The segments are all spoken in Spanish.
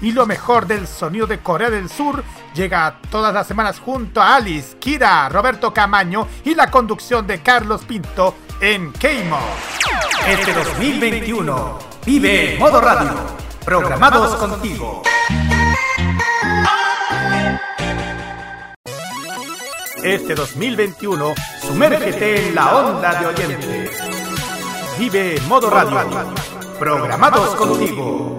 y lo mejor del sonido de Corea del Sur llega todas las semanas junto a Alice, Kira, Roberto Camaño y la conducción de Carlos Pinto en Keimo. Este 2021 vive Modo Radio, programados contigo. Este 2021 sumérgete en la onda de oyentes. Vive Modo Radio, programados contigo.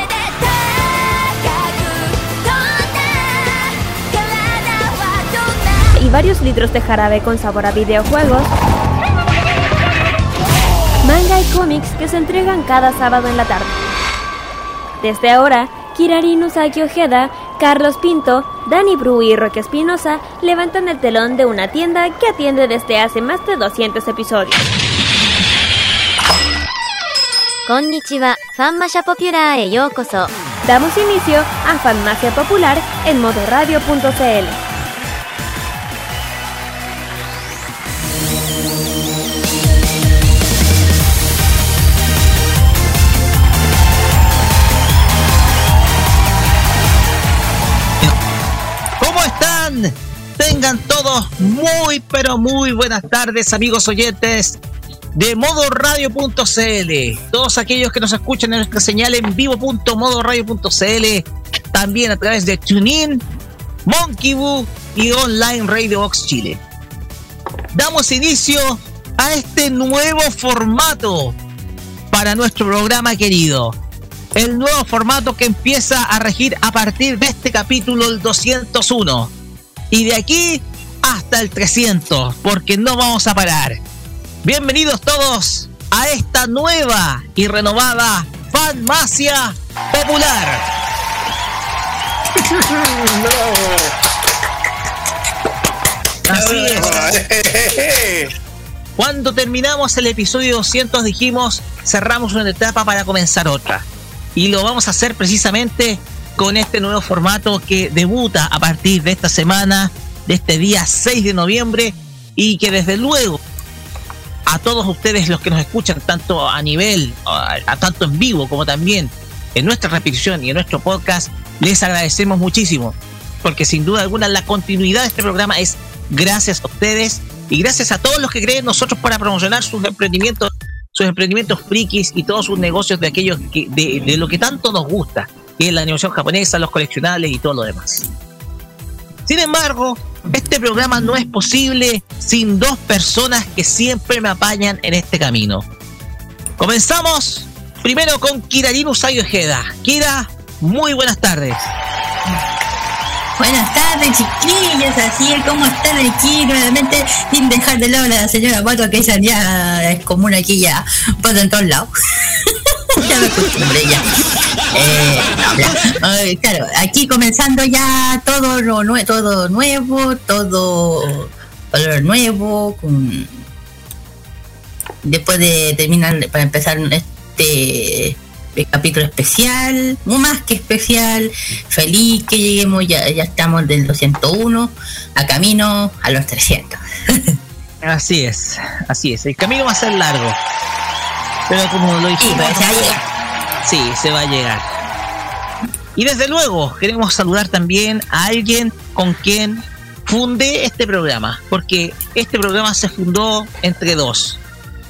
varios litros de jarabe con sabor a videojuegos, manga y cómics que se entregan cada sábado en la tarde. Desde ahora, Kirari Usagi Ojeda, Carlos Pinto, Dani Bru y Roque Espinosa levantan el telón de una tienda que atiende desde hace más de 200 episodios. Konnichiwa, Popular e yokoso. Damos inicio a Fanmacia Popular en modoradio.cl. Tengan todos muy, pero muy buenas tardes, amigos oyentes de modoradio.cl. Todos aquellos que nos escuchan en nuestra señal en vivo.modoradio.cl. También a través de TuneIn, Monkey y Online Radio Box Chile. Damos inicio a este nuevo formato para nuestro programa querido. El nuevo formato que empieza a regir a partir de este capítulo, el 201. Y de aquí hasta el 300, porque no vamos a parar. Bienvenidos todos a esta nueva y renovada Fanmacia Popular. Así es. Cuando terminamos el episodio 200 dijimos cerramos una etapa para comenzar otra. Y lo vamos a hacer precisamente con este nuevo formato que debuta a partir de esta semana, de este día 6 de noviembre, y que desde luego a todos ustedes los que nos escuchan, tanto a nivel, a, tanto en vivo como también en nuestra repetición y en nuestro podcast, les agradecemos muchísimo, porque sin duda alguna la continuidad de este programa es gracias a ustedes y gracias a todos los que creen en nosotros para promocionar sus emprendimientos, sus emprendimientos frikis y todos sus negocios de aquellos que, de lo que tanto nos gusta, que es la animación japonesa, los coleccionables y todo lo demás. Sin embargo, este programa no es posible sin dos personas que siempre me apañan en este camino. Comenzamos primero con Kirarino Sayo Ojeda. Kira, muy buenas tardes. Buenas tardes, chiquillos, así es como están aquí nuevamente, sin dejar de lado a la señora Pato, que ella ya es común aquí ya, Pato en todos lados. Eh, claro, aquí comenzando ya todo lo nue todo nuevo, todo color nuevo, con... después de terminar, para empezar este capítulo especial, más que especial, feliz que lleguemos, ya, ya estamos del 201 a camino a los 300. así es, así es, el camino va a ser largo, pero como lo dijimos, sí, se va a llegar. Sí, se va a llegar. Y desde luego queremos saludar también a alguien con quien fundé este programa, porque este programa se fundó entre dos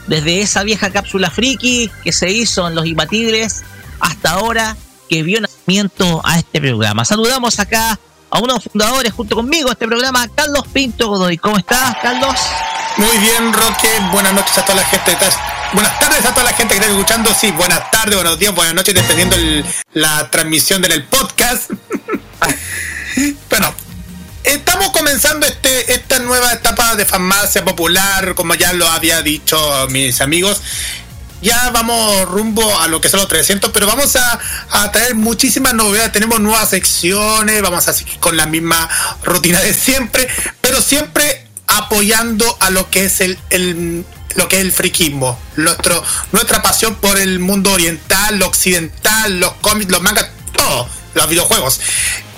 desde esa vieja cápsula friki que se hizo en Los Imbatibles hasta ahora que vio nacimiento a este programa. Saludamos acá a uno de los fundadores junto conmigo de este programa, Carlos Pinto Godoy. ¿Cómo estás, Carlos? Muy bien, Roque. Buenas noches a toda la gente. Buenas tardes a toda la gente que está escuchando. Sí, buenas tardes, buenos días, buenas noches, dependiendo la transmisión del podcast. bueno, estamos comenzando este, esta nueva etapa de farmacia popular, como ya lo había dicho mis amigos. Ya vamos rumbo a lo que son los 300, pero vamos a, a traer muchísimas novedades. Tenemos nuevas secciones, vamos a seguir con la misma rutina de siempre, pero siempre apoyando a lo que es el, el lo que es el friquismo, nuestro, nuestra pasión por el mundo oriental, lo occidental, los cómics, los mangas, todo, los videojuegos.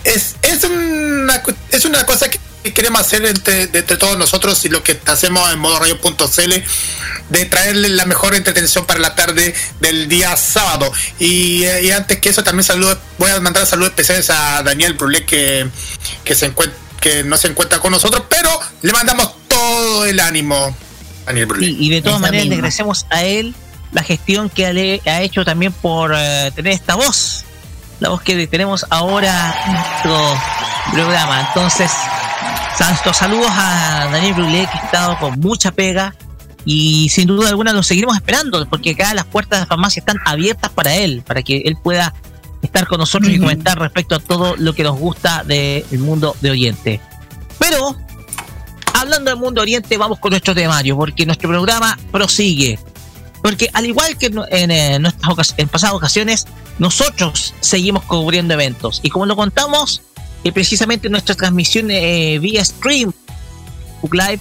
Es, es, una, es una cosa que queremos hacer entre, todos nosotros y lo que hacemos en modo radio.cl de traerle la mejor entretención para la tarde del día sábado. Y, antes que eso también saludo, voy a mandar saludos especiales a Daniel Brulé que, que se encuentra que no se encuentra con nosotros, pero le mandamos todo el ánimo. Daniel y, y, de todas maneras le agradecemos a él la gestión que ha hecho también por eh, tener esta voz, la voz que tenemos ahora en nuestro programa. Entonces, santos saludos a Daniel Brulé, que ha estado con mucha pega y sin duda alguna lo seguiremos esperando, porque acá las puertas de la farmacia están abiertas para él, para que él pueda estar con nosotros y comentar respecto a todo lo que nos gusta del mundo de Oriente. Pero, hablando del mundo Oriente, vamos con nuestro temario, porque nuestro programa prosigue. Porque al igual que en, eh, nuestras en pasadas ocasiones, nosotros seguimos cubriendo eventos. Y como lo contamos, eh, precisamente en nuestra transmisión eh, vía stream, Live,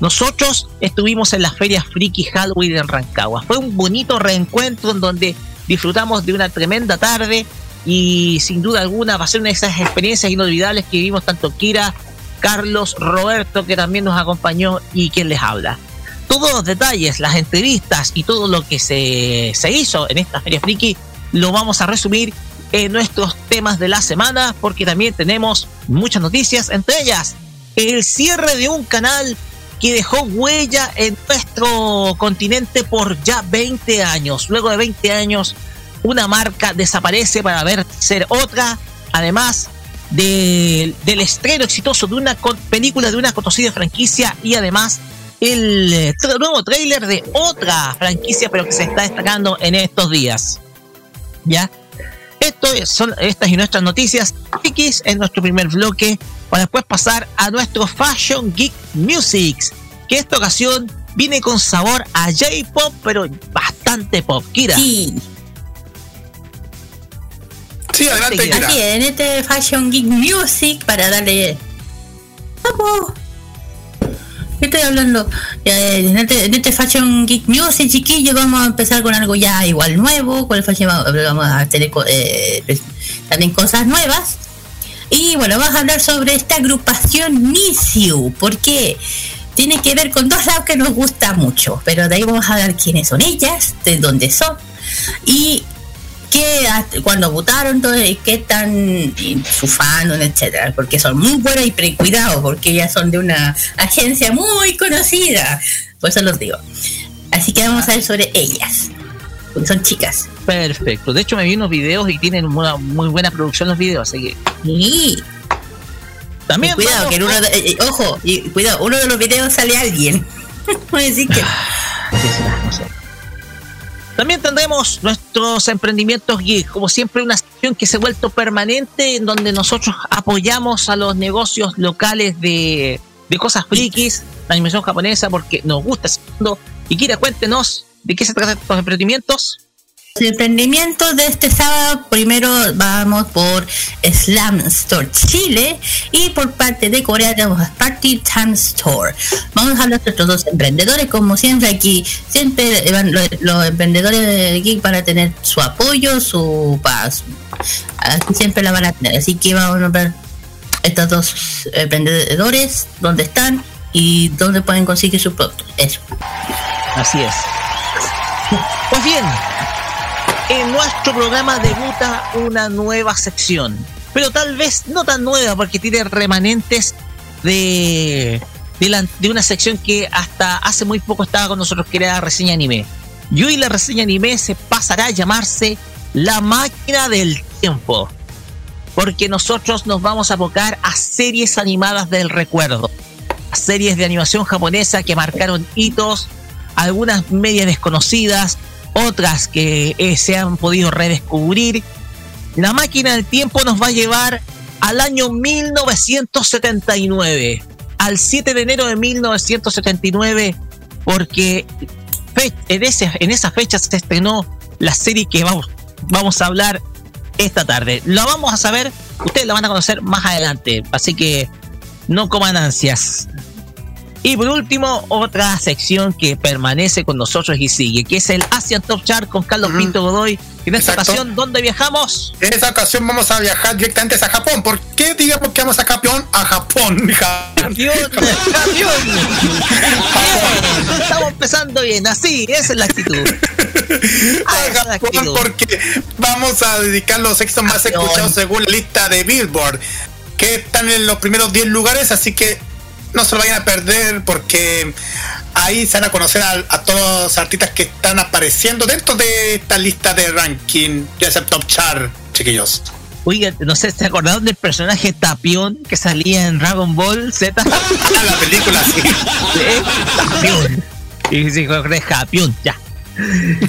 nosotros estuvimos en la Feria Friki Halloween en Rancagua. Fue un bonito reencuentro en donde disfrutamos de una tremenda tarde y sin duda alguna va a ser una de esas experiencias inolvidables que vivimos tanto Kira, Carlos, Roberto, que también nos acompañó y quien les habla. Todos los detalles, las entrevistas y todo lo que se, se hizo en esta Feria Friki lo vamos a resumir en nuestros temas de la semana porque también tenemos muchas noticias, entre ellas el cierre de un canal que dejó huella en nuestro continente por ya 20 años. Luego de 20 años, una marca desaparece para ver ser otra. Además del estreno exitoso de una película de una conocida franquicia y además el eh, nuevo tráiler de otra franquicia, pero que se está destacando en estos días. ¿Ya? Esto son estas y nuestras noticias X en nuestro primer bloque para después pasar a nuestro Fashion Geek Musics, que esta ocasión viene con sabor a J-pop, pero bastante pop. Kira. Sí. Sí, adelante, Kira. Así en este Fashion Geek Music, para darle. ¡Vamos! ¿Qué estoy hablando? En este, en este, Fashion Geek Music, chiquillos, vamos a empezar con algo ya igual nuevo. Con el fashion vamos a tener eh, pues, también cosas nuevas. Y bueno, vamos a hablar sobre esta agrupación Nisiu. ¿Por qué? Tiene que ver con dos lados que nos gusta mucho, pero de ahí vamos a ver quiénes son ellas, de dónde son y qué cuando votaron, qué están sufando, etcétera, porque son muy buenas y pre cuidado, porque ellas son de una agencia muy conocida, por eso los digo. Así que vamos a ver sobre ellas, porque son chicas. Perfecto, de hecho me vi unos videos y tienen una muy buena producción los videos, así que... Sí. También cuidado, que en uno de, eh, eh, ojo, y cuidado, uno de los videos sale alguien. Voy decir que. También tendremos nuestros emprendimientos geek, como siempre una sección que se ha vuelto permanente en donde nosotros apoyamos a los negocios locales de, de cosas frikis, la animación japonesa, porque nos gusta ese mundo. Y quiera cuéntenos de qué se tratan estos emprendimientos. El emprendimiento de este sábado, primero vamos por Slam Store Chile y por parte de Corea tenemos Party Time Store. Vamos a hablar de estos dos emprendedores, como siempre aquí, siempre van los, emprendedores de aquí para tener su apoyo, su paz. Aquí siempre la van a tener. Así que vamos a ver estos dos emprendedores, dónde están y dónde pueden conseguir su producto. Eso. Así es. Pues bien, en nuestro programa debuta una nueva sección, pero tal vez no tan nueva porque tiene remanentes de, de, una sección que hasta hace muy poco estaba con nosotros, que era reseña anime. Y hoy la reseña anime se pasará a llamarse La máquina del tiempo. porque nosotros nos vamos a abocar a series animadas del recuerdo, a series de animación japonesa que marcaron hitos, algunas medias desconocidas, otras que eh, se han podido redescubrir. La máquina del tiempo nos va a llevar al año 1979, al 7 de enero de 1979, porque en, ese, en esa fecha se estrenó la serie que vamos, a hablar esta tarde. Lo vamos a saber, ustedes lo van a conocer más adelante, así que no coman ansias. Y por último, otra sección que permanece con nosotros y sigue, que es el Asian Top Chart con Carlos Pinto Godoy. En esta ocasión, ¿dónde viajamos? En esta ocasión vamos a viajar directamente a Japón. ¿Por qué digamos que vamos a Japón? A Japón. Japón. Estamos empezando bien, así, esa es la actitud. a Japón porque vamos a dedicar los éxitos más escuchados según la lista de Billboard, que están en los primeros 10 lugares, así que no se lo vayan a perder porque ahí se van a conocer a, todos los artistas que están apareciendo dentro de esta lista de ranking, de ese top chart, chiquillos. Oiga, no sé, ¿se acordaron del personaje Tapión que salía en Dragon Ball Z? ah, la película, sí. Tapión. Y sí, Tapión, ya.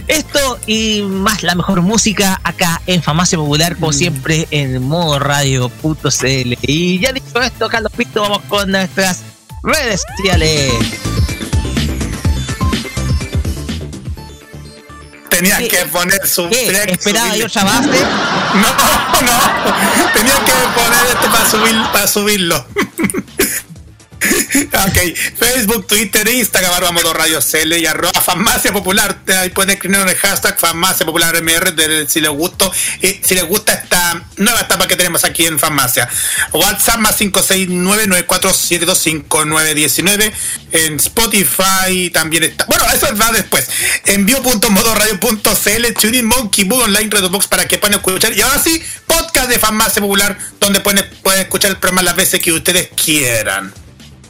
Esto y más la mejor música acá en Famacia Popular, como mm. siempre en modo radio.cl. Y ya dicho esto, Carlos Pinto, vamos con nuestras redes sociales. Tenía que poner su ¿Esperaba yo otra base? No, no. Tenía que poner esto para, subir, para subirlo. ok, Facebook, Twitter, Instagram, modo radio CL y arroba farmacia popular. Ahí pueden escribir el hashtag farmacia popular MR si les gusta, y si les gusta esta nueva etapa que tenemos aquí en farmacia. WhatsApp más 56994725919 en Spotify también está. Bueno, eso va después. Envío.modoradio.cl, Tuning Monkey Boo Online Radio Box para que puedan escuchar. Y ahora sí, podcast de farmacia popular donde pueden, pueden escuchar el programa las veces que ustedes quieran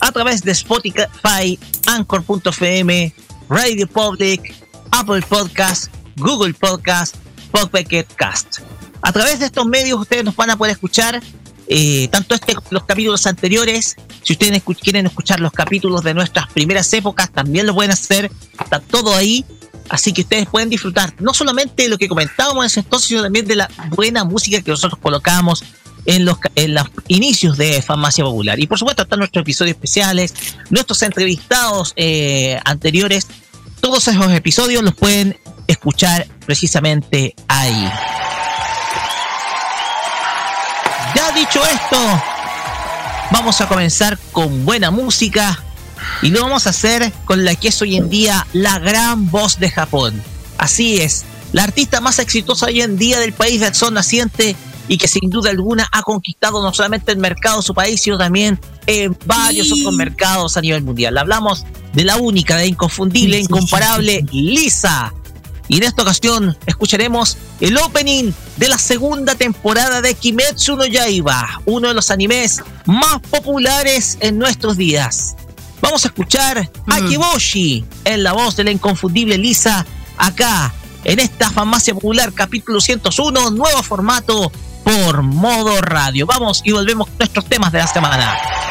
a través de Spotify, Anchor.fm, Radio Public, Apple Podcast, Google Podcast, Pocket Cast. A través de estos medios ustedes nos van a poder escuchar eh, tanto este los capítulos anteriores. Si ustedes quieren escuchar los capítulos de nuestras primeras épocas, también lo pueden hacer. Está todo ahí. Así que ustedes pueden disfrutar no solamente de lo que comentábamos en ese entonces, sino también de la buena música que nosotros colocamos en los, en los inicios de Farmacia Popular. Y por supuesto están nuestros episodios especiales, nuestros entrevistados eh, anteriores. Todos esos episodios los pueden escuchar precisamente ahí. Ya dicho esto, vamos a comenzar con buena música y lo vamos a hacer con la que es hoy en día la gran voz de Japón. Así es, la artista más exitosa hoy en día del país del sol naciente y que sin duda alguna ha conquistado no solamente el mercado de su país, sino también en varios otros mercados a nivel mundial. Hablamos de la única, de inconfundible, incomparable Lisa. Y en esta ocasión escucharemos el opening de la segunda temporada de Kimetsu no Yaiba, uno de los animes más populares en nuestros días. Vamos a escuchar a mm. Kiboshi en la voz de la inconfundible Lisa acá en esta farmacia popular capítulo 101, nuevo formato por modo radio. Vamos y volvemos con nuestros temas de la semana.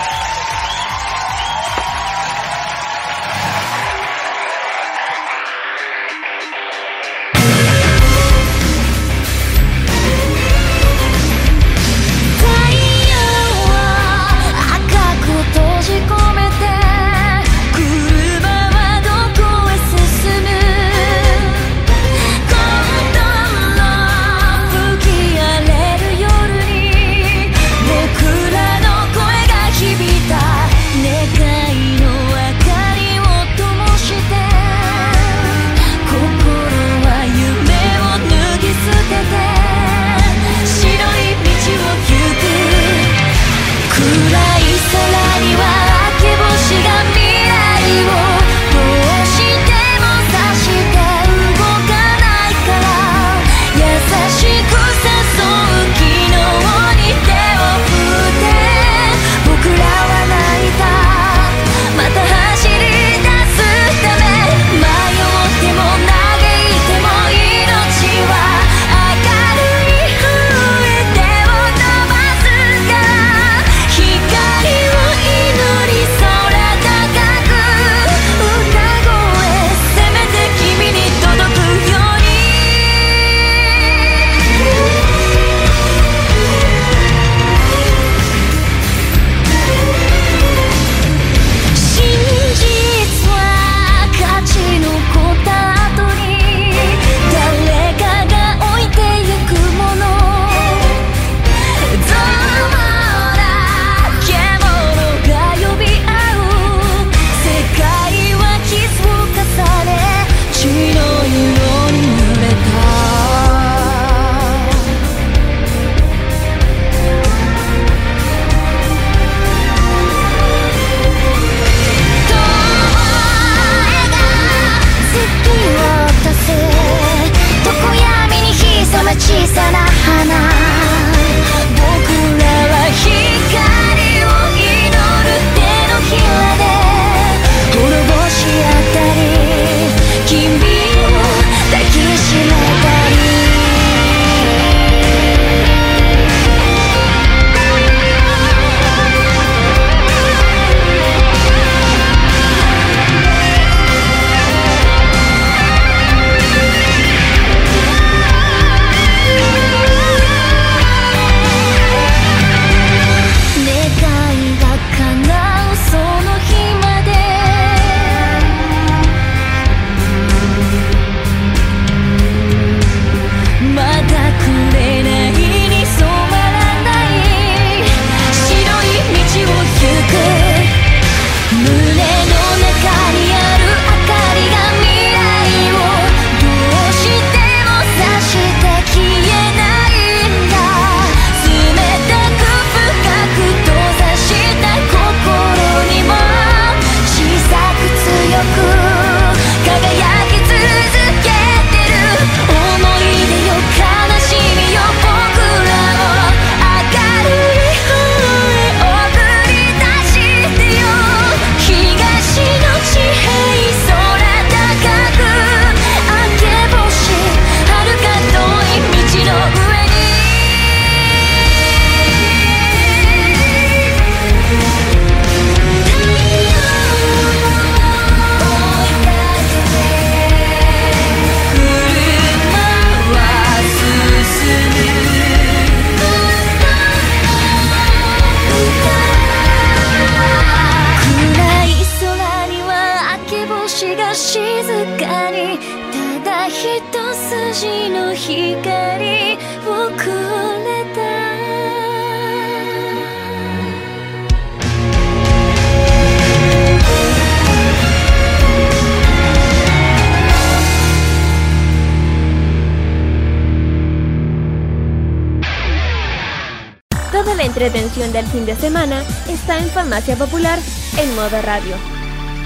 Farmacia Popular en modo radio.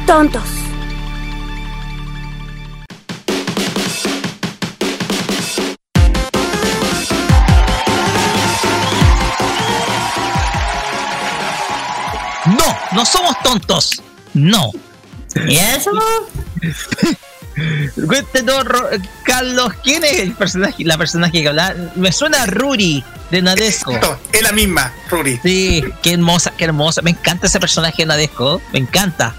Tontos. No, no somos tontos. No. ¿Y eso? Cuéntenos, Carlos, ¿quién es el personaje, la personaje que habla? Me suena a Ruri de Nadesco. Exacto, Es la misma, Ruri. Sí, qué hermosa, qué hermosa. Me encanta ese personaje de Nadesco. Me encanta.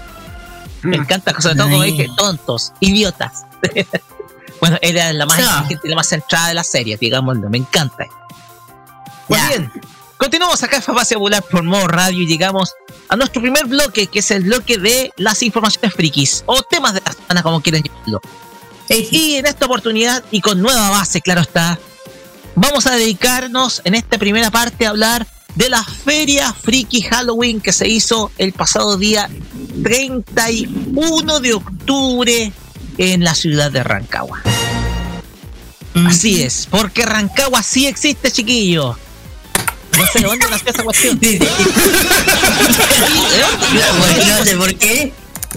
Me Mm. encanta, sobre todo como dije, tontos, idiotas. bueno, era la más inteligente y la más centrada de la serie, digámoslo. Me encanta. Ya. bien, continuamos acá en Farmacia Popular por modo radio y llegamos a nuestro primer bloque, que es el bloque de las informaciones frikis o temas de la semana, como quieran llamarlo. Y en esta oportunidad, y con nueva base, claro está, vamos a dedicarnos en esta primera parte a hablar de la Feria Friki Halloween que se hizo el pasado día 31 de octubre en la ciudad de Rancagua. Mm. Así es, porque Rancagua sí existe, chiquillo. No sé de dónde nació esa cuestión. No sé por qué.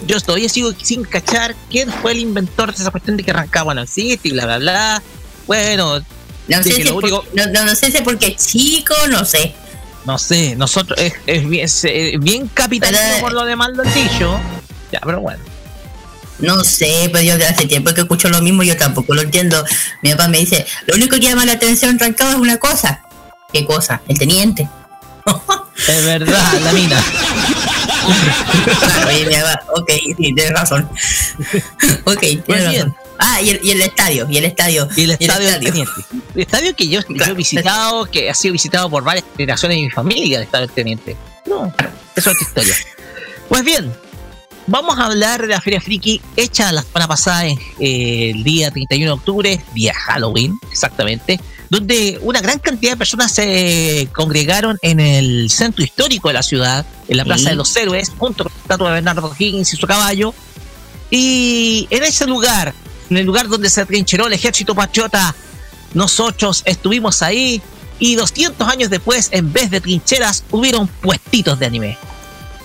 Yo todavía sigo sin cachar quién fue el inventor de esa cuestión de que Rancagua no existe y bla, bla, bla. Bueno, No sé, si por- único- no, no, no sé si es porque es chico, no sé. No sé, nosotros es, es bien, es, eh, bien capitalino Pero, eh, por lo demás lo dicho. Ya, pero bueno. No sé, pero yo de hace tiempo que escucho lo mismo, yo tampoco lo entiendo. Mi papá me dice, lo único que llama la atención en Rancagua es una cosa. ¿Qué cosa? El teniente. Es verdad, la mina. Claro, y mi papá, ok, sí, tienes razón. ok, tienes Pues razón. Ah, y el, y el estadio, y el estadio. Y el estadio estadio. teniente. El estadio que yo, yo he visitado, que ha sido visitado por varias generaciones de mi familia, el estadio del teniente. No, eso es otra historia. Pues bien, vamos a hablar de la Feria Friki hecha la semana pasada, eh, el día 31 de octubre, día Halloween, exactamente, donde una gran cantidad de personas se congregaron en el centro histórico de la ciudad, en la Plaza Sí. de los Héroes, junto con la estatua de Bernardo Higgins y su caballo. Y en ese lugar, en el lugar donde se trincheró el ejército patriota, nosotros estuvimos ahí y 200 años después, en vez de trincheras, hubieron puestitos de anime.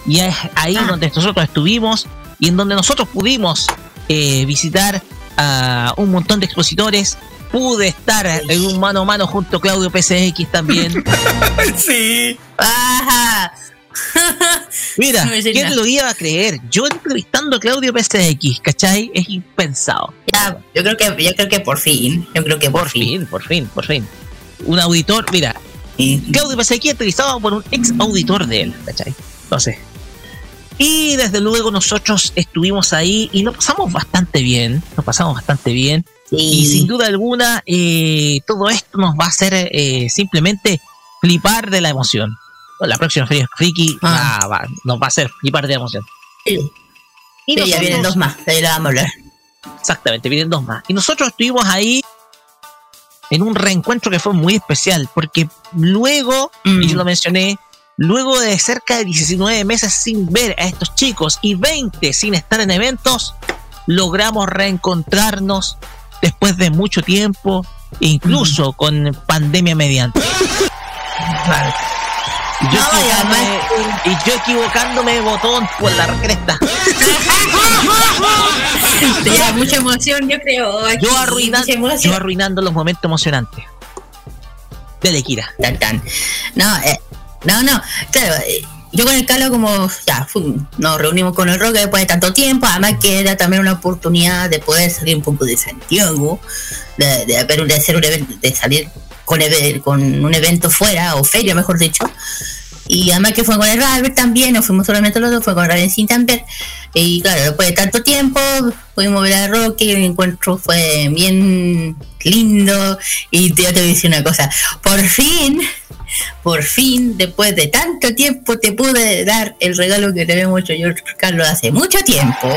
Y es ahí Ah. donde nosotros estuvimos y en donde nosotros pudimos eh, visitar a un montón de expositores. Pude estar en un mano a mano junto a Claudio PCX también. Sí. Ajá. Mira, ¿quién lo iba a creer? Yo entrevistando a Claudio PCX, ¿cachai? Es impensado. Ya, yo creo que, yo creo que por fin, yo creo que por, Por fin, por fin, por fin. Un auditor, mira, fin. Claudio PCX entrevistado por un ex auditor de él, ¿cachai? Entonces. Y desde luego nosotros estuvimos ahí y lo pasamos bastante bien, lo pasamos bastante bien. Y sin duda alguna, eh, todo esto nos va a hacer eh, simplemente flipar de la emoción. La próxima Feria Friki Ah. va- va- nos va a hacer flipar de la emoción. Sí, Y sí, ya vienen dos más, ahí la vamos a hablar. Exactamente, vienen dos más. Y nosotros estuvimos ahí en un reencuentro que fue muy especial, porque luego, Mm. y yo lo mencioné, luego de cerca de 19 meses sin ver a estos chicos y 20 sin estar en eventos, logramos reencontrarnos después de mucho tiempo, incluso con pandemia mediante. Y yo, y equivocándome, y yo equivocándome botón por la cresta. Te mucha emoción, yo creo. Yo, arruinando los momentos emocionantes. Dele, Kira. Tan, tan. No, eh, no, no, claro, eh, yo con el Calo como, ya, fu- nos reunimos con el Roque después de tanto tiempo, además que era también una oportunidad de poder salir un poco de Santiago, de, de, de hacer un evento, de salir con, con un evento fuera, o feria mejor dicho, y además que fue con el Robert también, no fuimos solamente los dos, fue con sin también, y claro, después de tanto tiempo, pudimos ver a Roque, el encuentro fue bien lindo, y te, yo te voy a decir una cosa, por fin, por fin, después de tanto tiempo, te pude dar el regalo que te habíamos hecho yo, Carlos, hace mucho tiempo.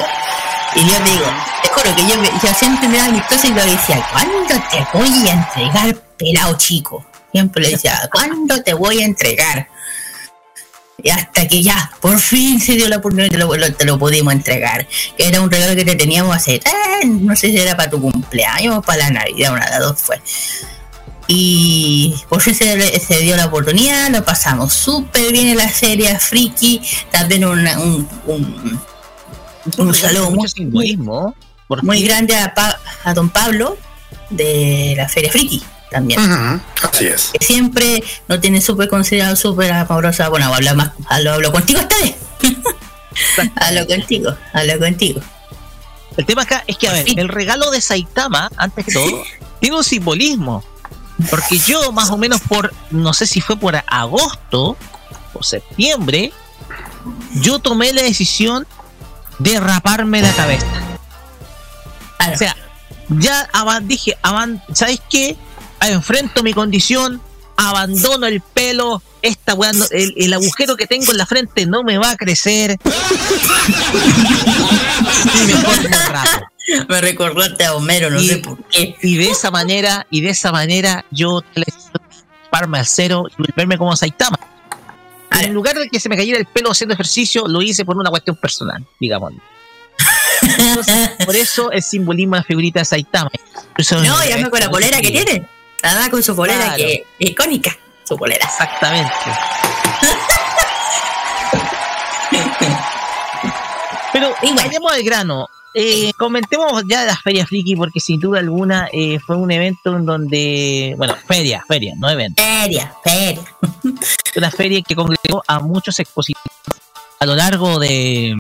Y yo digo, te juro, que yo, yo siempre me daba amistoso y lo decía, ¿cuándo te voy a entregar, pelado chico? Siempre le decía, ¿cuándo te voy a entregar? Y hasta que ya, por fin se dio la oportunidad y te lo, te lo pudimos entregar. Era un regalo que te teníamos hace, eh, no sé si era para tu cumpleaños o para la Navidad, una de dos fue. Y por fin se, se dio la oportunidad, lo pasamos súper bien en la serie Friki, también un, un, un, un saludo muy, simbolismo, muy grande a, pa, a don Pablo de la Feria Friki también. Uh -huh. Así es. Que siempre no tiene súper considerado, súper amorosa. Bueno, habla más, hablo, hablo contigo esta vez. hablo contigo, hablo contigo. El tema acá es que, a ver, el regalo de Saitama, antes que todo, tiene un simbolismo. Porque yo, más o menos por, no sé si fue por agosto o septiembre, yo tomé la decisión de raparme la cabeza. O sea, ya dije, ¿sabes qué? Enfrento mi condición, abandono el pelo, esta weá, no, el, el, agujero que tengo en la frente no me va a crecer. y me rapo. Me recordaste a Homero, no y, sé por qué. Y de esa manera, y de esa manera, yo parme al cero y volverme como Saitama. En lugar de que se me cayera el pelo haciendo ejercicio, lo hice por una cuestión personal, digamos. Entonces, por eso el simbolismo de la figurita de Saitama. Eso no, y hazme con la polera que tiene. Nada con su polera claro. que es icónica, su polera. Exactamente. Pero vayamos al grano. Eh, comentemos ya de las ferias friki porque sin duda alguna eh, fue un evento en donde, bueno, feria, feria, no evento. Feria, feria. Una feria que congregó a muchos expositores a lo largo de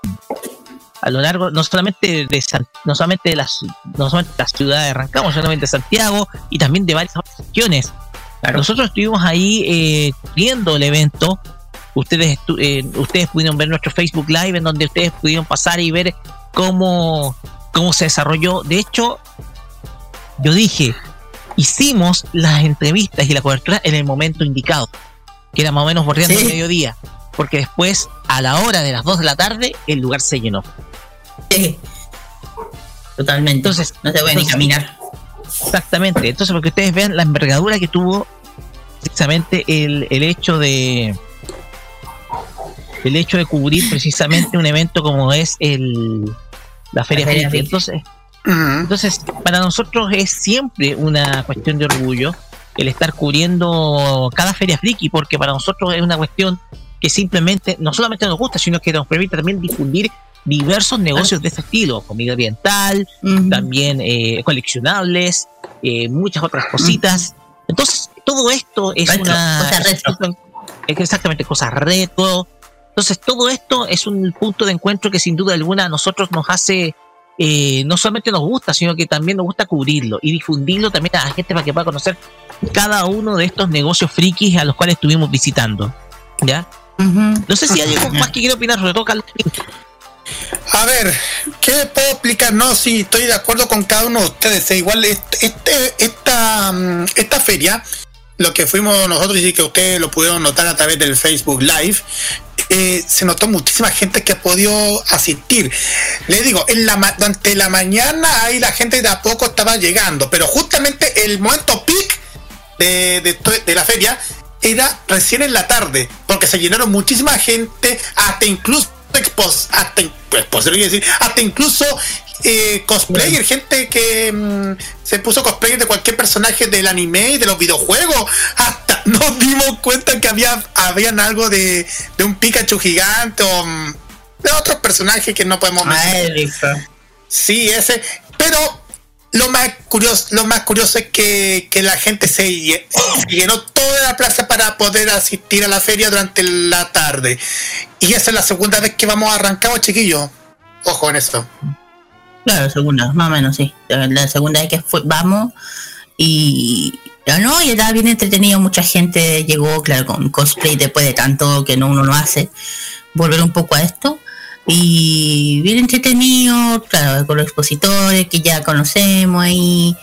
a lo largo no solamente de no solamente de las no solamente de la ciudad de Rancagua, solamente de Santiago y también de varias otras regiones. Claro. Nosotros estuvimos ahí eh, viendo el evento. Ustedes eh, ustedes pudieron ver nuestro Facebook Live en donde ustedes pudieron pasar y ver cómo cómo se desarrolló. De hecho, yo dije, hicimos las entrevistas y la cobertura en el momento indicado, que era más o menos bordeando sí. el mediodía porque después, a la hora de las 2 de la tarde, el lugar se llenó. Sí. Totalmente. Entonces, no se puede ni caminar. Exactamente. Entonces, porque ustedes vean la envergadura que tuvo precisamente el, el hecho de el hecho de cubrir precisamente un evento como es el la Feria, la feria. Entonces, uh -huh. entonces, para nosotros es siempre una cuestión de orgullo el estar cubriendo cada feria friki, porque para nosotros es una cuestión que simplemente no solamente nos gusta, sino que nos permite también difundir diversos negocios de este estilo, comida ambiental, uh -huh. también eh, coleccionables, eh, muchas otras cositas. Entonces, todo esto es retro, una... Cosa retro. Exactamente, cosas retro. Entonces, todo esto es un punto de encuentro que sin duda alguna a nosotros nos hace, eh, no solamente nos gusta, sino que también nos gusta cubrirlo y difundirlo también a la gente para que pueda conocer cada uno de estos negocios frikis a los cuales estuvimos visitando. ¿Ya? Uh -huh. No sé si hay algo más que quiero opinar sobre todo, Carlos. A ver, ¿qué puedo explicar? No, sí, estoy de acuerdo con cada uno de ustedes. Igual este, esta, esta feria, lo que fuimos nosotros y que ustedes lo pudieron notar a través del Facebook Live, eh, se notó muchísima gente que ha podido asistir. Les digo, en la, durante la mañana ahí la gente de a poco estaba llegando, pero justamente el momento peak de, de, de la feria era recién en la tarde, porque se llenaron muchísima gente, hasta incluso expos, hasta, pues, decir, hasta incluso eh, cosplayer, bueno. gente que mmm, se puso cosplayer de cualquier personaje del anime y de los videojuegos. Hasta nos dimos cuenta que había habían algo de, de un Pikachu gigante o um, de otros personajes que no podemos mencionar. Sí, ese. Pero lo más curioso, lo más curioso es que, que la gente se, se, llenó toda la plaza para poder asistir a la feria durante la tarde. Y esa es la segunda vez que vamos a arrancar, chiquillos. Ojo en esto. Claro, segunda, más o menos, sí. La segunda vez que fue, vamos y no, y estaba bien entretenido, mucha gente llegó, claro, con cosplay después de tanto que no uno lo hace. Volver un poco a esto y bien entretenido, claro, con los expositores que ya conocemos ahí,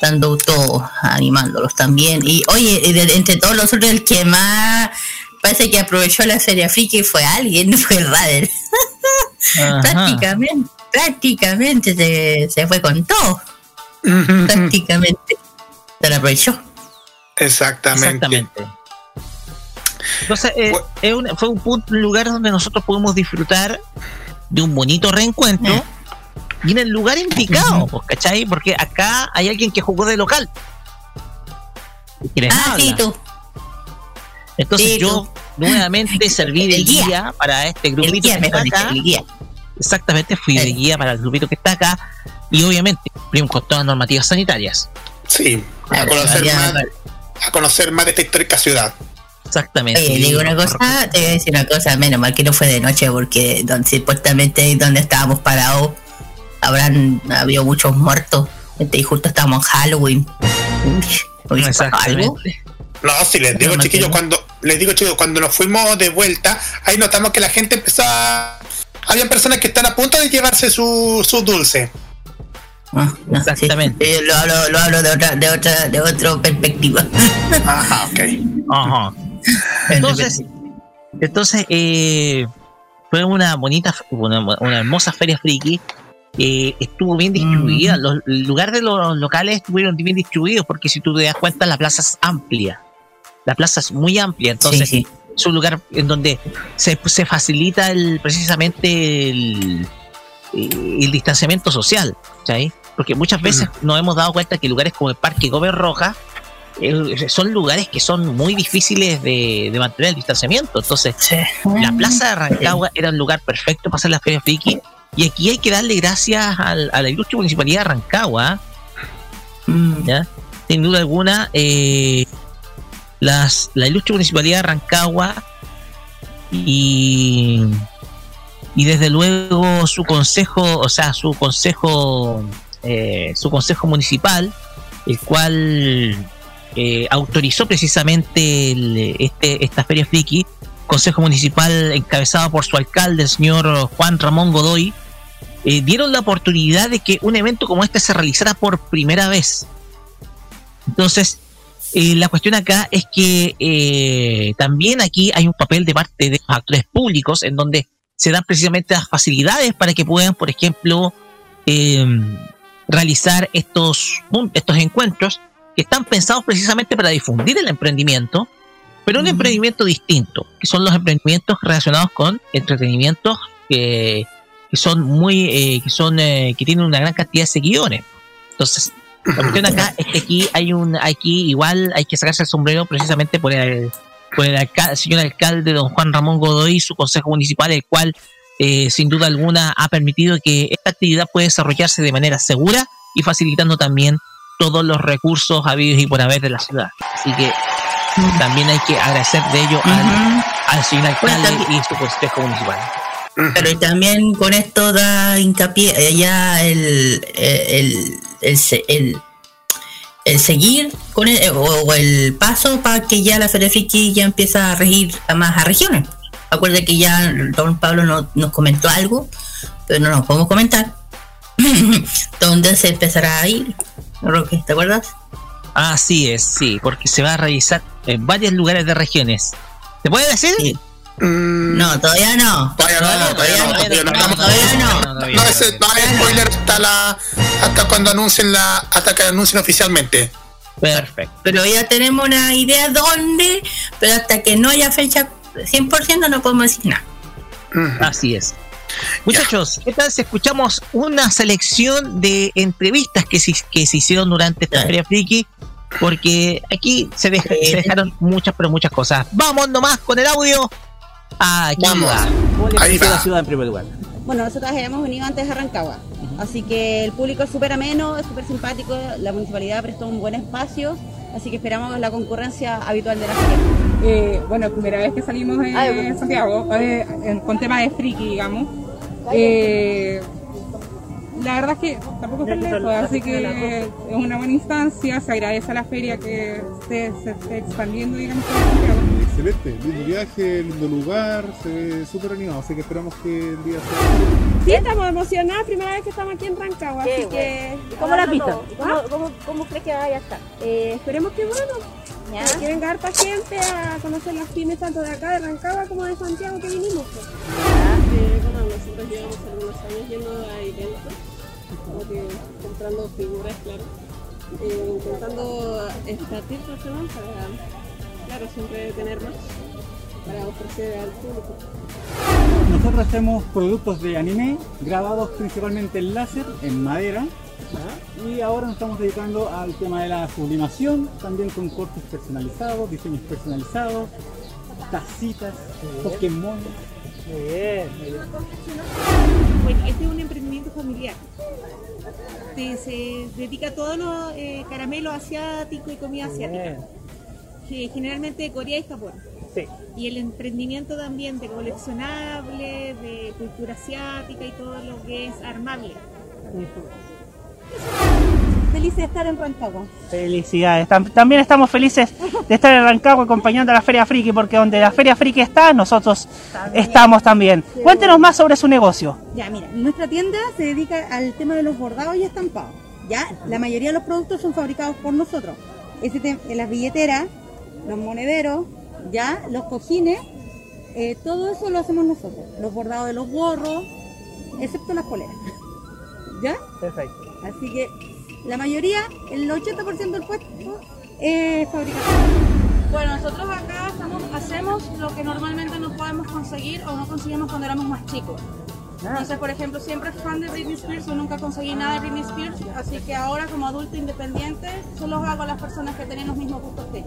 dando todo, animándolos también. Y oye, de, entre todos los otros, el que más parece que aprovechó la serie friki fue alguien, fue Rader. Prácticamente. prácticamente se, se fue con todo. prácticamente. Se la aprovechó. Exactamente. Exactamente. Entonces, eh, fue un, punto, un lugar donde nosotros pudimos disfrutar de un bonito reencuentro eh. y en el lugar indicado, pues, ¿cachai? Porque acá hay alguien que jugó de local. Ah, sí, tú. Entonces yo nuevamente serví de guía. para este grupito que está acá. Exactamente, fui de guía para el grupito que está acá y obviamente cumplimos con todas las normativas sanitarias. Sí, a conocer, más, a conocer más de esta histórica ciudad. Exactamente. Oye, digo una cosa, te voy a decir una cosa, menos mal que no fue de noche porque donde, supuestamente donde estábamos parados habrán habido muchos muertos y justo estábamos en Halloween. Exactamente. No, si les digo, chiquillos, cuando les digo, chicos, cuando nos fuimos de vuelta, ahí notamos que la gente empezó a... Habían personas que están a punto de llevarse su, su dulce. Ah, Exactamente. lo hablo, lo hablo de otra, de otra, de otra perspectiva. Ajá, ok. Ajá. Entonces, entonces eh, fue una bonita, una, hermosa feria friki. Eh, estuvo bien distribuida. Los lugares de los locales estuvieron bien distribuidos porque si tú te das cuenta la plaza es amplia. La plaza es muy amplia, entonces es un lugar en donde se, se facilita el, precisamente el, el distanciamiento social, Porque muchas veces nos hemos dado cuenta que lugares como el Parque Gómez Roja eh, son lugares que son muy difíciles de, mantener el distanciamiento. Entonces, la plaza de Rancagua era un lugar perfecto para hacer la feria friki. Y aquí hay que darle gracias a la ilustre municipalidad de Rancagua. Mm. Sin duda alguna, eh, las, la ilustre municipalidad de Rancagua y, y desde luego su consejo, o sea, su consejo, eh, su consejo municipal, el cual eh, autorizó precisamente este, esta feria friki, consejo municipal encabezado por su alcalde, el señor Juan Ramón Godoy, eh, dieron la oportunidad de que un evento como este se realizara por primera vez. Entonces, eh, la cuestión acá es que también aquí hay un papel de parte de los actores públicos en donde se dan precisamente las facilidades para que puedan, por ejemplo, realizar estos, estos encuentros que están pensados precisamente para difundir el emprendimiento, pero un emprendimiento distinto, que son los emprendimientos relacionados con entretenimientos que, son muy, eh, que son, eh, que tienen una gran cantidad de seguidores. Entonces, la cuestión acá es que aquí hay un, aquí igual hay que sacarse el sombrero precisamente por el, por el, señor alcalde don Juan Ramón Godoy y su consejo municipal, el cual eh, sin duda alguna ha permitido que esta actividad pueda desarrollarse de manera segura y facilitando también todos los recursos habidos y por haber de la ciudad. Así que también hay que agradecer de ello al, señor alcalde y su consejo municipal. Pero también con esto da hincapié eh, ya el, el, el, el, seguir con el, o, el paso para que ya la Ferefiki ya empieza a regir a más a regiones. Acuerde que ya don Pablo no, nos comentó algo, pero no nos podemos comentar. ¿Dónde se empezará a ir? Roque, ¿te acuerdas? Así es, sí, porque se va a realizar en varios lugares de regiones. ¿Te puede decir? Mm. No, todavía no. Todavía no, todavía no. Todavía no. Todavía no. No, ese, no hay spoiler hasta la hasta cuando anuncien la hasta que anuncien oficialmente. Perfecto. Pero ya tenemos una idea dónde, pero hasta que no haya fecha 100% no podemos decir nada. Así es. Muchachos, ¿qué tal si escuchamos una selección de entrevistas que se, que se hicieron durante esta Feria Friki? Porque aquí se, dejaron muchas, pero muchas cosas. Vamos nomás con el audio. Aquí Vamos. Ahí va. la ciudad en primer lugar? Bueno, nosotros hemos venido antes de Arrancagua, así que el público es súper ameno, es súper simpático, la municipalidad prestó un buen espacio, así que esperamos la concurrencia habitual de la feria. Eh, bueno, primera vez que salimos en Santiago, eh, con temas de friki, digamos. Eh, la verdad es que tampoco es lejos, así que es una buena instancia, se agradece a la feria que se, esté expandiendo, digamos, Excelente, lindo viaje, lindo lugar, se ve súper animado, así que esperamos que el día sea... Sí, estamos emocionados, primera vez que estamos aquí en Rancagua, así que... ¿Cómo la has visto? ¿Cómo, cómo, crees que vaya a estar? Eh, esperemos que bueno, ya. que venga harta gente a conocer las pymes tanto de acá, de Rancagua, como de Santiago que vinimos. Pues. bueno, nosotros llevamos algunos años yendo a eventos como que comprando figuras, claro. Eh, intentando expandir personas para, claro, siempre tener más para ofrecer al público. Nosotros hacemos productos de anime grabados principalmente en láser, en madera. Y ahora nos estamos dedicando al tema de la sublimación, también con cortes personalizados, diseños personalizados, tacitas, Pokémon. Muy bien. Bueno, este es un emprendimiento familiar. Se, se dedica a todos los eh, caramelos asiáticos y comida asiática. Que generalmente de Corea y Japón. Sí. Y el emprendimiento también de coleccionables, de cultura asiática y todo lo que es armable. Feliz de estar en Rancagua. Felicidades. Tam- También estamos felices de estar en Rancagua acompañando a la Feria Friki, porque donde la Feria Friki está, nosotros estamos también. Cuéntenos más sobre su negocio. Ya, mira, nuestra tienda se dedica al tema de los bordados y estampados. Ya, la mayoría de los productos son fabricados por nosotros. Las billeteras, los monederos, ya, los cojines, eh, todo eso lo hacemos nosotros. Los bordados de los gorros, excepto las poleras. ¿Ya? Perfecto. Así que la mayoría, el 80% del puesto es fabricado. Bueno, nosotros acá estamos- hacemos lo que normalmente no podemos conseguir o no conseguimos cuando éramos más chicos. Entonces, por ejemplo, siempre fan de Britney Spears o nunca conseguí nada de Britney Spears, así que ahora como adulto independiente solo hago a las personas que tienen los mismos gustos que yo.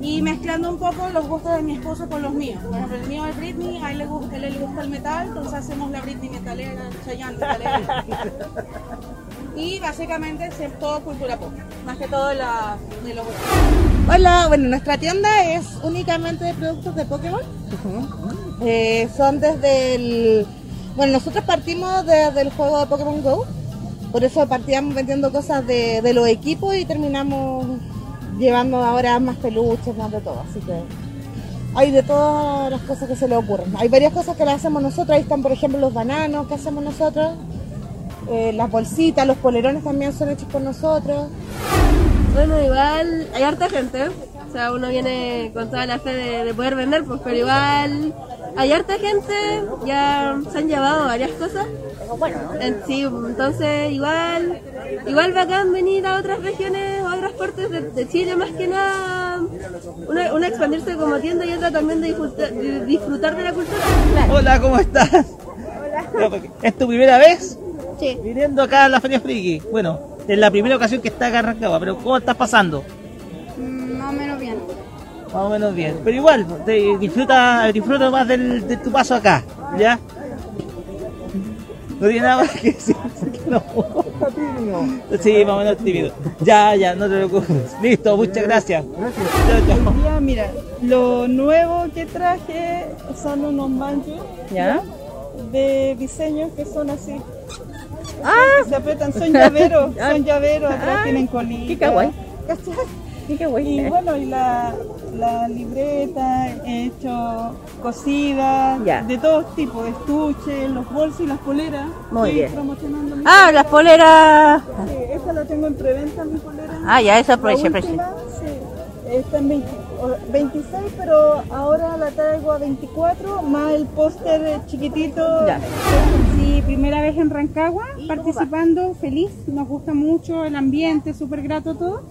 Y mezclando un poco los gustos de mi esposo con los míos. Por ejemplo, el mío es Britney, a él le gusta, a él le gusta el metal, entonces hacemos la Britney metalera, Chayanne metalera. Y básicamente es todo cultura pop, más que todo la, de los Hola, bueno, nuestra tienda es únicamente de productos de Pokémon. Eh, son desde el... Bueno, nosotros partimos desde el juego de Pokémon Go. Por eso partíamos vendiendo cosas de, de los equipos y terminamos llevando ahora más peluches, más de todo. Así que hay de todas las cosas que se le ocurren. Hay varias cosas que las hacemos nosotros. Ahí están, por ejemplo, los bananos que hacemos nosotros. Eh, las bolsitas, los polerones también son hechos por nosotros. Bueno, igual hay harta gente. O sea, uno viene con toda la fe de, de poder vender, pues, pero igual hay harta gente. Ya se han llevado varias cosas. En- sí, entonces igual, igual bacán venir a otras regiones o a otras partes de, de Chile, más que nada. Una, una expandirse como tienda y otra también de disfrutar de, disfrutar de la cultura. Hola, ¿cómo estás? Hola. ¿Es tu primera vez? Sí. Viniendo acá a la Feria Friki. Bueno, es la primera ocasión que está acá en Rancagua, pero ¿cómo estás pasando? Más o menos bien. Más o menos bien. Pero igual, te- disfruta, disfruta más del- de tu paso acá, ¿ya? No tiene nada más que decir. No. Sí, más o menos tímido. Ya, ya, no te preocupes. Listo, muchas gracias. Chao, chao. Hoy día, mira, lo nuevo que traje son unos manchos ¿Ya? de diseños que son así. Ah. Se apretan, son llaveros, son llaveros, atrás tienen colita. qué kawaii. ¿cachai? Y bueno, y la, la libreta he hecho cosida, Ya. de todos tipos, de estuches, los bolsos y las poleras. Muy bien. promocionando Ah, las poleras. Sí, esta la tengo en preventa, mi polera. Ah, ya, esa última, sí, está en 20 o- 26, pero ahora la traigo a 24, más el póster chiquitito. Sí, primera vez en Rancagua, participando, feliz, nos gusta mucho el ambiente, súper grato todo.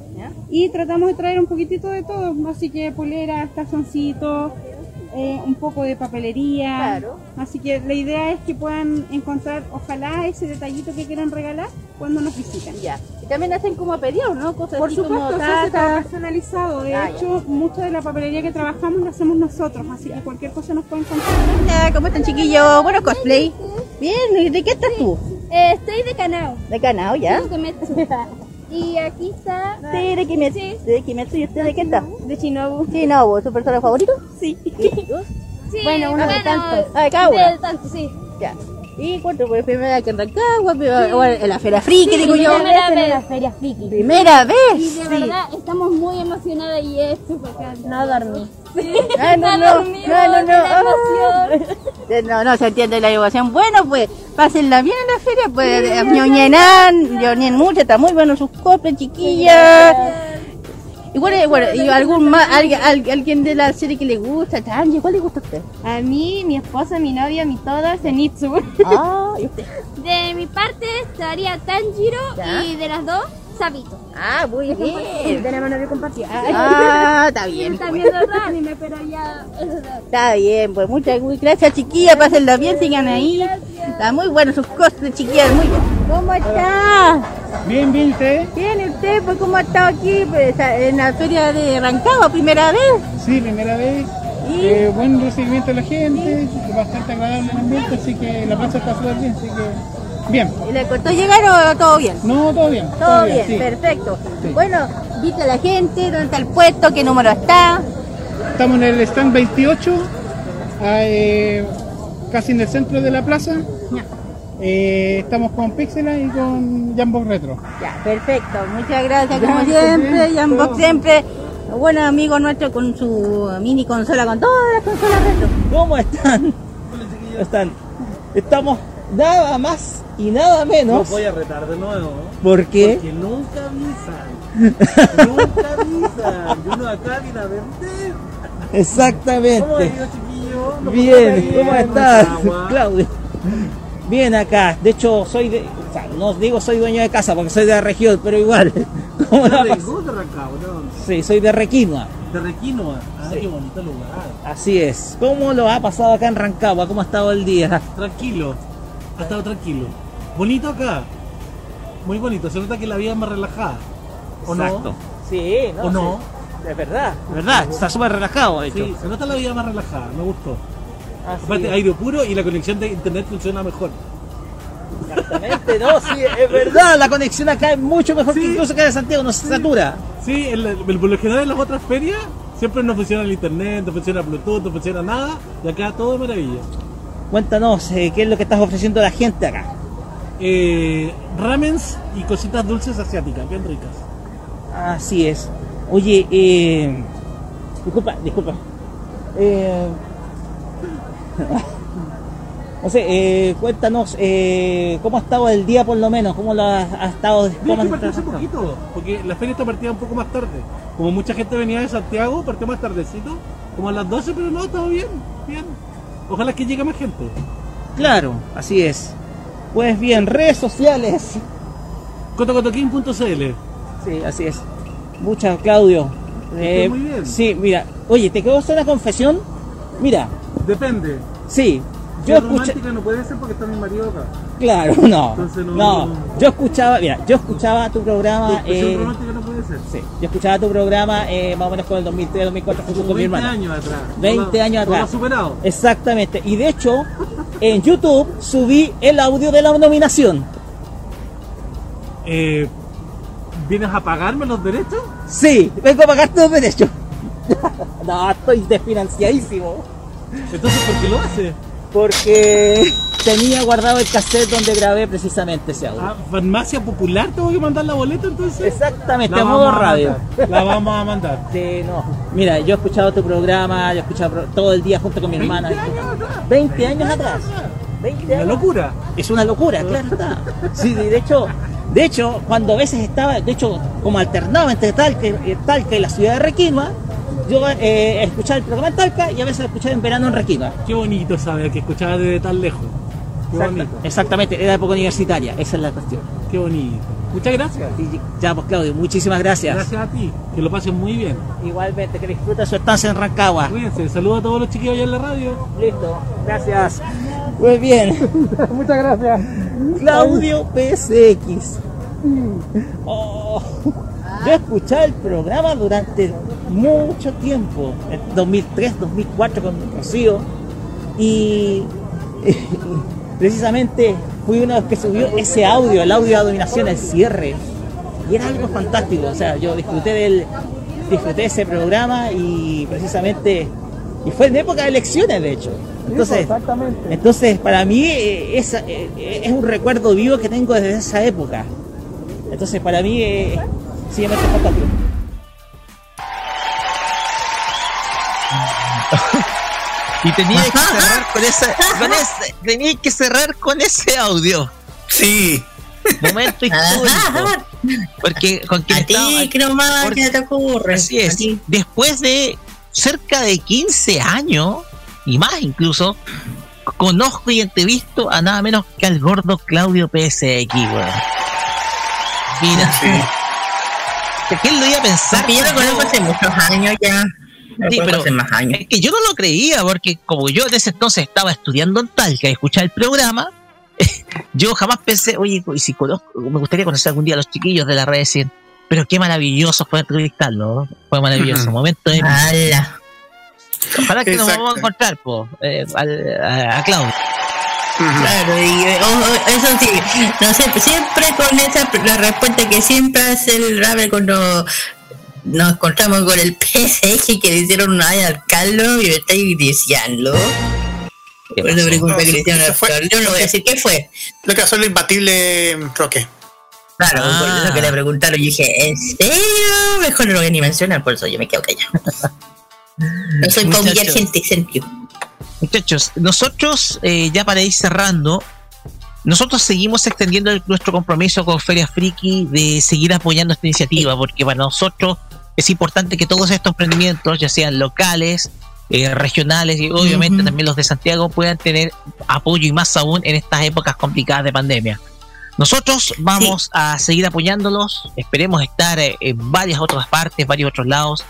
Y tratamos de traer un poquitito de todo, así que poleras, calzoncitos, eh, un poco de papelería. Así que la idea es que puedan encontrar, ojalá, ese detallito que quieran regalar cuando nos visiten. Ya. Y también hacen como a pedido, ¿no? Cosas Por así como supuesto, se hace personalizado. De Ah, ya. hecho, mucha de la papelería que trabajamos la hacemos nosotros, así que cualquier cosa nos pueden contactar. Hola, ¿cómo están chiquillos? Bueno, cosplay. Bien, ¿y ¿de qué estás tú? estoy de Canao. De Canao, ¿ya? Y aquí está. Sí, de Kimetsu. De Kimetsu, ¿y usted de qué está? De Shinobu. Shinobu, ¿su personaje favorito? Sí. Sí, bueno, uno de tantos. Ah, de cada uno. De tantos, sí. Ya. ¿Y cuánto fue primera vez que en Rancagua? en la Feria Friki, digo yo. Primera vez en la Feria Friki. Primera vez. Y de Sí. verdad estamos muy emocionadas y es súper. No dormí. Ah, no, no, dormimos no, no, no. No, no se entiende la emoción. Bueno, pues, pásenla bien en la feria, pues, ñoñenan, ñoñen mucho, está muy bueno sus coplas, chiquillas. ¿Y es, bueno, y algún más, alguien, al- alguien de la serie que le gusta? Tanji, ¿cuál le gusta a usted? A mí, mi esposa, mi novia, mi toda, Zenitsu. Ah, ¿y usted? De mi parte estaría Tanjiro Ya. y de las dos, Sabito. Ah, muy bien. De la mano de compartida. Ah, está bien. También de otro anime, pero ya... Está bien, pues muchas muy gracias chiquillas, pásenlo bien, sigan ahí. Está muy bueno sus cosas, chiquillas, muy bien. ¿Cómo está? Bien, bien, usted. Bien, ¿y usted, pues cómo ha estado aquí pues, en la feria de Rancagua, primera vez? Sí, primera vez. ¿Y? Eh, buen recibimiento de la gente, bastante agradable el ambiente, así que la plaza está súper bien, así que bien. ¿Y le costó llegar o todo bien? No, todo bien. Todo bien, sí. perfecto. Sí. Bueno, dice a la gente, ¿dónde está el puesto? ¿Qué número está? Estamos en el stand 28, ah, eh, casi en el centro de la plaza. Eh, estamos con Pixela y con Jambox Retro. Ya, perfecto. Muchas gracias, Ya, como siempre. Jambox siempre. Buen amigo nuestro con su mini consola, con todas las consolas retro. ¿Cómo están? ¿Cómo están? Estamos nada más y nada menos. Los voy a retar de nuevo. ¿Por qué? Porque nunca avisan. nunca avisan. Y uno acá viene a vender. Exactamente. ¿Cómo ha ido, chiquillo? ¿Lo Bien, ¿cómo estás. Claudio? Bien acá. De hecho, soy de. O sea, no digo soy dueño de casa porque soy de la región, pero igual. ¿Cómo la ¿De. Sí, soy de Requinoa. De Requinoa. Ah, Sí. qué bonito lugar. Así es. ¿Cómo lo ha pasado acá en Rancagua? ¿Cómo ha estado el día? Tranquilo. Ha estado tranquilo. Bonito acá. Muy bonito. Se nota que la vida es más relajada. ¿O Exacto. no? Sí, no. ¿O no? sí. Es verdad. Es verdad. Está súper relajado, de hecho. Sí, se nota la vida más relajada. Me gustó. Así Aparte, es. aire puro y la conexión de internet funciona mejor. Exactamente, no, sí, es verdad. La conexión acá es mucho mejor que incluso acá de Santiago, no se satura. Sí, el, el- por lo general en las otras ferias siempre no funciona el internet, no funciona Bluetooth, no funciona nada. Y acá todo de maravilla. Cuéntanos, eh, ¿qué es lo que estás ofreciendo a la gente acá? Eh, ramens y cositas dulces asiáticas, bien ricas. Así es. Oye, eh, disculpa, disculpa. Eh, no sé, eh, cuéntanos, eh, ¿cómo ha estado el día por lo menos? ¿Cómo lo ha, ha estado? No, ¿Cómo es que partió hace poquito, porque la feria está partida un poco más tarde. Como mucha gente venía de Santiago, partió más tardecito, como a las 12, pero no, todo bien, bien. Ojalá que llegue más gente. Claro, así es. Pues bien, redes sociales. Cotocotoquín.cl Sí, así es. Muchas, Claudio. Eh, muy bien. Sí, mira. Oye, ¿te quiero hacer una confesión? Mira, Depende. sí. Yo romántica no puede ser porque está mi marido acá. Claro, no. Entonces no- No, yo escuchaba, mira, yo escuchaba tu programa. Eh, romántica no puede ser. sí, yo escuchaba tu programa eh, más o menos con el 2003, 2004, junto con mi 20 hermana. años atrás. 20 No lo- años lo atrás. ha superado. Exactamente. Y de hecho, en YouTube subí el audio de la nominación. Eh, ¿Vienes a pagarme los derechos? Sí, vengo a pagar tus derechos. no, estoy desfinanciadísimo. Entonces, ¿por qué lo hace? Porque tenía guardado el cassette donde grabé precisamente ese audio. Ah, farmacia popular, tengo que mandar la boleta entonces. Exactamente, La a modo vamos a radio. La vamos a mandar. Sí, no. Mira, yo he escuchado tu programa, yo he escuchado todo el día junto con mi hermana. 20 años atrás. 20 Una años. locura. Es una locura, claro está. Sí, de hecho, de hecho, cuando a veces estaba, de hecho, como alternaba entre Talca, y- Talca y la ciudad de Requinoa, yo eh, escuchaba el programa en Talca y a veces lo escuchaba en verano en Requinoa. Qué bonito saber que escuchaba desde tan lejos. Qué Exacta- bonito. exactamente, era época universitaria, esa es la cuestión. Qué bonito. Muchas gracias. Y ya, pues Claudio, muchísimas gracias. Gracias a ti. Que lo pasen muy bien. Igualmente, que disfrute su estancia en Rancagua. Cuídense. Saludos a todos los chiquillos allá en la radio. Listo, gracias. Muy bien. Muchas gracias. Claudio PSX. Oh, yo escuchaba el programa durante mucho tiempo, en 2003, 2004 con Rocío, y precisamente fui uno de los que subió ese audio, el audio de dominación, el cierre, y era algo fantástico, o sea, yo disfruté del disfruté de ese programa y precisamente y fue en época de elecciones de hecho. Entonces, exactamente. entonces para mí eh, es, eh, es un recuerdo vivo que tengo desde esa época. Entonces para mí eh, Y tenía que cerrar con ese, con ese, tenía que cerrar con ese audio. Sí. Momento histórico. Porque con quien A ti, ¿qué nomás porque- que te ocurre? Así es. Después de cerca de 15 años, y más incluso, conozco y entrevisto a nada menos que al gordo Claudio PSX, weón. Mira. ¿Quién lo iba a pensar? Porque yo lo conozco hace muchos años ya. Sí, pero hace más años. es que yo no lo creía, porque como yo en ese entonces estaba estudiando en Talca y escuchaba el programa, yo jamás pensé, oye, y si conozco, me gustaría conocer algún día a los chiquillos de la red 100. Pero qué maravilloso fue entrevistarlo. Fue maravilloso. Momento de. ¡Hala! Ojalá que nos vamos a encontrar, po, eh, al- a, a Claudio. Claro, y eh, ojo, eso sí, no sé, siempre con esa la respuesta que siempre hace el Ravel cuando nos encontramos con el PSX que le hicieron una al Carlos y me estáis diciendo. Por esa pregunta que le al yo no voy a decir qué fue. Lo que pasó el imbatible Roque. Claro, por Ah. eso que le preguntaron y dije, ¿en serio? Mejor no lo voy a ni mencionar, por eso yo me quedo callado. No soy para humillar gente, sentido. Muchachos, nosotros, eh, ya para ir cerrando, nosotros seguimos extendiendo el- nuestro compromiso con Feria Friki de seguir apoyando esta iniciativa, porque para nosotros es importante que todos estos emprendimientos, ya sean locales, eh, regionales y obviamente Ujú. también los de Santiago, puedan tener apoyo y más aún en estas épocas complicadas de pandemia. Nosotros vamos a seguir apoyándolos, esperemos estar eh, en varias otras partes, varios otros lados,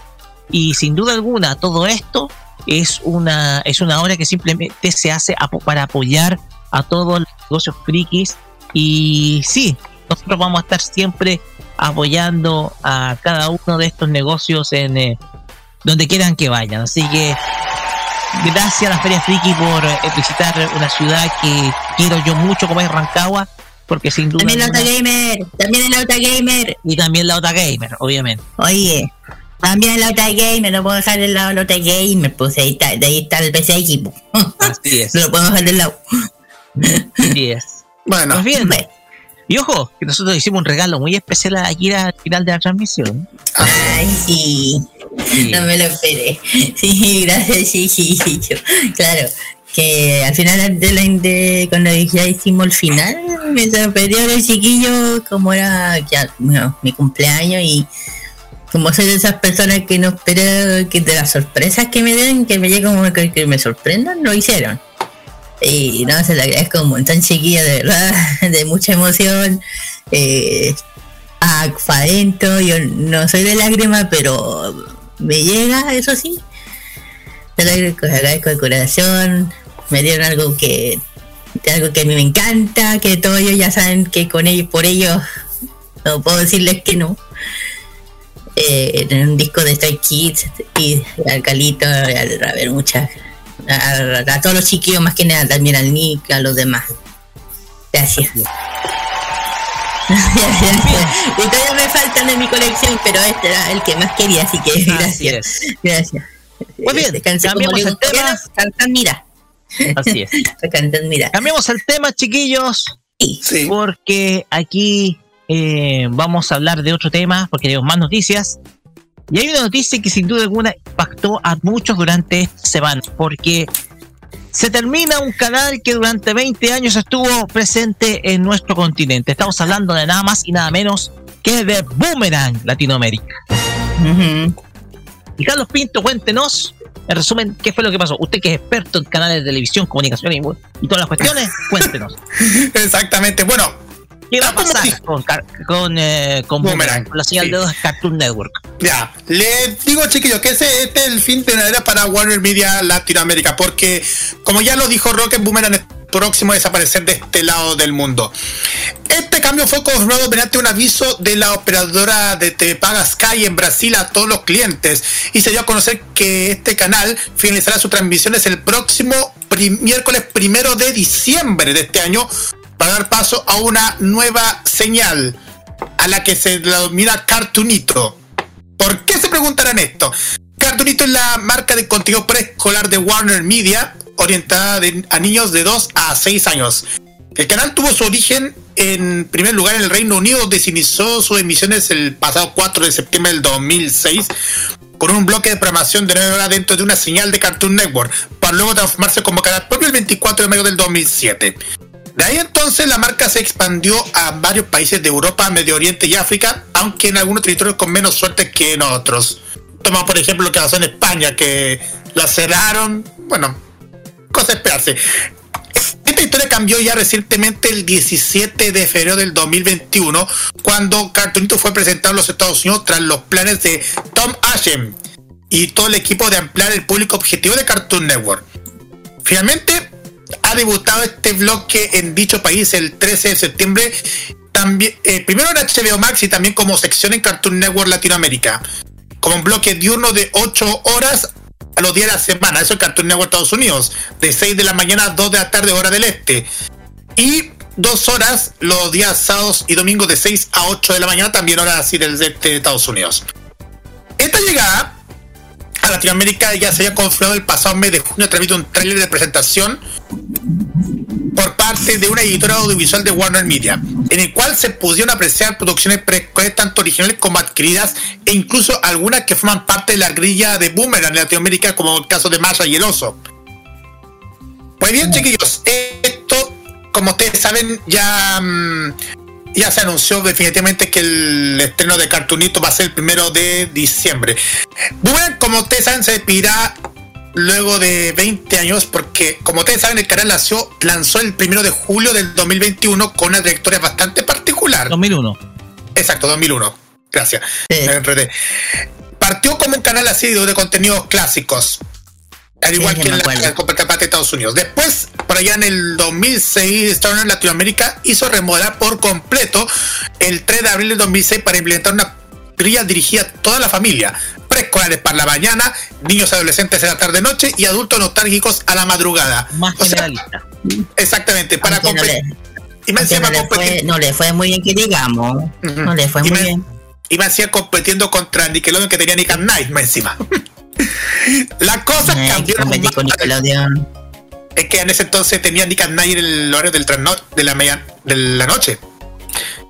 y sin duda alguna todo esto es una es una obra que simplemente se hace para apoyar a todos los negocios frikis. Y sí nosotros vamos a estar siempre apoyando a cada uno de estos negocios en eh, donde quieran que vayan. Así que gracias a la Feria Friki por eh, visitar una ciudad que quiero yo mucho como es Rancagua porque sin duda También la Gamer, también Auta Gamer. y también la gamer obviamente. Oye, también el Auta Gamer, no puedo dejar de lado el Auta Gamer, pues ahí está, de ahí está el PC equipo. Así es. No lo podemos dejar de lado. Así es. Bueno, Pues bien. Y ojo, que nosotros hicimos un regalo muy especial a Akira al final de la transmisión. Ay, sí. No me lo esperé. Sí, gracias, sí, sí, sí. yo- claro, que al final de la de, cuando ya hicimos el final, me sorprendió el chiquillo como era ya bueno, mi cumpleaños y como soy de esas personas que no espero que de las sorpresas que me den, que me lleguen como que, que me sorprendan, lo hicieron. Y no, se lo agradezco un montón, chiquillo, de verdad, de mucha emoción. Eh, yo no soy de lágrimas, pero me llega, eso sí. Te lo agradezco, de corazón. Me dieron algo que algo que a mí me encanta, que todos ellos ya saben que con ellos, por ellos, no puedo decirles que no. Eh, en un disco de Stray Kids y al Calito, al Raver, muchas. A, a todos los chiquillos, más que nada, también al Nick, a los demás. Gracias. y todavía me faltan de mi colección, pero este era el que más quería, así que gracias. Gracias. Pues bien, Descansé cambiamos el tema. Cantan, mira. Así es. Cantan, mira. Cambiamos el tema, chiquillos. Porque aquí eh, vamos a hablar de otro tema, porque tenemos más noticias. Y hay una noticia que sin duda alguna impactó a muchos durante esta semana, porque se termina un canal que durante 20 años estuvo presente en nuestro continente. Estamos hablando de nada más y nada menos que de Boomerang Latinoamérica. Y Carlos Pinto, cuéntenos, en resumen, qué fue lo que pasó. Usted que es experto en canales de televisión, comunicación y, y todas las cuestiones, cuéntenos. Exactamente. Bueno, ¿Qué va a pasar con, Car- con, eh, con Boomerang, con la señal sí. de Cartoon Network? Ya, les digo chiquillos que ese este es el fin de una era para Warner Media Latinoamérica, porque como ya lo dijo Rocket Boomerang es próximo a desaparecer de este lado del mundo. Este cambio fue confirmado mediante un aviso de la operadora de TV Paga Sky en Brasil a todos los clientes y se dio a conocer que este canal finalizará sus transmisiones el próximo miércoles primero de diciembre de este año para dar paso a una nueva señal a la que se denomina Cartoonito. ¿Por qué se preguntarán esto? Cartoonito es la marca de contenido preescolar de Warner Media, orientada a niños de 2 a 6 años. El canal tuvo su origen en primer lugar en el Reino Unido, donde se inició sus emisiones el pasado 4 de septiembre del 2006 con un bloque de programación de 9 horas dentro de una señal de Cartoon Network, para luego transformarse como canal propio el 24 de mayo del 2007. De ahí entonces la marca se expandió a varios países de Europa, Medio Oriente y África, aunque en algunos territorios con menos suerte que en otros. Toma por ejemplo lo que pasó en España, que la cerraron, bueno, cosa esperarse. Esta historia cambió ya recientemente el 17 de febrero del 2021, cuando Cartoonito fue presentado en los Estados Unidos tras los planes de Tom Ashen y todo el equipo de ampliar el público objetivo de Cartoon Network. Finalmente, ha debutado este bloque en dicho país el 13 de septiembre, también, eh, primero en HBO Max y también como sección en Cartoon Network Latinoamérica, como un bloque diurno de 8 horas a los días de la semana, eso es Cartoon Network Estados Unidos, de 6 de la mañana a 2 de la tarde hora del este, y dos horas los días sábados y domingos de 6 a 8 de la mañana, también hora así del este de Estados Unidos. Esta llegada a Latinoamérica ya se había confirmado el pasado mes de junio a través de un tráiler de presentación por parte de una editora audiovisual de Warner Media, en el cual se pudieron apreciar producciones precuelas tanto originales como adquiridas e incluso algunas que forman parte de la grilla de Boomerang en Latinoamérica, como el caso de Masha y el oso. Pues bien, chiquillos, esto, como ustedes saben, ya, mm, ya se anunció definitivamente que el estreno de Cartoonito va a ser el primero de diciembre. Boomerang, como ustedes saben, se despedirá luego de 20 años, porque como ustedes saben, el canal nació, lanzó el primero de julio del 2021 con una trayectoria bastante particular. 2001. Exacto, 2001. Gracias. Enredé. Partió como un canal así de contenidos clásicos. Al igual Sí, que en la contraparte de Estados Unidos. Después, por allá en el 2006, Star en Latinoamérica hizo remodelar por completo el 3 de abril del 2006 para implementar una grilla dirigida a toda la familia. Preescolares para la mañana, niños y adolescentes en la tarde-noche y adultos nostálgicos a la madrugada. Más O sea, generalista. exactamente, para no competir. le- Y me aunque encima no le fue- competir. no le fue muy bien que digamos. No le fue Y muy me- bien. Y me hacía compitiendo contra Nickelodeon que tenía Nick at Night más encima. Las cosas Ay, cambiaron. Nickelodeon. Es que en ese entonces tenía Nick at Night en el horario del de la media, de la noche.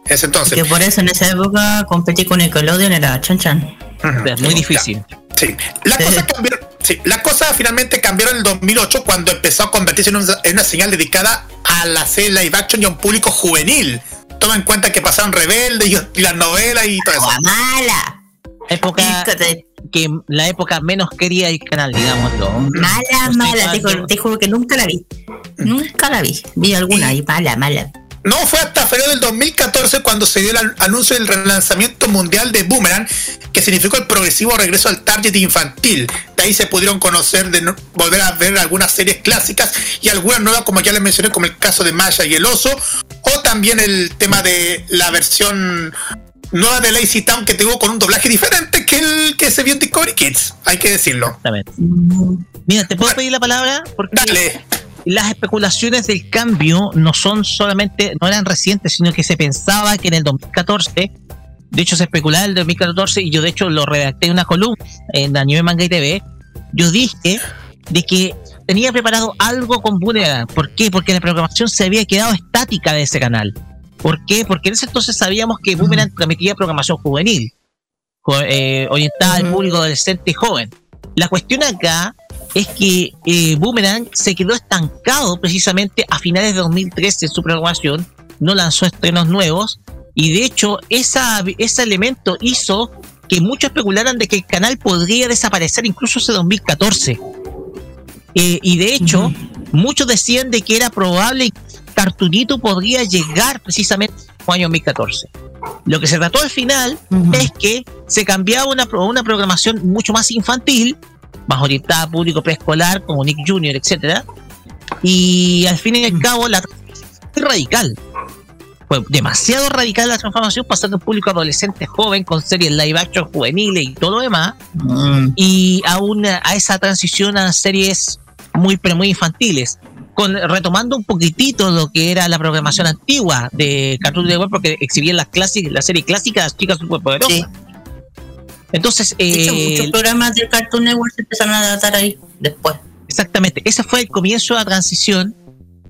En ese entonces. Que por eso en esa época competí con Nickelodeon era chan chan. Es muy difícil. Sí. Las cosas cambiaron. Sí, las cosas finalmente cambiaron en el 2008 cuando empezó a convertirse en una, en una señal dedicada a la serie live action y a un público juvenil. Toma en cuenta que pasaron rebeldes y, y las novelas y todo eso. mala! Época que la época menos quería el canal, digámoslo. Mala, mala, te, juro- te juro que nunca la vi. Nunca la vi. Vi alguna y mala, mala. No, fue hasta febrero del 2014 cuando se dio el an- anuncio del relanzamiento mundial de Boomerang, que significó el progresivo regreso al target infantil. De ahí se pudieron conocer, de no- volver a ver algunas series clásicas y algunas nuevas, como ya les mencioné, como el caso de Masha y el oso, o también el tema de la versión nueva de Lazy Town que tuvo con un doblaje diferente que el que se vio en Discovery Kids, hay que decirlo. Mira, ¿te puedo pedir la palabra? Porque las especulaciones del cambio no son solamente, no eran recientes, sino que se pensaba que en el 2014, de hecho se especulaba en el 2014, y yo de hecho lo redacté en una columna en Anime Manga y TV, yo dije de que tenía preparado algo con Boomerang. ¿Por qué? Porque la programación se había quedado estática de ese canal. ¿Por qué? Porque en ese entonces sabíamos que Boomerang transmitía programación juvenil, eh, orientada al público adolescente y joven. La cuestión acá es que eh, Boomerang se quedó estancado precisamente a finales de 2013 en su programación, no lanzó estrenos nuevos y de hecho esa, ese elemento hizo que muchos especularan de que el canal podría desaparecer incluso ese 2014. Eh, y de hecho, muchos decían de que era probable que Cartoonito podría llegar precisamente en el año 2014. Lo que se trató al final es que se cambiaba una, una programación mucho más infantil, más orientada a público preescolar, como Nick Jr., etcétera Y al fin y al cabo, la transformación fue radical. Fue demasiado radical la transformación, pasando de un público adolescente joven con series live action juveniles y todo lo demás, y a, una, a esa transición a series muy, pero muy infantiles. Con, retomando un poquitito lo que era la programación antigua de Cartoon Network, porque exhibían las clásicas, la serie clásica, las chicas superpoderosas. Entonces, De hecho, eh, muchos programas del Cartoon Network se empezaron a adaptar ahí después. Exactamente, ese fue el comienzo de la transición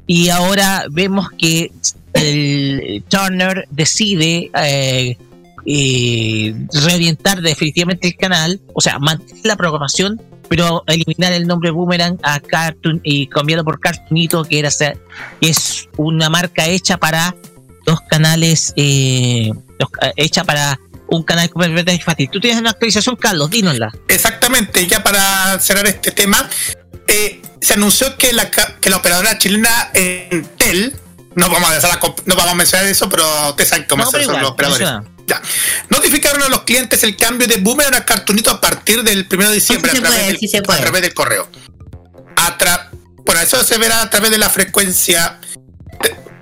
y ahora vemos que el Turner decide eh, eh, reorientar definitivamente el canal, o sea, mantener la programación pero eliminar el nombre Boomerang a Cartoon y cambiarlo por Cartoonito, que era que es una marca hecha para los canales, eh, los- eh, hecha para un canal completamente infantil. Tú tienes una actualización, Carlos, dínosla. Exactamente, ya para cerrar este tema, eh, se anunció que la, que la operadora chilena Entel, no vamos a, la no vamos a mencionar eso, pero ustedes saben cómo No, son igual, los operadores. Ya. Notificaron a los clientes el cambio de Boomerang a Cartoonito a partir del 1 de diciembre Sí a, través puede, del, sí a través del correo. A bueno, eso se verá a través de la frecuencia.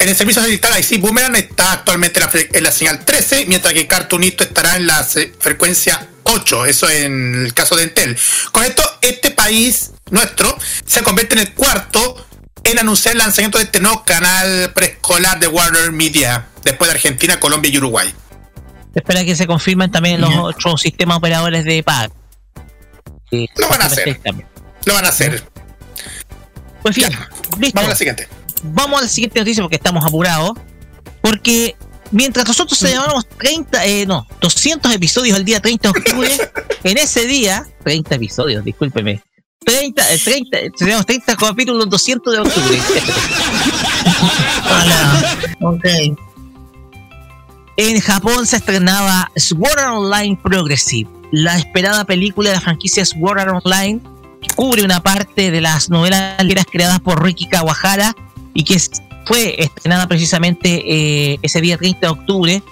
En el servicio satelital, ahí sí, Boomerang está actualmente en la, fre- en la señal 13, mientras que Cartoonito estará en la frecuencia 8, eso en el caso de Entel. Con esto, este país nuestro se convierte en el cuarto en anunciar el lanzamiento de este nuevo canal preescolar de Warner Media, después de Argentina, Colombia y Uruguay. Espera que se confirmen también los otros sistemas operadores de pago. Lo van a hacer. Lo van a hacer. Pues bien, listo. Vamos a la siguiente. Vamos a la siguiente noticia porque estamos apurados. Porque mientras nosotros celebramos 30, eh, no, 200 episodios el día 30 de octubre, en ese día, 30 episodios, discúlpeme. 30, eh, 30, eh, tenemos 30 capítulos 200 de octubre. ok. En Japón se estrenaba Sword Art Online Progressive, la esperada película de la franquicia Sword Art Online, que cubre una parte de las novelas ligeras creadas por Riki Kawahara y que fue estrenada precisamente eh, ese día 30 de octubre.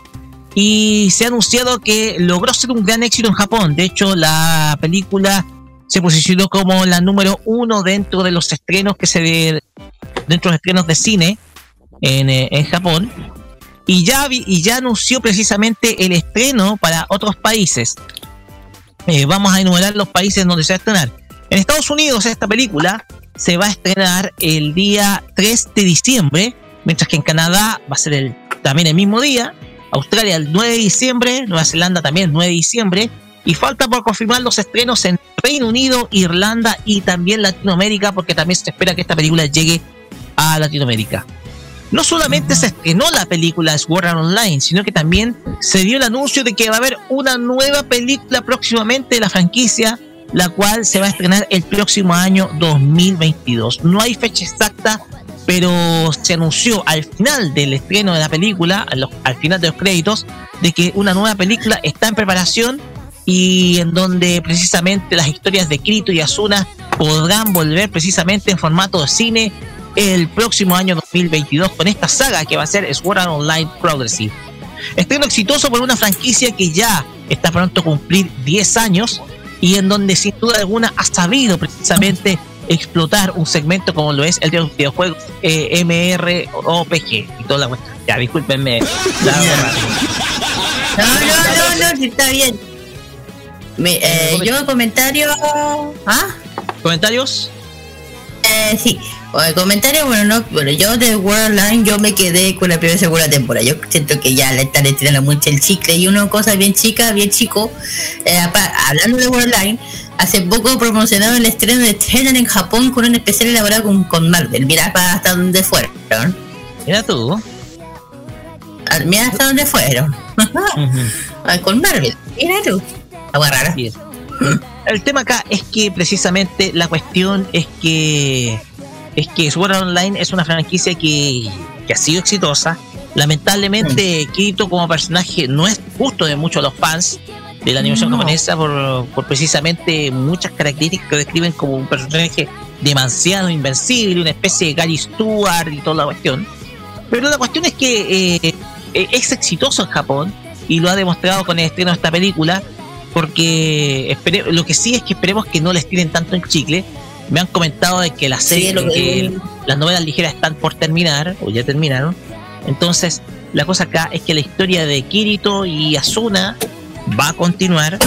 Y se ha anunciado que logró ser un gran éxito en Japón. De hecho, la película se posicionó como la número uno dentro de los estrenos que se de, dentro de los estrenos de cine en, eh, en Japón y ya, y ya anunció precisamente el estreno para otros países. Eh, vamos a enumerar los países donde se va a estrenar. En Estados Unidos esta película se va a estrenar el día 3 de diciembre, mientras que en Canadá va a ser el, también el mismo día, Australia el 9 de diciembre, Nueva Zelanda también el 9 de diciembre, y falta por confirmar los estrenos en Reino Unido, Irlanda y también Latinoamérica, porque también se espera que esta película llegue a Latinoamérica. No solamente se estrenó la película Sword Art Online, sino que también se dio el anuncio de que va a haber una nueva película próximamente de la franquicia, la cual se va a estrenar el próximo año 2022. No hay fecha exacta, pero se anunció al final del estreno de la película, al final de los créditos, de que una nueva película está en preparación y en donde precisamente las historias de Kirito y Asuna podrán volver precisamente en formato de cine el próximo año 2022 con esta saga que va a ser Sword Online Progressive. Estreno exitoso por una franquicia que ya está pronto a cumplir 10 años y en donde sin duda alguna ha sabido precisamente explotar un segmento como lo es el de los videojuegos eh, MROPG y toda la cuestión. Ya, discúlpenme. la. No, no, no, no, sí está bien. Me- eh, yo comentario. ¿Ah? ¿Comentarios? Eh, sí. Bueno, comentario, bueno, no, bueno, yo de World Online yo me quedé con la primera y segunda temporada. Yo siento que ya le están estirando mucho el chicle y una cosa bien chica, bien chico. eh, hablando de World Online, hace poco promocionaron el estreno de Tenet en Japón con un especial elaborado con, con Marvel. Mira para hasta dónde fueron. Mira tú. Ah, Mira hasta dónde fueron. Ah, con Marvel. Mira tú. Agua rara. El tema acá es que precisamente la cuestión es que es que Sword Art Online es una franquicia que, que ha sido exitosa. Lamentablemente, Kirito como personaje no es justo de muchos de los fans de la animación No. japonesa por, por precisamente muchas características que describen como un personaje demasiado invencible, una especie de Gary Stewart y toda la cuestión. Pero la cuestión es que eh, eh, es exitoso en Japón y lo ha demostrado con el estreno de esta película porque espere- lo que sí es que esperemos que no les tiren tanto el chicle. Me han comentado de que la serie, Sí, lo que- las novelas ligeras están por terminar o ya terminaron. Entonces, la cosa acá es que la historia de Kirito y Asuna va a continuar.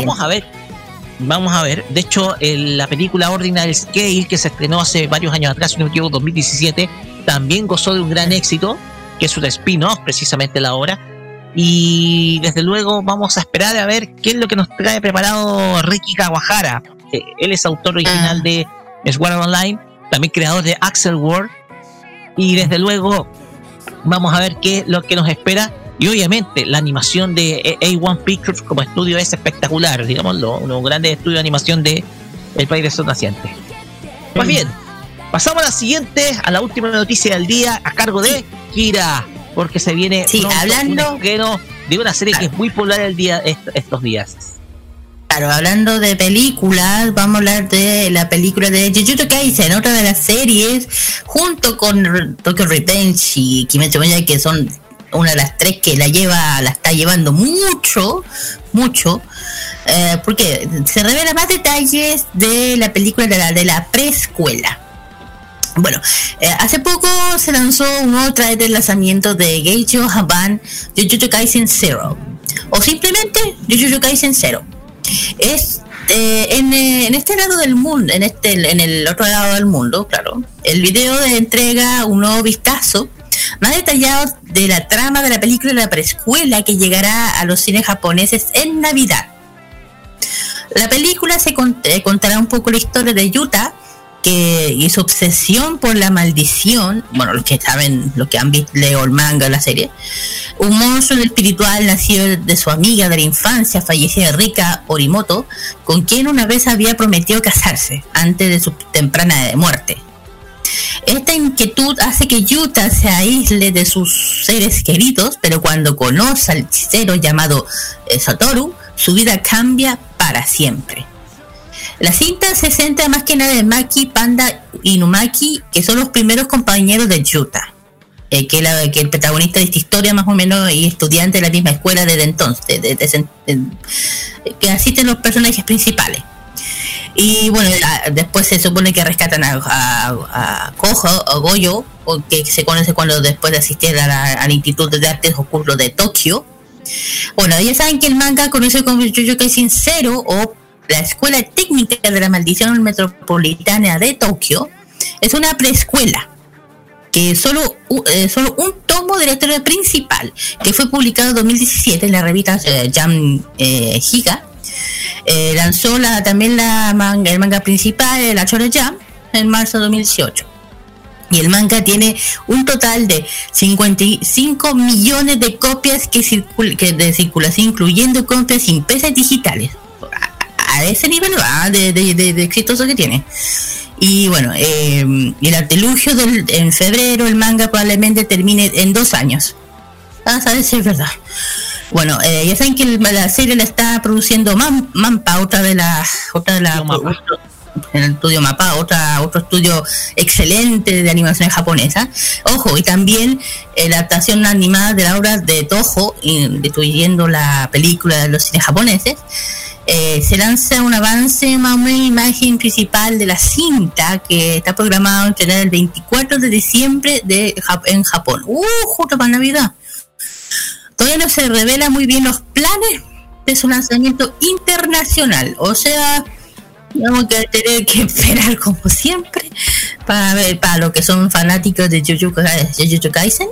Vamos a ver. Vamos a ver. De hecho, el- la película Ordinary Scale, que se estrenó hace varios años atrás, si no me equivoco, 2017, también gozó de un gran éxito, que es un spin-off precisamente la obra. Y desde luego vamos a esperar a ver qué es lo que nos trae preparado Ricky Kawahara. Eh, Él es autor original de Sword Online, también creador de Axel World. Y desde luego vamos a ver qué es lo que nos espera. Y obviamente la animación de A1 Pictures como estudio es espectacular, digámoslo, uno grande estudio de animación de, el país de son naciente. Pues bien, pasamos a la siguiente, a la última noticia del día, a cargo de Kira, porque se viene Sí, hablando- un de una serie que es muy popular el día est- estos días. Claro, hablando de películas, vamos a hablar de la película de Jujutsu Kaisen, otra de las series, junto con Tokyo Revenge y Kimetsu no que son una de las tres que la lleva, la está llevando mucho, mucho, eh, porque se revelan más detalles de la película de la, de la preescuela. Bueno, eh, hace poco se lanzó un nuevo trailer de lanzamiento de Geijo Haban Jujutsu Kaisen Zero, o simplemente Jujutsu Kaisen Zero es eh, en, eh, en este lado del mundo, en este, en el otro lado del mundo, claro. El video de entrega un nuevo vistazo más detallado de la trama de la película de la preescuela que llegará a los cines japoneses en Navidad. La película se cont- contará un poco la historia de Yuta que y su obsesión por la maldición, bueno, los que saben, los que han visto el manga, la serie, un monstruo espiritual nacido de su amiga de la infancia, fallecida Rika Orimoto, con quien una vez había prometido casarse antes de su temprana muerte. Esta inquietud hace que Yuta se aísle de sus seres queridos, pero cuando conoce al hechicero llamado eh, Satoru, su vida cambia para siempre. La cinta se centra más que nada en Maki, Panda y Numaki, que son los primeros compañeros de Yuta. eh, que, el protagonista de esta historia más o menos y estudiante de la misma escuela desde entonces, de- que asisten los personajes principales. Y bueno, la- después se supone que rescatan a, a, a Kojo o Goyo, que se conoce cuando después de asistir a al Instituto de Artes Ocultos de Tokio. Bueno, ya saben que el manga conoce como Jujutsu Kaisen Zero o la Escuela Técnica de la Maldición Metropolitana de Tokio es una preescuela que solo, eh, solo un tomo de la historia principal que fue publicado en 2017 en la revista eh, Jam eh, Giga eh, lanzó la, también la manga, el manga principal, eh, la Chora Jam, en marzo de 2018. Y el manga tiene un total de 55 millones de copias que, circul que de circulación, incluyendo copias impresas digitales. A, ese nivel va de, de, de- de exitoso que tiene. Y bueno, eh, el artilugio del, en febrero, el manga probablemente termine en dos años. Ah, sabes si es verdad. Bueno, eh, ya saben que el- la serie la está produciendo Man- Manpa, otra de las, otra de las, en el estudio Mapa, otra, otro estudio excelente de animación japonesa. Ojo, y también eh, la adaptación animada de la obra de Toho, incluyendo la película de los cines japoneses. Eh, se lanza un avance más o menos imagen principal de la cinta que está programado a el 24 de diciembre de, Jap- en Japón. ¡Uh! Justo para Navidad. Todavía no se revela muy bien los planes de su lanzamiento internacional. O sea, vamos a tener que esperar como siempre para ver para los que son fanáticos de Jujutsu Ka- Jujutsu Kaisen.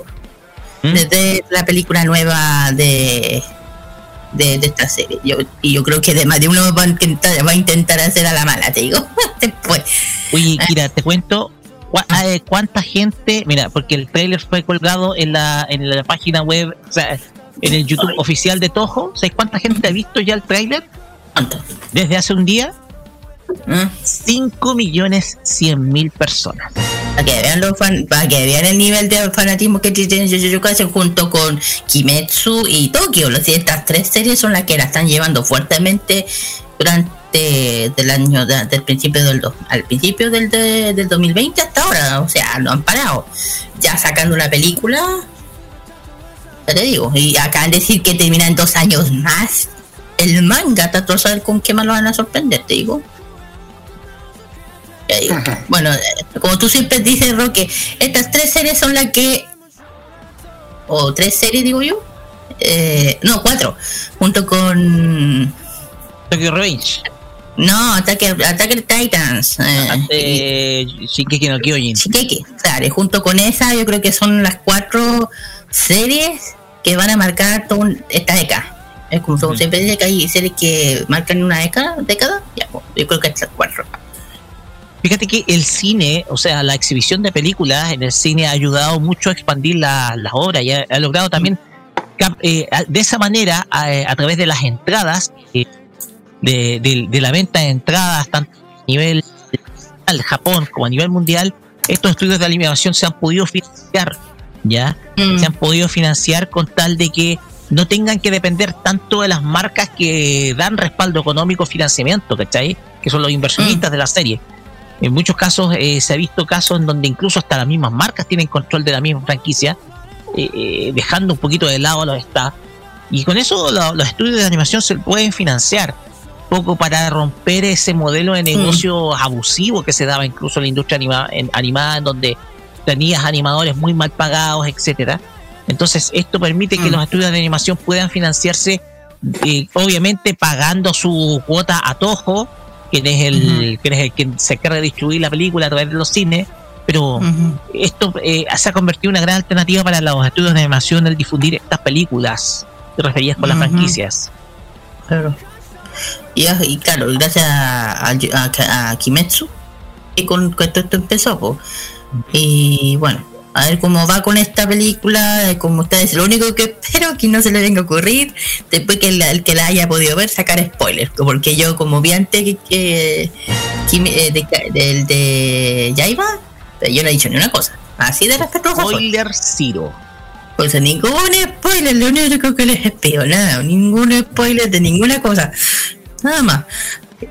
Desde la película nueva de, de, de esta serie. Yo, y yo creo que de más de uno va a intentar, va a intentar hacer a la mala, te digo. Después. Oye, Kira, te cuento cua- eh, cuánta gente, mira, porque el trailer fue colgado en la, en la página web, o sea, en el YouTube oficial de Toho. ¿Sabes cuánta gente ha visto ya el trailer? ¿Cuánto? Desde hace un día, 5 millones 100 mil personas. Para que vean los fan, para que vean el nivel de fanatismo que tiene Jujutsu Kaisen junto con Kimetsu y Tokyo. Las- Estas tres series son las que la están llevando fuertemente durante del año de- del principio del al principio del, de- del 2020 hasta ahora, o sea, no han parado. Ya sacando una película, ya te digo, y acaban de decir que terminan dos años más. El manga, de saber con qué más lo van a sorprender, te digo. Ya digo. Bueno, como tú siempre dices, Roque, estas tres series son las que. O tres series, digo yo. Eh, no, cuatro. Junto con. Tokyo Revenge. No, Ataque, Ataque Titans. Eh, Eh, Shingeki no Kyojin. Shingeki, claro, y junto con esa, yo creo que son las cuatro series que van a marcar toda un- esta década. Es como como siempre dice que hay series que marcan una década, década. Ya, pues, yo creo que estas cuatro. Fíjate que el cine, o sea, la exhibición de películas en el cine ha ayudado mucho a expandir la- las obras y ha, ha logrado también eh, a- de esa manera, a, a través de las entradas, eh, de, de- de la venta de entradas, tan- nivel al Japón como a nivel mundial, estos estudios de animación se han podido financiar, ¿ya? Se han podido financiar con tal de que no tengan que depender tanto de las marcas que dan respaldo económico, financiamiento, ¿cachai? Que son los inversionistas de la serie. En muchos casos eh, se ha visto casos en donde incluso hasta las mismas marcas tienen control de la misma franquicia, eh, eh, dejando un poquito de lado a los staff. Y con eso lo- los estudios de animación se pueden financiar poco para romper ese modelo de negocio abusivo que se daba incluso en la industria anima- en- animada, en donde tenías animadores muy mal pagados, etcétera. Entonces, esto permite que los estudios de animación puedan financiarse, eh, obviamente pagando su cuota a Toho, quien es el, quien es el que se encarga de distribuir la película a través de los cines, pero esto eh, se ha convertido en una gran alternativa para los estudios de animación el difundir estas películas referidas con las franquicias. Claro. Y, y claro, gracias a, a, a Kimetsu, y con que todo esto empezó, po. Y bueno, a ver cómo va con esta película, eh, como ustedes, lo único que espero que no se le venga a ocurrir, después que la- el que la haya podido ver, sacar spoilers, porque yo como vi antes que, que- eh, de, del de Yaiba, yo no he dicho ni una cosa, así de respetuoso. Spoiler Zero. Pues ningún spoiler, lo único que les pido, nada, ningún spoiler de ninguna cosa, nada más.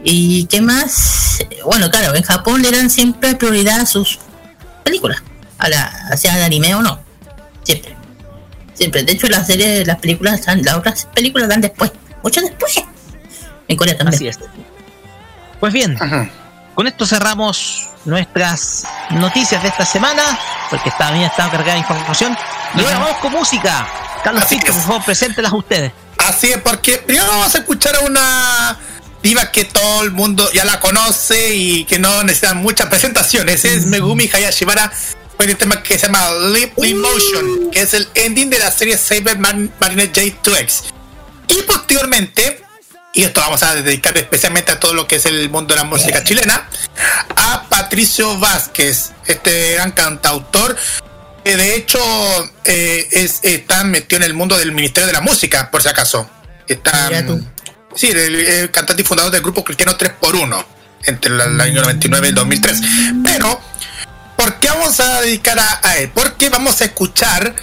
¿Y qué más? Bueno, claro, en Japón le dan siempre prioridad a sus películas, a la, sea de anime o no, siempre. Siempre, de hecho las series, las películas, están- las otras películas dan después, mucho después. En Corea también. Así es. Pues bien, con esto cerramos nuestras noticias de esta semana, porque también estaba cargada de información. Y ahora vamos con música. Carlos Pinto, por favor, preséntelas a ustedes. Así es, porque primero vamos a escuchar a una diva que todo el mundo ya la conoce y que no necesita muchas presentaciones. Es Megumi Hayashibara con el tema que se llama Live Emotion, que es el ending de la serie Saber Man- Marine J2X. Y posteriormente, y esto vamos a dedicar especialmente a todo lo que es el mundo de la música chilena, a Patricio Vázquez, este gran cantautor que de hecho eh, es, está metido en el mundo del Ministerio de la Música, por si acaso. Está, mm, sí, el, el cantante y fundador del grupo cristiano 3x1 entre el, el año 99 y el 2003. Pero, ¿por qué vamos a dedicar a, a él? Porque vamos a escuchar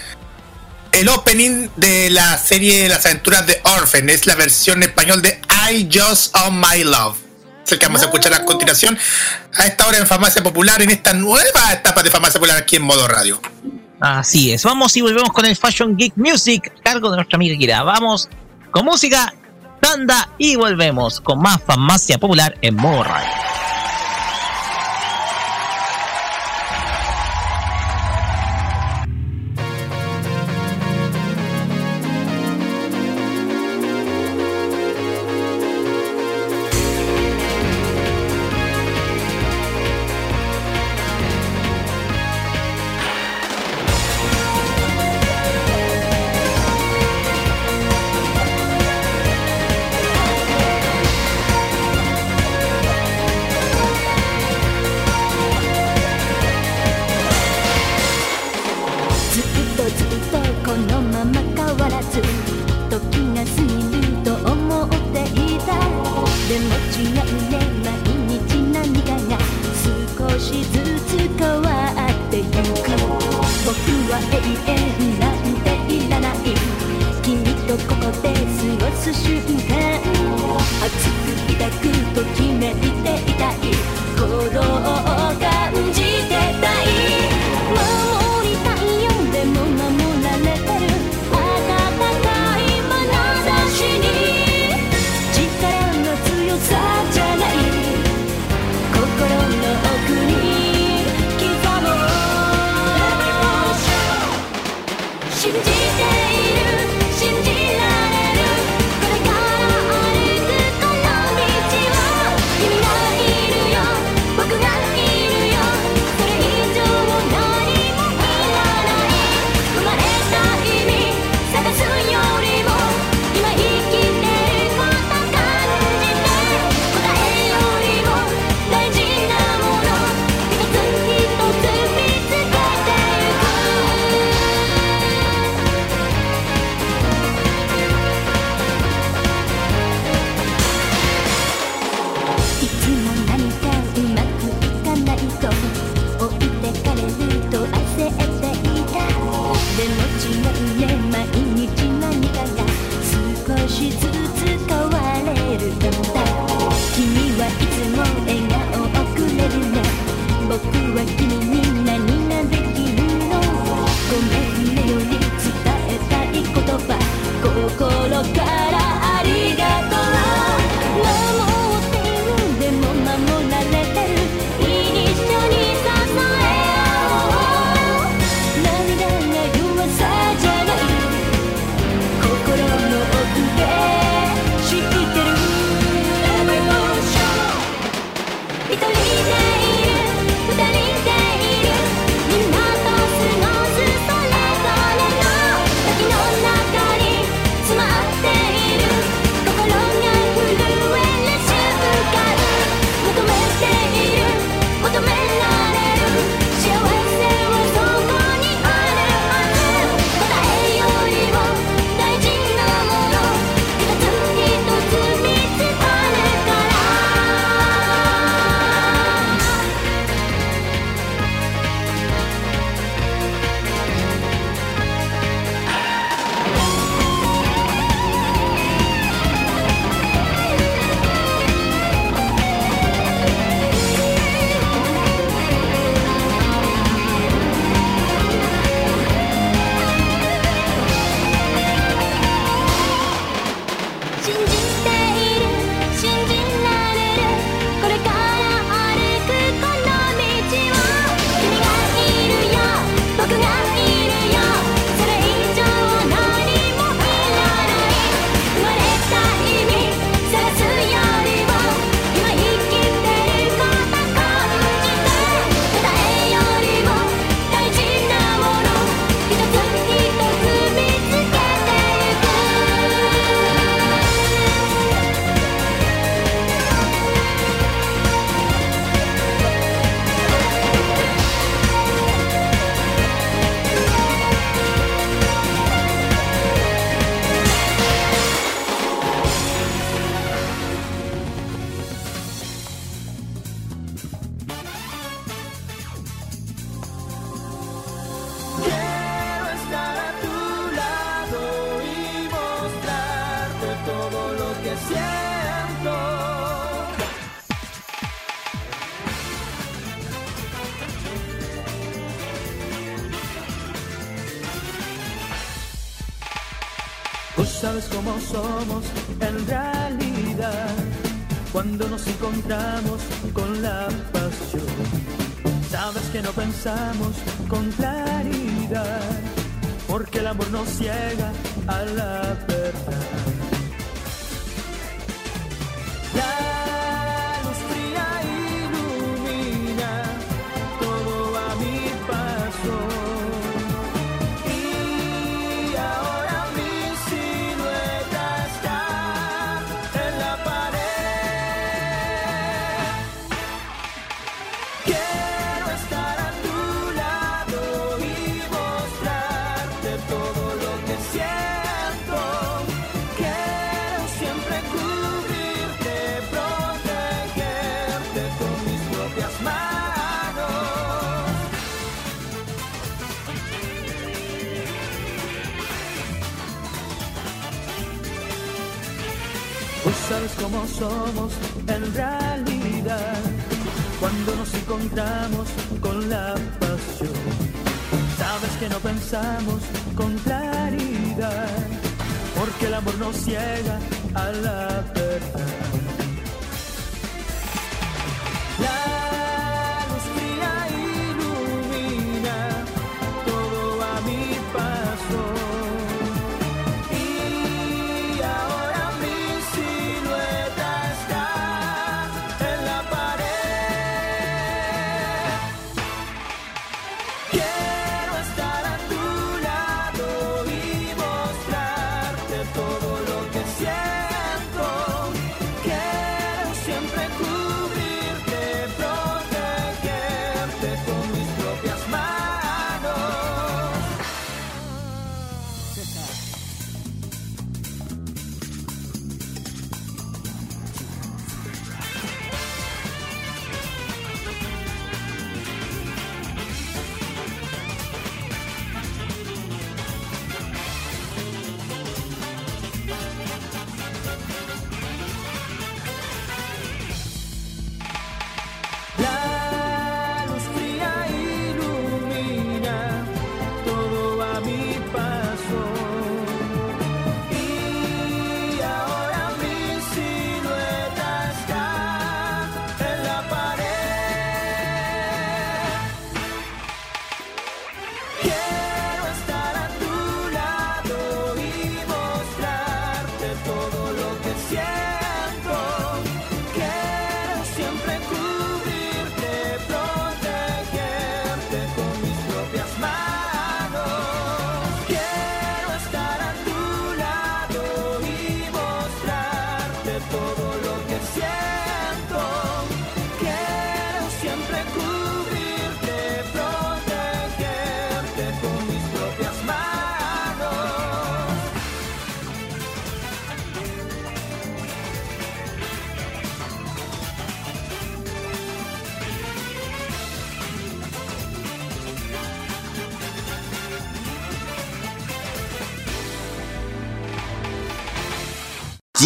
el opening de la serie Las aventuras de Orphan. Es la versión español de I Just On My Love. Es el que vamos a escuchar a continuación a esta hora en Farmacia Popular, en esta nueva etapa de Farmacia Popular aquí en modo radio. Así es. Vamos y volvemos con el Fashion Geek Music, cargo de nuestra amiga Kira. Vamos con música, tanda y volvemos con más farmacia popular en modo radio. Con la pasión. Sabes que no pensamos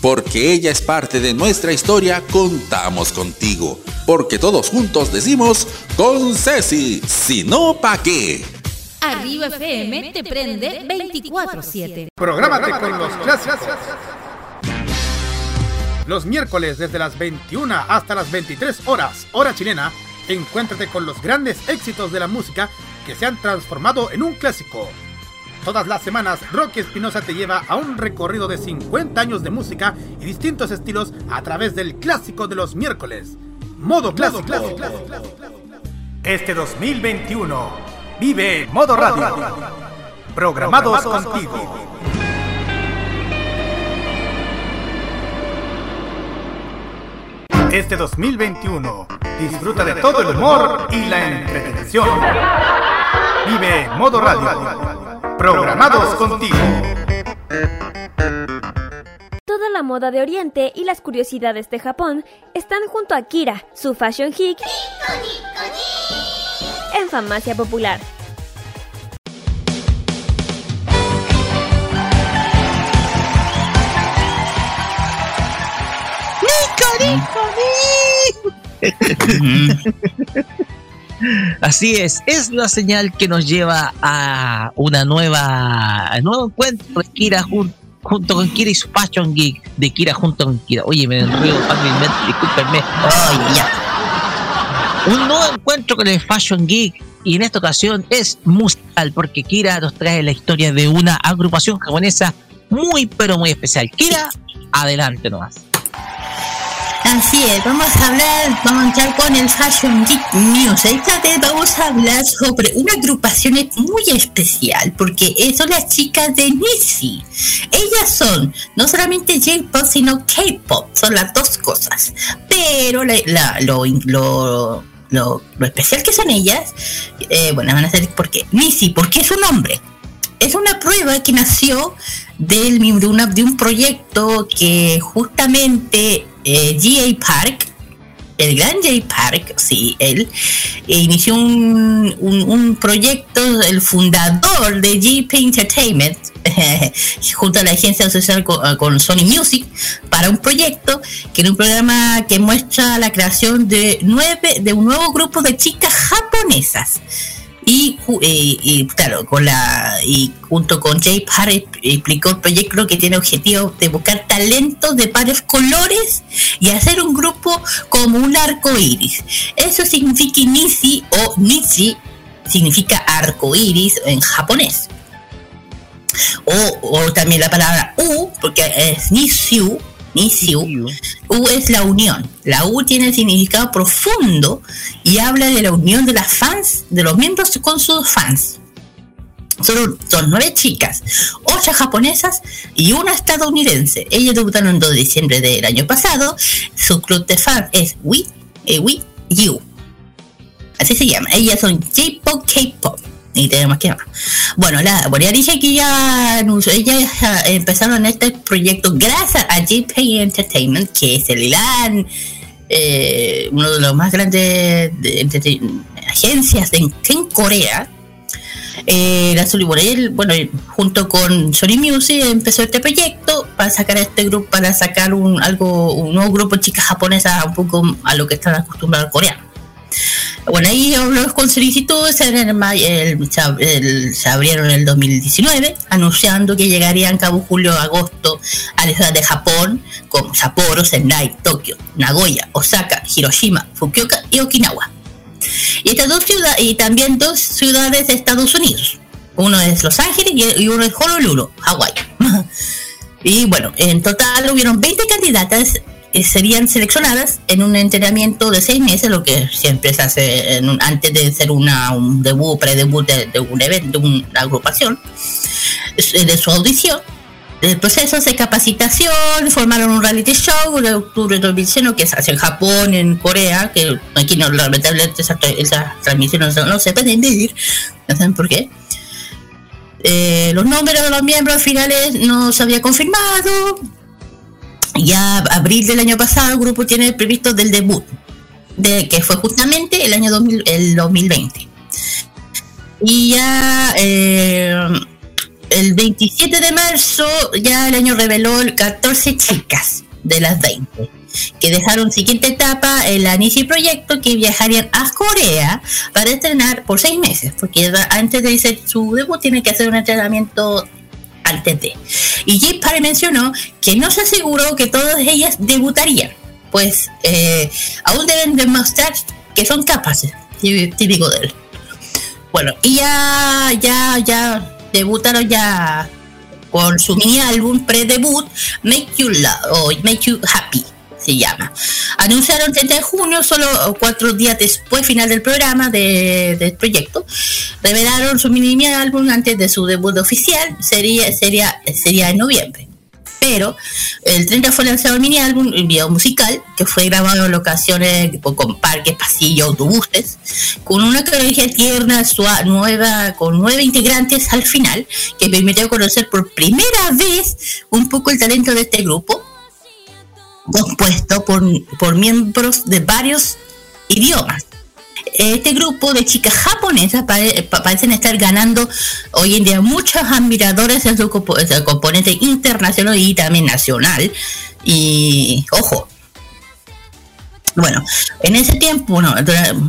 porque ella es parte de nuestra historia, contamos contigo. Porque todos juntos decimos, con Ceci, si no, ¿pa' qué? Arriba FM te prende 24-7. Prográmate con los clásicos. Los miércoles desde las 21 hasta las 23 horas, hora chilena, encuéntrate con los grandes éxitos de la música que se han transformado en un clásico. Todas las semanas, Rocky Espinosa te lleva a un recorrido de 50 años de música y distintos estilos a través del clásico de los miércoles. Modo clásico. Este 2021, vive Modo Radio. Programados contigo. Este 2021, disfruta de todo el humor y la entretención. Vive Modo Radio. Programados contigo. Toda la moda de Oriente y las curiosidades de Japón están junto a Kira, su fashion geek, en Farmacia Popular. Así es, es la señal que nos lleva a una nueva, a un nuevo encuentro de Kira junto con Kira y su Fashion Geek de Kira junto con Kira. Oye, me enredo fácilmente, discúlpenme. Un nuevo encuentro con el Fashion Geek y en esta ocasión es musical porque Kira nos trae la historia de una agrupación japonesa muy pero muy especial. Kira, adelante nomás. Así es, vamos a hablar, vamos a entrar con el Fashion Geek News. Esta vez vamos a hablar sobre una agrupación muy especial, porque son las chicas de Nisi. Ellas son no solamente J-pop, sino K-pop, son las dos cosas. Pero lo, especial que son ellas, eh, bueno, van a ser porque Nisi, porque es un nombre. Es una prueba que nació del, de, de un proyecto que justamente eh, G.A. Park, el gran J. Park, sí, él eh, inició un, un, proyecto, el fundador de GP Entertainment, junto a la agencia social con, con, Sony Music, para un proyecto que era un programa que muestra la creación de nueve, de un nuevo grupo de chicas japonesas y, eh, y, claro, con la y junto con Jay Parr explicó el proyecto que tiene objetivo de buscar talentos de varios colores y hacer un grupo como un arco iris. Eso significa Nisi o Nishi, significa arco iris en japonés. O, o también la palabra U, porque es Nishu, Nisiu. U es la unión. La U tiene significado profundo y habla de la unión de las fans, de los miembros con sus fans. Son, son nueve chicas, ocho japonesas y una estadounidense. Ellas debutaron el 2 de diciembre del año pasado. Su club de fans es We, eh, We You. Así se llama. Ellas son J-Pop, K-Pop y tenemos que bueno la bueno ya dije que ya ellas empezaron este proyecto gracias a JP Entertainment que es el gran eh, uno de los más grandes agencias en, Corea eh, la bueno, junto con Sony Music empezó este proyecto para sacar este grupo, para sacar un algo, un nuevo grupo de chicas japonesas un poco a lo que están acostumbrados coreanos. Bueno, ahí los con solicitudes se abrieron en el 2019, anunciando que llegarían cabo julio agosto a la ciudad de Japón, como Sapporo, Sendai, Tokio, Nagoya, Osaka, Hiroshima, Fukuoka y Okinawa. Y estas dos ciudades, y también dos ciudades de Estados Unidos. Uno es Los Ángeles y uno es Honolulu, Hawái. y bueno, en total hubieron 20 candidatas serían seleccionadas en un entrenamiento de seis meses, lo que siempre se hace antes de hacer una, un debut, pre-debut de, un evento, de una agrupación, de su audición. el proceso de capacitación, formaron un reality show de octubre de 2021 que se hace en Japón, en Corea, que aquí no, lamentablemente esas esa transmisiones no, no se pueden medir, no saben por qué. Eh, los números de los miembros finales no se había confirmado. Ya abril del año pasado el grupo tiene previsto del debut, de que fue justamente el año 2000, el 2020. Y ya eh, el 27 de marzo ya el año reveló 14 chicas de las 20 que dejaron siguiente etapa el Anisi Proyecto que viajarían a Corea para estrenar por seis meses porque antes de hacer su debut tiene que hacer un entrenamiento antes de y J Parry mencionó que no se aseguró que todas ellas debutarían pues eh, aún deben demostrar que son capaces típico de él. Bueno y ya ya ya debutaron ya con su mini álbum pre-debut Make You Love o Make You Happy se llama. Anunciaron 30 de junio, solo cuatro días después final del programa de, del proyecto. Revelaron su mini álbum antes de su debut oficial, sería, sería, sería en noviembre. Pero el 30 fue lanzado el mini álbum, un video musical, que fue grabado en locaciones con parques, pasillos, autobuses, con una coreografía tierna, suave, nueva, con nueve integrantes al final, que permitió conocer por primera vez un poco el talento de este grupo, compuesto por, por miembros de varios idiomas este grupo de chicas japonesas pare- pa- parecen estar ganando hoy en día muchos admiradores en su compo- en su componente internacional y también nacional. Y ojo. Bueno, en ese tiempo,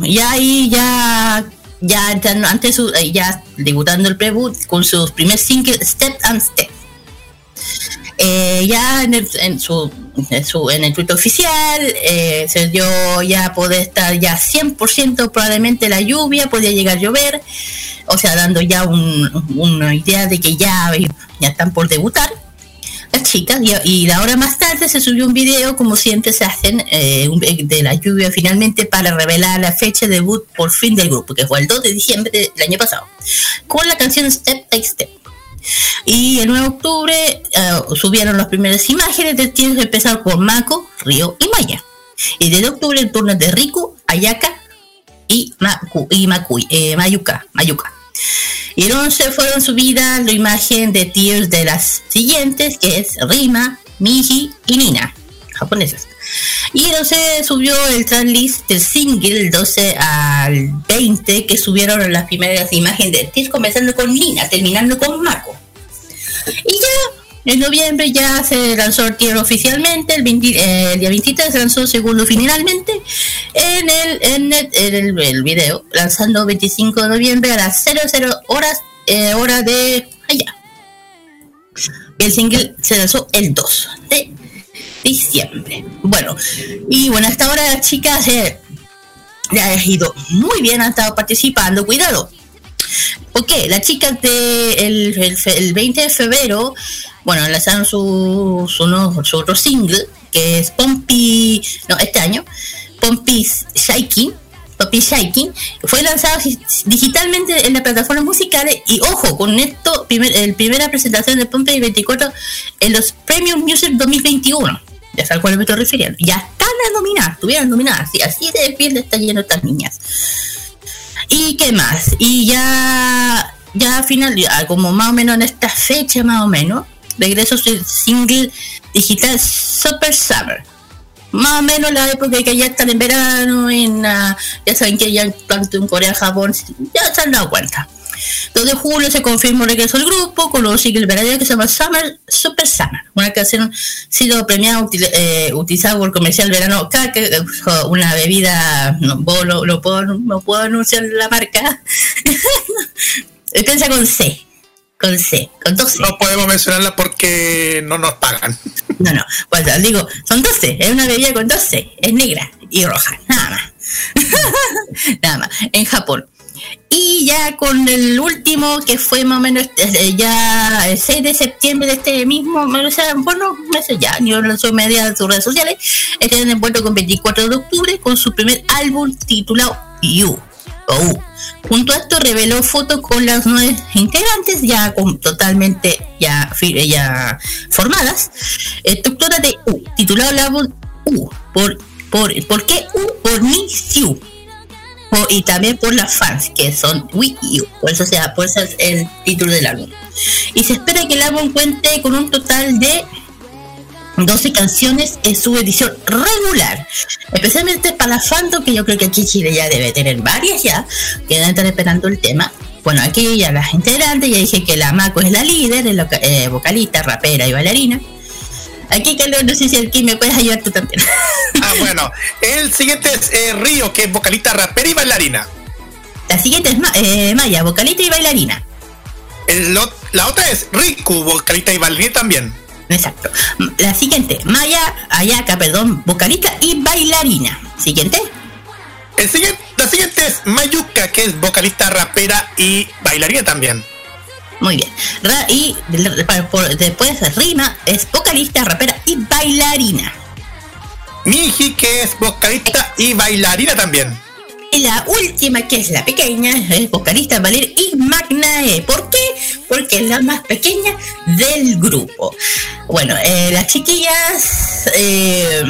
ya ahí ya ya antes ya debutando el debut con sus primer single Step and Step. Eh, ya en, el, en su, en el Twitter oficial eh, se dio ya poder estar ya 100% probablemente la lluvia podía llegar a llover. O sea dando ya un- una idea de que ya, ya están por debutar las chicas. Y, y la hora más tarde se subió un video como siempre se hacen eh, de la lluvia finalmente para revelar la fecha de debut por fin del grupo que fue el 2 de diciembre del año pasado con la canción Step by Step y el 9 de octubre eh, subieron las primeras imágenes del tiempo empezaron por Mako, Río y Maya. Y desde octubre el turno de Riku, Ayaka y, Maku, y eh, Mayuka, Mayuka. Y el 11 fueron subidas la imagen de tiers de las siguientes, que es Rima, Miji y Nina, japonesas. Y el 12 subió el tracklist del single, el 12 al 20, que subieron las primeras imágenes de tiers, comenzando con Nina, terminando con Mako. Y ya, en noviembre ya se lanzó el oficialmente, el, 20 eh, el día 23 se lanzó segundo finalmente en el, en el, en el video, lanzando 25 de noviembre a las 00 horas, eh, hora de allá. El single se lanzó el 2 de diciembre. Bueno, y bueno, hasta ahora las chicas eh, ha ido muy bien, han estado participando. Cuidado, porque las chicas de el, el fe- el 20 de febrero, bueno, lanzaron su, su, no- su otro single, que es Pompey, no, este año, Pompey Shaking, Pompey Shaking, fue lanzado gi- digitalmente en las plataformas musicales y ojo, con esto, el primera presentación de Pompey 24 en los Premium Music 2021. Ya sabes a cuál me estoy refiriendo. Ya están nominadas, estuvieron nominadas, sí, así de bien está lleno estas niñas. ¿Y qué más? Y ya, ya al final, ya como más o menos en esta fecha, más o menos, regreso su single digital Super Summer. Más o menos la época que ya están en verano, en, ah, ya saben que ya tanto en Corea, Japón, ya se han dado cuenta. 2 de julio se confirmó el regreso al grupo con un single verdadero que se llama Summer, Super Summer, una canción ha sido premiada, util- eh, utilizada por el comercial verano eh, una bebida, no puedo, no, no puedo, no puedo anunciar la marca, empieza con C, con C, con 12. No podemos mencionarla porque no nos pagan. No, no, pues digo, son 12, es una bebida con 12, es negra y roja, nada más. nada más, en Japón. Y ya con el último, que fue más o menos eh, ya el 6 de septiembre de este mismo, o sea, bueno, meses ya, yo lanzó media de sus redes sociales, están envuelto con 24 de octubre con su primer álbum titulado You. U. Junto a esto reveló fotos con las nueve integrantes ya totalmente ya, ya formadas. Estructura de U, titulado el álbum U. ¿Por, por, ¿por qué U? Por Miss You. Y también por las fans que son You. Por eso, sea, por el título del álbum. Y se espera que el álbum cuente con un total de 12 canciones en su edición regular. Especialmente para las fandom, que yo creo que aquí Chile ya debe tener varias ya, que deben estar esperando el tema. Bueno, aquí ya las integrantes, ya dije que la Mako es la líder, es la eh, vocalista, rapera y bailarina. Aquí, Carlos, no sé si aquí me puedes ayudar tú también. Ah, bueno. El siguiente es eh, Río, que es vocalista, rapera y bailarina. La siguiente es Ma- eh, Maya, vocalista y bailarina. El lo- la otra es Riku, vocalista y bailarina también. Exacto. La siguiente, Maya Ayaka, perdón, vocalista y bailarina. Siguiente. El siguiente, la siguiente es Mayuka, que es vocalista, rapera y bailarina también. Muy bien. Ra- y por- después Rima es vocalista, rapera y bailarina. Miji, que es vocalista y bailarina también. Y la última, que es la pequeña, es vocalista, Valer y Magnae. ¿Por qué? Porque es la más pequeña del grupo. Bueno, eh, las chiquillas... eh,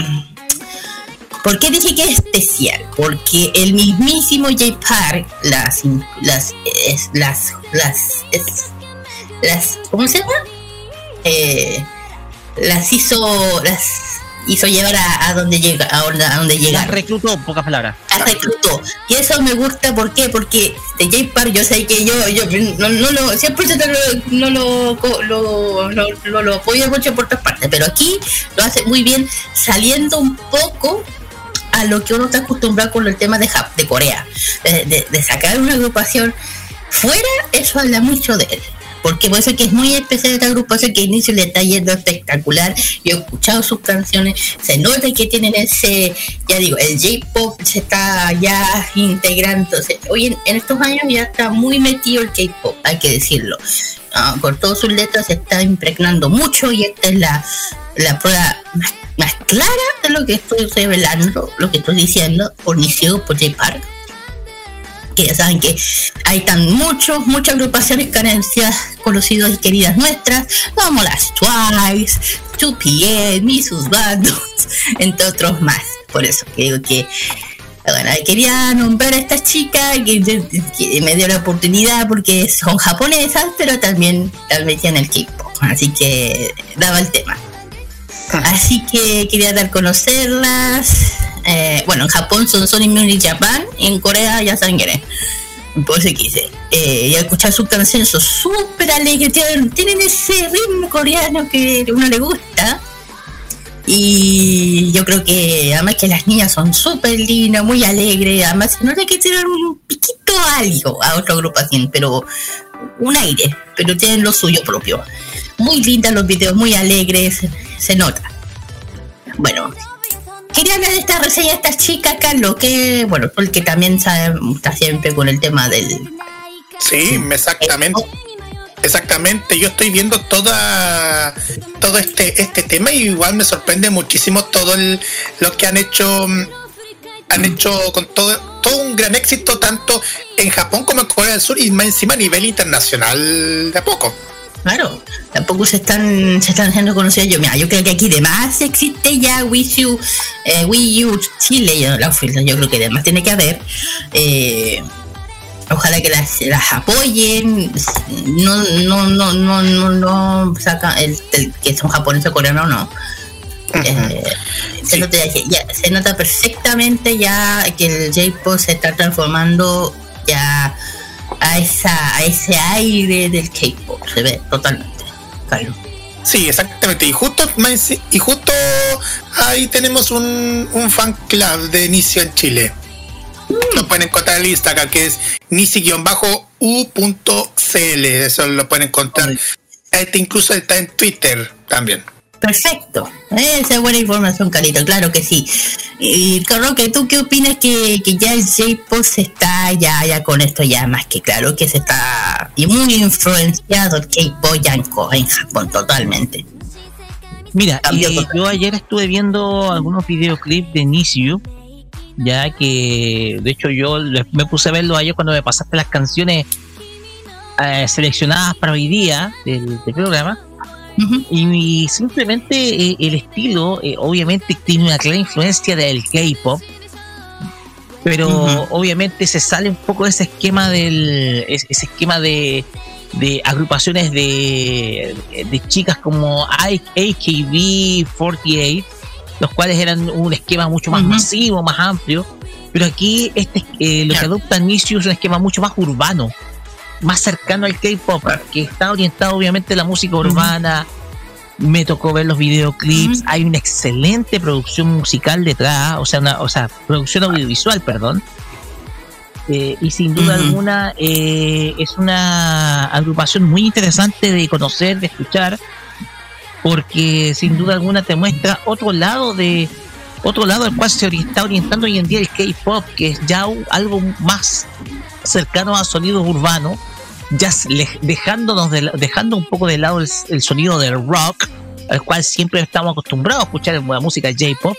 ¿Por qué dije que es especial? Porque el mismísimo J Park las las es- las las es- las ¿cómo se llama? Eh, las hizo las hizo llevar a, a donde llega a donde, a donde llega reclutó, pocas palabras. las reclutó. Y eso me gusta, ¿por qué? Porque de J Park yo sé que yo, yo no, no lo, siempre no lo, lo, lo, lo, lo apoyo mucho por otras partes, pero aquí lo hace muy bien, saliendo un poco a lo que uno está acostumbrado con el tema de, Jap- de Corea, de, de- de sacar una agrupación fuera, eso habla mucho de él. Porque por eso que es muy especial esta agrupación que inicio le está yendo espectacular. Yo he escuchado sus canciones, se nota que tienen ese, ya digo, el J-pop se está ya integrando. Hoy en, estos años ya está muy metido el J-pop, hay que decirlo. Ah, con todas sus letras se está impregnando mucho y esta es la, la prueba más, clara de lo que estoy revelando, lo que estoy diciendo, por Nisio, por J-Park que ya saben que hay tan muchos, muchas agrupaciones carencias conocidas y queridas nuestras, como las Twice, 2PM, Misus Bandos, entre otros más. Por eso que digo que bueno, quería nombrar a estas chicas que, que me dio la oportunidad porque son japonesas, pero también también tienen el K-pop, así que daba el tema. Así que quería dar conocerlas. Eh, bueno, en Japón son Sony Music Japan, y en Corea ya saben quién es. Por eso quise. Eh, y escuchar sus canciones son súper alegres, tienen, ese ritmo coreano que a uno le gusta. Y yo creo que además que las niñas son súper lindas, muy alegres, además se nota que tienen un piquito algo a otra agrupación, pero un aire, pero tienen lo suyo propio. Muy lindas los videos, muy alegres, se nota. Bueno, quería hablar de esta reseña de estas chicas, Carlos, que, bueno, porque también sabe, está siempre con el tema del... Sí, exactamente. Exactamente, yo estoy viendo toda todo este este tema y igual me sorprende muchísimo todo el, lo que han hecho mm, han hecho con todo todo un gran éxito tanto en Japón como en Corea del Sur y más encima a nivel internacional de a poco. Claro, tampoco se están se están haciendo conocidas. Yo, mira, yo creo que aquí de más existe ya Wii U, eh, Wii U Chile, yo, la oferta, yo creo que de más tiene que haber. Eh, ojalá que las, las apoyen, no, no, no, no, no, no saca el, el que son japoneses o coreanos, no. Eh, se, nota, ya- se nota perfectamente ya que el J-Pop se está transformando ya a esa a ese aire del K-pop, se ve totalmente. Claro. Sí, exactamente. Y justo y justo ahí tenemos un, un fan club de Inicio en Chile. Lo pueden encontrar en el Instagram que es nisi-u.cl. Eso lo pueden encontrar. Este incluso está en Twitter también. Perfecto. Esa es buena información, Carito, claro que sí. Y que ¿tú qué opinas que, que ya el J-Pop se está ya, ya con esto ya más que claro que se está y muy influenciado el K-Pop en, Japón totalmente. Mira, y yo ayer estuve viendo algunos videoclips de Nisio ya que de hecho yo me puse a verlo ayer cuando me pasaste las canciones eh, seleccionadas para hoy día del, del programa. Y simplemente eh, el estilo, eh, obviamente, tiene una clara influencia del K-pop, pero obviamente se sale un poco de ese esquema del es- ese esquema de, de agrupaciones de, de chicas como I- AKB48 los cuales eran un esquema mucho más masivo más amplio pero aquí este eh, lo que adopta es un esquema mucho más urbano más cercano al K-pop que está orientado obviamente a la música urbana. Me tocó ver los videoclips, hay una excelente producción musical detrás, o sea, una, o sea, producción audiovisual, perdón. Eh, y sin duda alguna eh, es una agrupación muy interesante de conocer, de escuchar, porque sin duda alguna te muestra otro lado de otro lado al cual se está orientando hoy en día el K-pop, que es ya algo más cercano a sonidos urbanos, ya dejándonos de la- dejando un poco de lado el, el sonido del rock, al cual siempre estamos acostumbrados a escuchar en la música J-pop.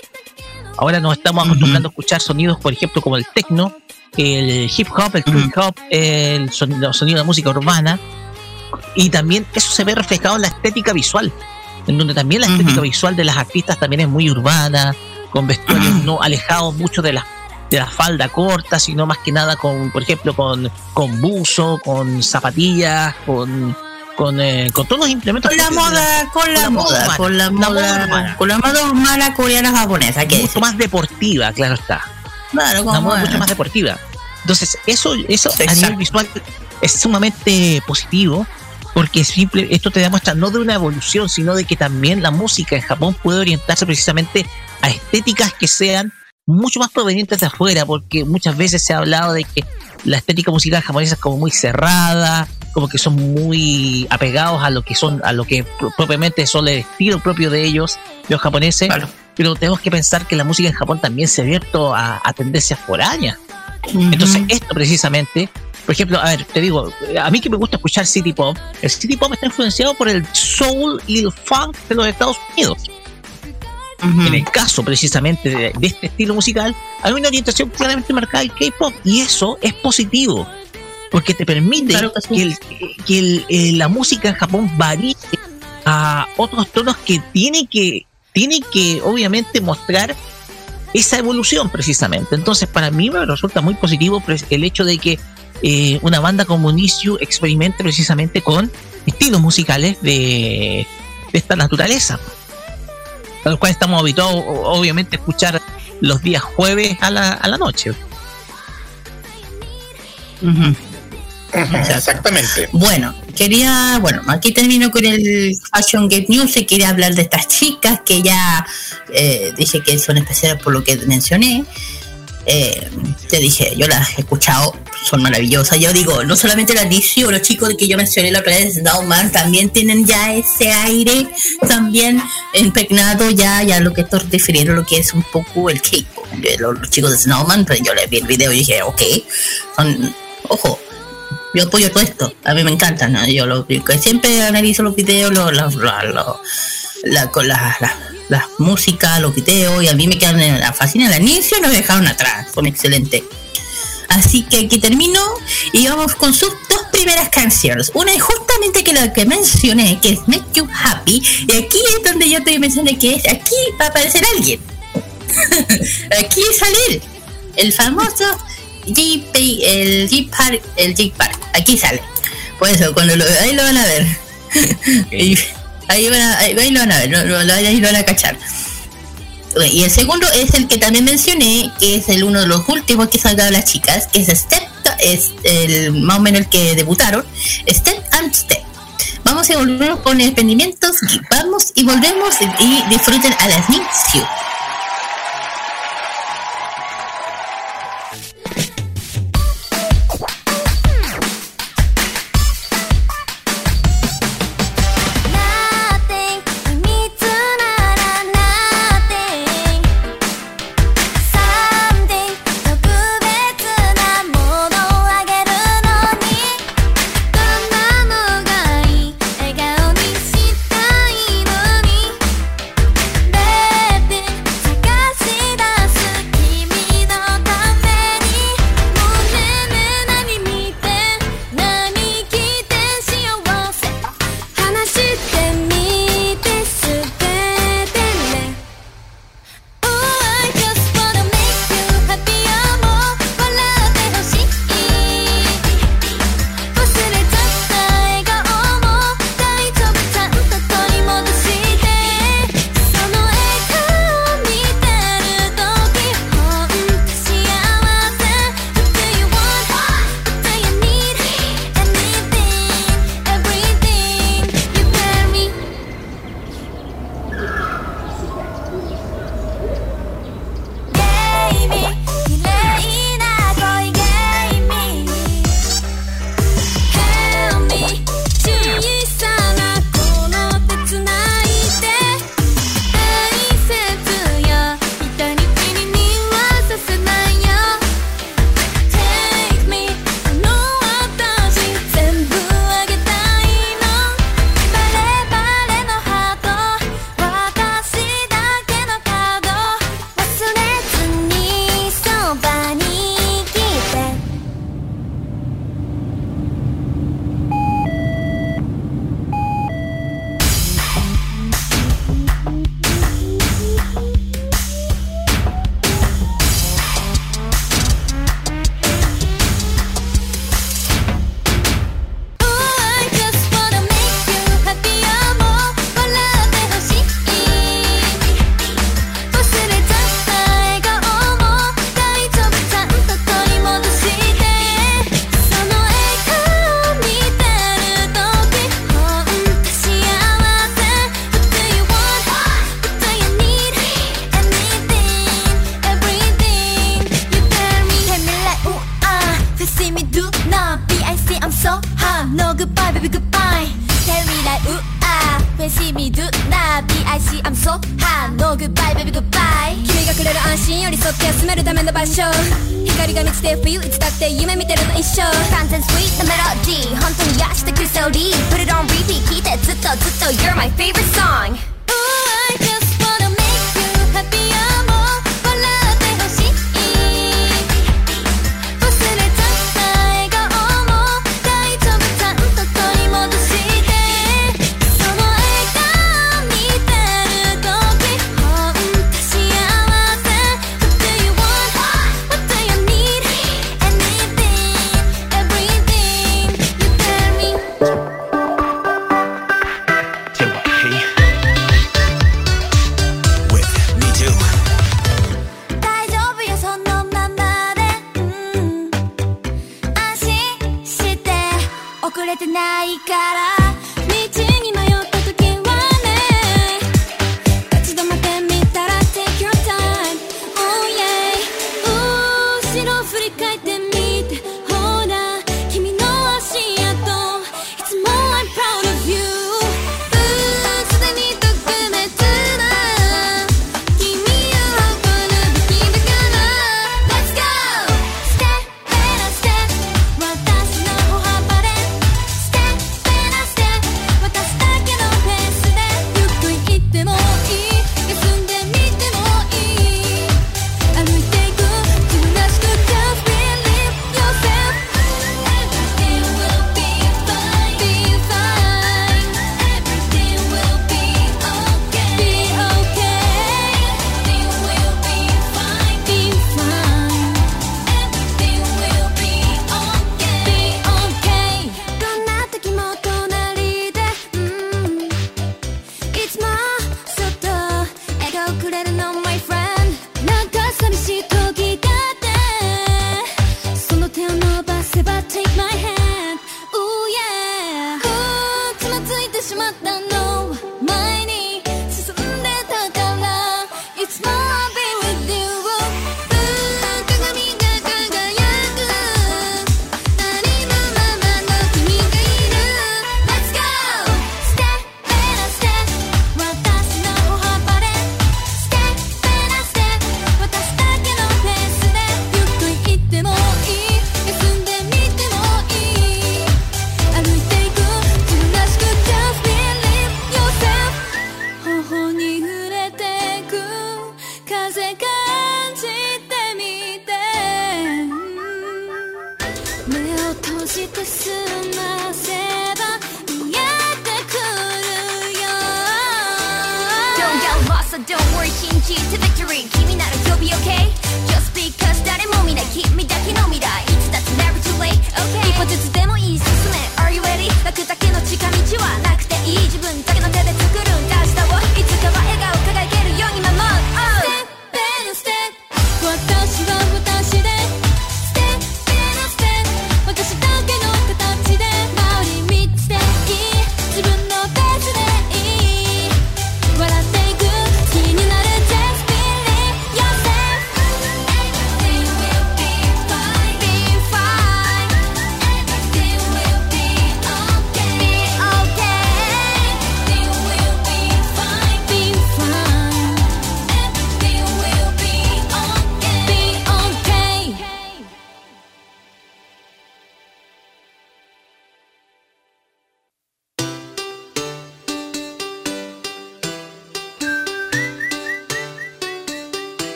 Ahora nos estamos acostumbrando a escuchar sonidos, por ejemplo, como el techno, el hip hop, el trip hop, el sonido, sonido de música urbana. Y también eso se ve reflejado en la estética visual, en donde también la estética visual de las artistas también es muy urbana, con vestuarios no alejados mucho de la, de la falda corta, sino más que nada con, por ejemplo, con, con buzo, con zapatillas, con, con, eh, con todos los implementos. Con la moda, con la moda, con la moda, con la moda urbana coreana japonesa, que mucho más deportiva, claro está. Claro, Una como moda mucho más deportiva. Entonces, eso, eso a nivel visual es sumamente positivo, porque simple, esto te demuestra no de una evolución, sino de que también la música en Japón puede orientarse precisamente a estéticas que sean mucho más provenientes de afuera, porque muchas veces se ha hablado de que la estética musical japonesa es como muy cerrada, como que son muy apegados a lo que son, a lo que pro- propiamente son el estilo propio de ellos, los japoneses. Pero tenemos que pensar que la música en Japón también se ha abierto a, a tendencias foráneas. Entonces, esto precisamente, por ejemplo, a ver, te digo, a mí que me gusta escuchar City Pop, el City Pop está influenciado por el soul y el funk de los Estados Unidos. En el caso precisamente de, de este estilo musical, hay una orientación claramente marcada al K-pop y eso es positivo porque te permite que, el- que el- eh, la música en Japón varíe a otros tonos que tiene que tiene que obviamente mostrar esa evolución precisamente. Entonces, para mí me resulta muy positivo pues, el hecho de que eh, una banda como Nisiu experimente precisamente con estilos musicales de, de esta naturaleza, a los cuales estamos habituados, obviamente, a escuchar los días jueves a la, a la noche. Exactamente. Bueno, quería, bueno, aquí termino con el Fashion Gate News y quería hablar de estas chicas que ya eh, dije que son especiales por lo que mencioné. Eh, te dije, yo las he escuchado, son maravillosas. Yo digo, no solamente las DC los chicos que yo mencioné la otra vez, Snowman, también tienen ya ese aire, también impregnado ya, ya lo que estoy refiriendo, lo que es un poco el K-pop. Los, los chicos de Snowman, pero yo les vi el video y dije, ok, son, ojo, yo apoyo todo esto, a mí me encanta, ¿no? yo lo, siempre analizo los videos, los, los, la, con la, la, la música, los videos, y a mí me quedan en la fascina al inicio nos dejaron atrás, son excelentes. Así que aquí termino y vamos con sus dos primeras canciones. Una es justamente que la que mencioné, que es Make You Happy, y aquí es donde yo te mencioné que es, aquí va a aparecer alguien. aquí sale él, el famoso J el J Park, el J Park, aquí sale. Por eso, cuando lo ahí lo van a ver. Y ahí, van a, ahí, lo van a ver, lo, lo- ahí lo van a cachar. Y el segundo es el que también mencioné, que es el uno de los últimos que salgaron las chicas, que es Step, es el más o menos el que debutaron, Step and Step. Vamos a volver con emprendimientos, vamos y volvemos y disfruten a las Nixio.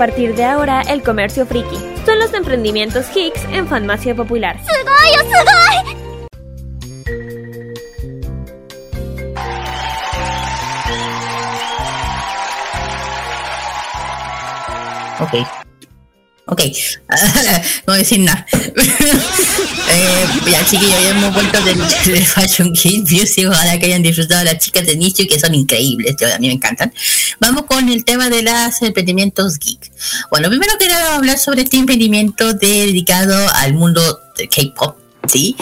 A partir de ahora el comercio friki. Son los emprendimientos Hicks en Farmacia Popular. Oh, ok, Ok, no decir nada. eh, ya chiquillos, ya hemos vuelto del, del Fashion Kid Music. Ojalá que hayan disfrutado las chicas de Nicho, que son increíbles. Yo, a mí me encantan. Vamos con el tema de los emprendimientos geek. Bueno, primero que nada, hablar sobre este emprendimiento de, dedicado al mundo del K-pop. ¿sí?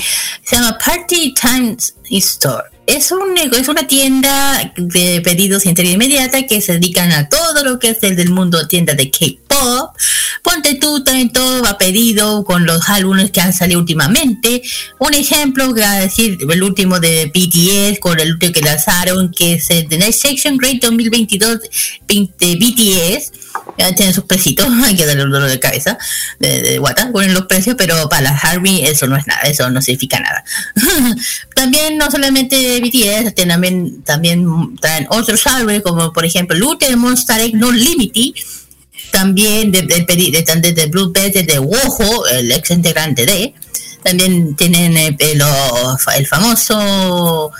Se llama Party Times Store es, un, es una tienda de pedidos de entrega inmediata que se dedican a todo lo que es el del mundo tienda de K-pop. Ponte tú también todo a pedido con los álbumes que han salido últimamente. Un ejemplo, voy decir el último de BTS con el último que lanzaron, que es el The Next Section Great 2022 de BTS. Ya tienen sus precios, hay que darle un dolor de cabeza de, de guata, ponen los precios, pero para Harvey eso no es nada, eso no significa nada. también no solamente también, también traen otros álbumes como por ejemplo Luther Monster Egg No Limity, también de, de, de, de, Blue Better de Wojo, el ex integrante de, también tienen eh, el, el famoso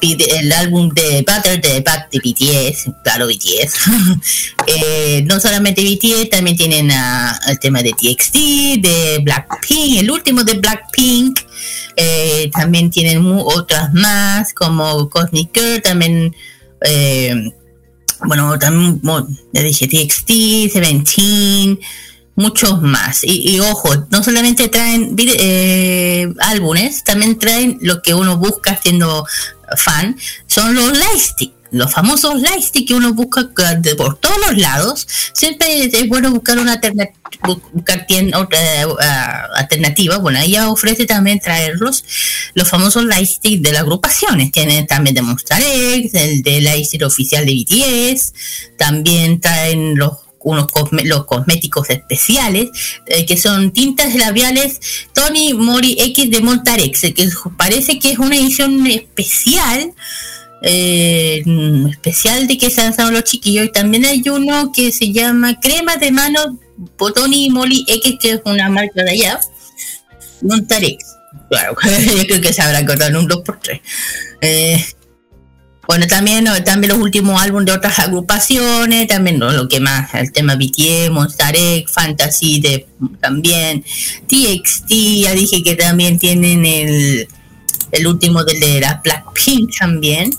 el álbum de Butter de Back de BTS, claro BTS. eh, no solamente BTS, también tienen uh, el tema de TXT, de Blackpink, el último de Blackpink. Eh, también tienen otras más como Cosmic Girl, también eh, bueno, también le dije TXT, Seventeen, muchos más. Y, ojo, no solamente traen eh, álbumes, también traen lo que uno busca siendo fan, son los lightstick. Los famosos lightstick que uno busca de, por todos los lados, siempre es bueno buscar una alternativa, buscar otra uh. Bueno, ella ofrece también traerlos, los famosos lightstick de las agrupaciones. Tienen también de Monster el de lightstick oficial de BTS, también traen los unos cosme los cosméticos especiales eh, que son tintas labiales Tony Mori X de Montarex que parece que es una edición especial eh, especial de que se han lanzado los chiquillos. Y también hay uno que se llama crema de mano Tony Mori X que es una marca de allá Montarex. Claro yo creo que se habrá cortado un 2x3 eh, bueno, también, también los últimos álbumes de otras agrupaciones, también lo que más, el tema BTS, Monster X, Fantasy, de, también TXT, ya dije que también tienen el, el último de la Blackpink también,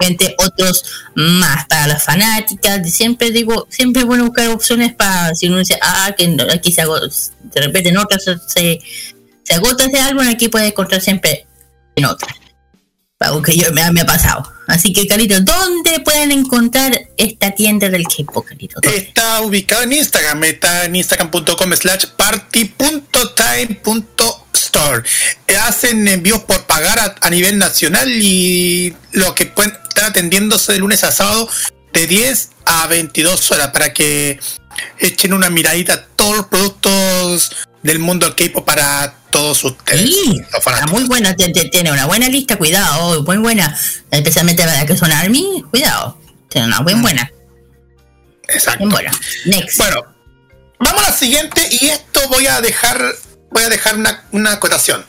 entre otros más para las fanáticas, siempre digo, siempre es bueno buscar opciones para, si uno dice, ah, que aquí se agota, de repente en otras se, se agota ese álbum, aquí puede encontrar siempre en otras que yo me, ha pasado. Así que, Carito, ¿dónde pueden encontrar esta tienda del K-pop, Carito? Está ubicado en Instagram, está en instagram.com slash party.time.store. Hacen envíos por pagar a, a, nivel nacional y lo que pueden estar atendiéndose de lunes a sábado de 10 a 22 horas para que echen una miradita a todos los productos del mundo K-pop para todos ustedes. Sí, está muy buena, tiene una buena lista, cuidado, muy buena. Especialmente para que son Army, cuidado. Tiene una muy buena. Exacto. Bien buena. Next. Bueno, vamos a la siguiente y esto voy a dejar voy a dejar una, una acotación.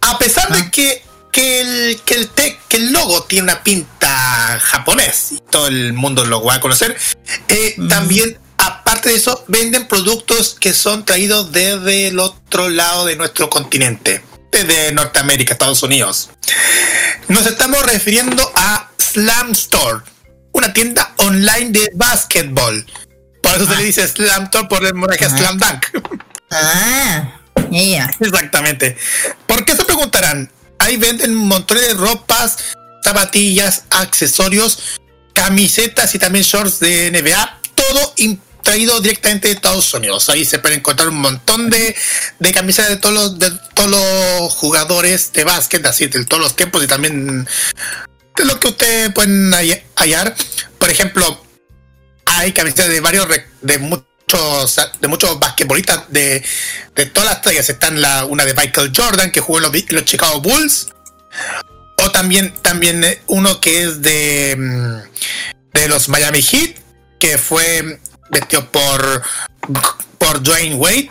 A pesar ah. de que, que, el, que, el que el logo tiene una pinta japonés y todo el mundo lo va a conocer, eh, mm. también aparte de eso, venden productos que son traídos desde el otro lado de nuestro continente, desde Norteamérica, Estados Unidos. Nos estamos refiriendo a Slam Store, una tienda online de básquetbol. Por eso ah. se le dice Slam Store por el monaje ah. Slam Dunk. Ah, yeah. Exactamente. ¿Por qué se preguntarán? Ahí venden un montón de ropas, zapatillas, accesorios, camisetas y también shorts de NBA. Todo traído directamente de Estados Unidos. Ahí se pueden encontrar un montón de, de camisetas de todos los, de todos los jugadores de básquet, así de todos los tiempos y también de lo que ustedes pueden hallar. Por ejemplo, hay camisetas de varios, de muchos, de muchos basquetbolistas de, de todas las tallas. Están la, una de Michael Jordan que jugó en los, los Chicago Bulls. O también, también uno que es de, mm, de los Miami Heat, que fue vestido por, por Dwayne Wade.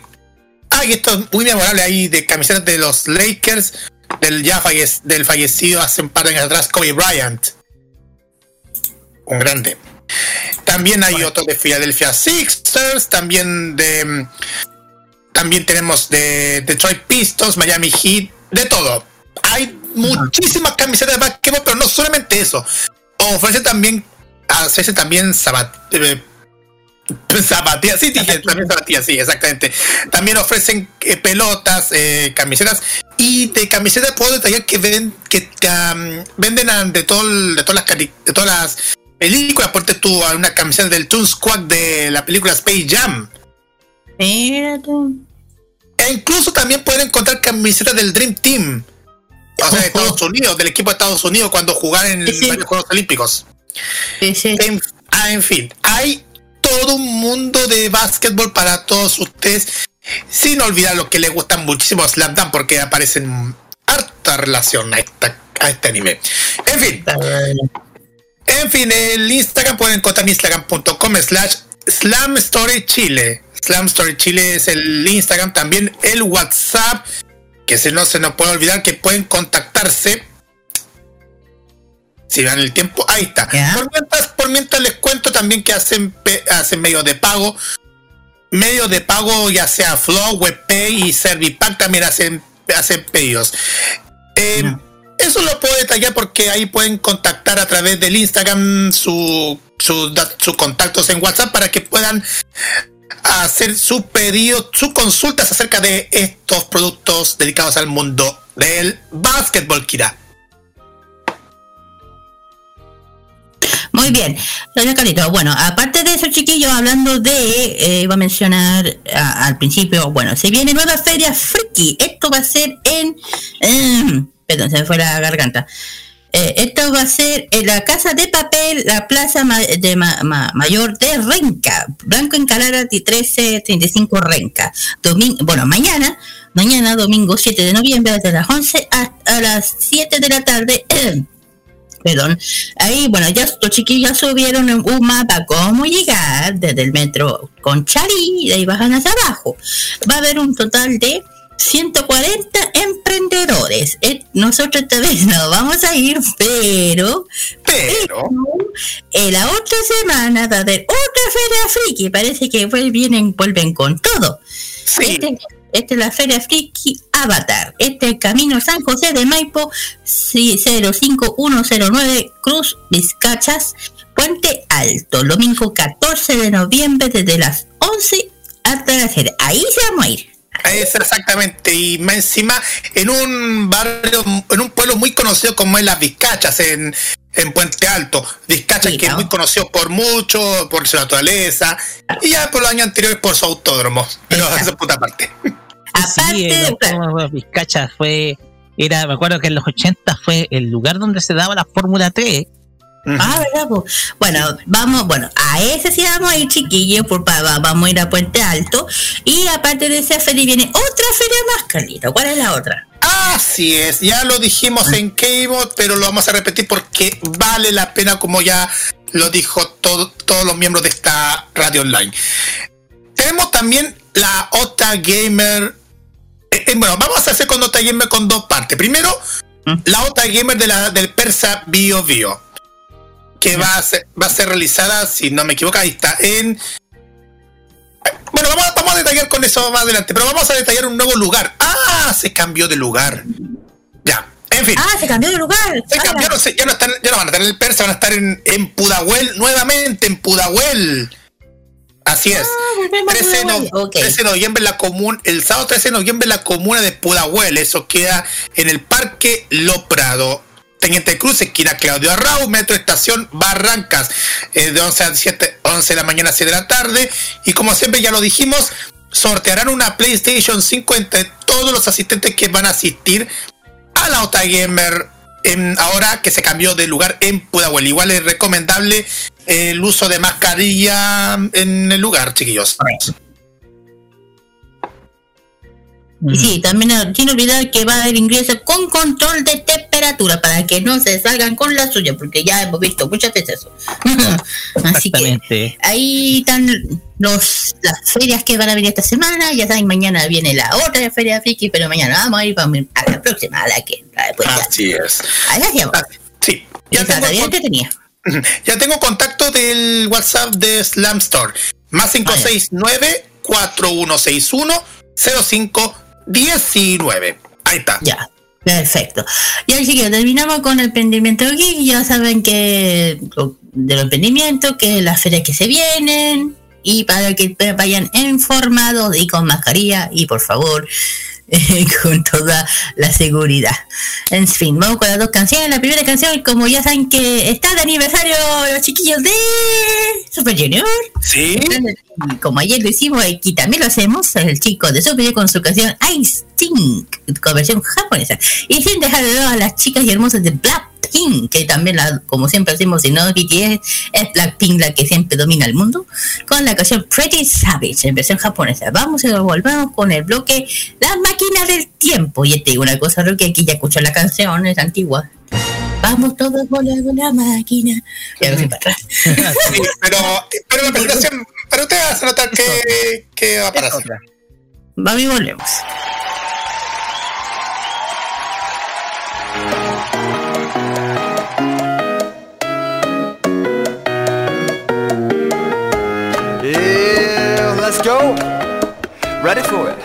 Ah, y esto es muy memorable ahí de camisetas de los Lakers del ya falle del fallecido hace un par de años atrás, Kobe Bryant. Un grande. También hay bueno. otro de Philadelphia Sixers, también de también tenemos de Detroit Pistons, Miami Heat, de todo. Hay muchísimas camisetas de basquetbol, pero no solamente eso. Ofrece también, ofrece también sabat, eh, Zapatillas, sí, dije, también zapatillas, sí, exactamente. También ofrecen eh, pelotas, eh, camisetas y de camisetas puedo detallar que ven, que um, venden de todo, de todas las de todas las películas, ponte tú a una camiseta del Toon Squad de la película Space Jam. Mira tú. E incluso también pueden encontrar camisetas del Dream Team. O sea, de Estados Unidos, del equipo de Estados Unidos cuando jugaron en varios Juegos Olímpicos. En, ah, en fin, hay todo un mundo de básquetbol para todos ustedes. Sin olvidar lo que les gusta muchísimo Slam Dunk porque aparecen harta relación a, esta- a este anime. En fin. En fin, el Instagram pueden encontrar en instagram.com slash Slam Story Chile. Slam Story Chile es el Instagram, también el WhatsApp, que si no se nos puede olvidar que pueden contactarse. Si dan el tiempo, ahí está. Por mientras, por mientras les cuento también que hacen, hacen medios de pago. Medios de pago, ya sea Flow, WebPay y Servipack también hacen, hacen pedidos. Eh, Eso lo puedo detallar porque ahí pueden contactar a través del Instagram su- sus dat- sus contactos en WhatsApp para que puedan hacer sus pedidos, sus consultas acerca de estos productos dedicados al mundo del básquetbol, Kira. Muy bien, doña Carlito. Bueno, aparte de eso, chiquillos, hablando de, eh, iba a mencionar a- al principio, bueno, se viene nueva feria friki. Esto va a ser en, em, perdón, se me fue la garganta. Eh, esto va a ser en la Casa de Papel, la Plaza de Ma- Ma- Mayor de Renca, Blanco Encalada 1335 Renca. Domingo, bueno, mañana, mañana domingo 7 de noviembre, desde las 11 hasta las 7 de la tarde. Perdón. Ahí, bueno, ya los chiquillos ya subieron un mapa cómo llegar desde el metro Conchalí y de ahí bajan hacia abajo. Va a haber un total de 140 emprendedores. Eh, Nosotros esta vez no vamos a ir, pero, pero en la otra semana va a haber otra feria friki. Parece que vienen, vuelven con todo. Este, esta es la feria friki Avatar. Este es el camino San José de Maipo, sí, 05109 Cruz Vizcachas, Puente Alto, domingo 14 de noviembre desde las 11 hasta las 7. Ahí se vamos a ir. Es exactamente, y más encima en un barrio, en un pueblo muy conocido como es Las Vizcachas, en, en Puente Alto. Vizcachas que es muy conocido por mucho, por su naturaleza, y ya por los años anteriores por su autódromo. Pero esa es puta parte. Sí, el de Vizcacha fue, era, me acuerdo que en los 80 fue el lugar donde se daba la Fórmula 3. Ah, ¿verdad? Bueno, vamos, bueno, a ese sí vamos a ir chiquillos, por, vamos a ir a Puente Alto. Y aparte de esa feria viene otra feria más, Carlito. ¿Cuál es la otra? Así es, ya lo dijimos en K-Mod, pero lo vamos a repetir porque vale la pena, como ya lo dijo todo- todos los miembros de esta radio online. Tenemos también la OTA Gamer. Eh, eh, bueno, vamos a hacer con OTA Gamer con dos partes. Primero, la OTA Gamer de la, del Persa Bio Bio, que va a, ser, va a ser realizada, si no me equivoco, ahí está, en bueno, vamos, a- vamos a detallar con eso más adelante, pero vamos a detallar un nuevo lugar. Ah, se cambió de lugar. Ya, en fin. Ah, se cambió de lugar. Se cambiaron, se- ya, no están, ya no van a estar en el Persa, van a estar en, en Pudahuel nuevamente, en Pudahuel. Así es. 13, de no- 13 de noviembre en la comuna, el sábado 13 de noviembre en la comuna de Pudahuel, eso queda en el Parque Lo Prado. Teniente Cruz, esquina Claudio Arrau, Metro Estación Barrancas, eh, de 11 a 7, 11 de la mañana a 7 de la tarde. Y como siempre ya lo dijimos, sortearán una PlayStation 5 entre todos los asistentes que van a asistir a la OTA Gamer en- ahora que se cambió de lugar en Pudahuel. Igual es recomendable eh, el uso de mascarilla en el lugar, chiquillos. Y sí, también no- sin olvidar que va a haber ingreso con control de temperatura para que no se salgan con la suya, porque ya hemos visto muchas veces eso. Así que ahí están los, las ferias que van a venir esta semana. Ya saben, mañana viene la otra feria friki, pero mañana vamos a ir vamos a, ir a la próxima, a la que. la de Puente Alto. Así es. Ahí hacíamos. Sí. Ya Ya tengo, con- entretenida. ya tengo contacto del WhatsApp de Slam Store. Más 569 4161 0519. Ahí está. Ya. Perfecto. Y así que terminamos con el emprendimiento geek. Ya saben que de los emprendimientos, que las ferias que se vienen. Y para que vayan informados y con mascarilla. Y por favor, con toda la seguridad. En fin, vamos con las dos canciones. La primera canción, como ya saben que está de aniversario los chiquillos de Super Junior. Sí. Como ayer lo hicimos aquí también lo hacemos, el chico de Super Junior con su canción Ice Think, con versión japonesa. Y sin dejar de lado a las chicas y hermosas de Black Blackpink, que también, como siempre decimos, si no es BTS, es Blackpink la que siempre domina el mundo, con la canción Pretty Savage en versión japonesa. Vamos y volvemos con el bloque Las máquinas del tiempo. Y te digo una cosa, que aquí ya escuchó la canción, es antigua. Vamos todos volando la máquina. Ya para atrás. Pero, la presentación, para ustedes se nota que, que va para Vamos y volvemos. enjoy it.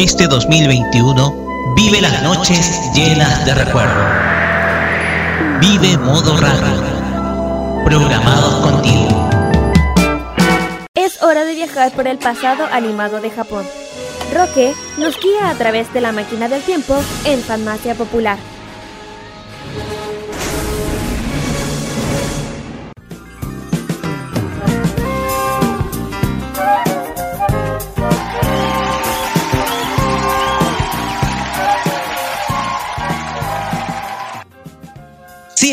Este 2021 vive las noches llenas de recuerdo. Vive modo radio. Programados contigo. Es hora de viajar por el pasado animado de Japón. Roque nos guía a través de la máquina del tiempo en Farmacia Popular.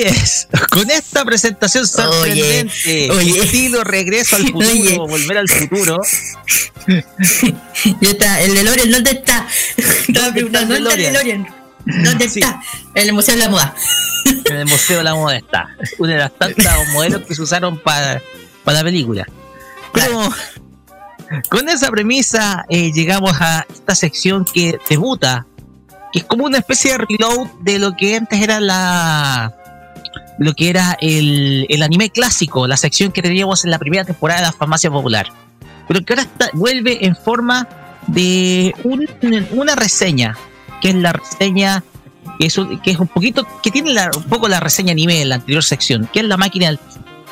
Es, con esta presentación sorprendente, oye. estilo regreso al futuro, Oye. volver al futuro. Ya está, el DeLorean, ¿dónde está? Estaba preguntando, ¿dónde está el DeLorean? ¿Dónde está? En el Museo de la Moda. En el Museo de la Moda está. Una de las tantas modelos que se usaron para, para la película. Pero con esa premisa eh, llegamos a esta sección que debuta, que es como una especie de reload de lo que antes era la lo que era el, el anime clásico, la sección que teníamos en la primera temporada de la farmacia popular. Pero que ahora está- vuelve en forma de un- una reseña, que es la reseña que es un, que es un poquito, que tiene la- un poco la reseña anime en la anterior sección, que es la máquina del-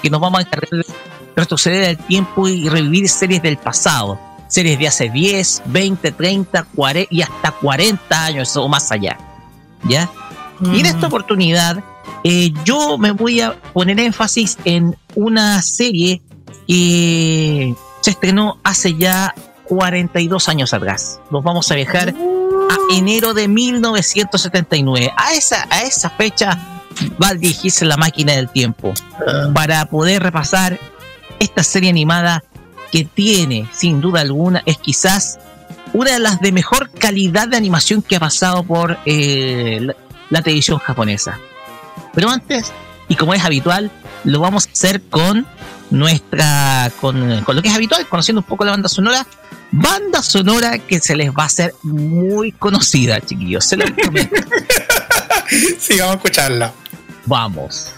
que nos vamos a encargar de retroceder el tiempo y revivir series del pasado, series de hace 10, 20, 30, 40 y hasta 40 años o más allá. ¿Ya? Y en esta oportunidad, eh, yo me voy a poner énfasis en una serie que se estrenó hace ya 42 años atrás. Nos vamos a viajar a enero de 1979. A esa, a esa fecha va a dirigirse la máquina del tiempo para poder repasar esta serie animada que tiene, sin duda alguna, es quizás una de las de mejor calidad de animación que ha pasado por eh, la, la televisión japonesa. Pero antes, y como es habitual, lo vamos a hacer con nuestra, con, con lo que es habitual, conociendo un poco la banda sonora. Banda sonora que se les va a hacer muy conocida, chiquillos. Se lo prometo. sí, vamos a escucharla. Vamos.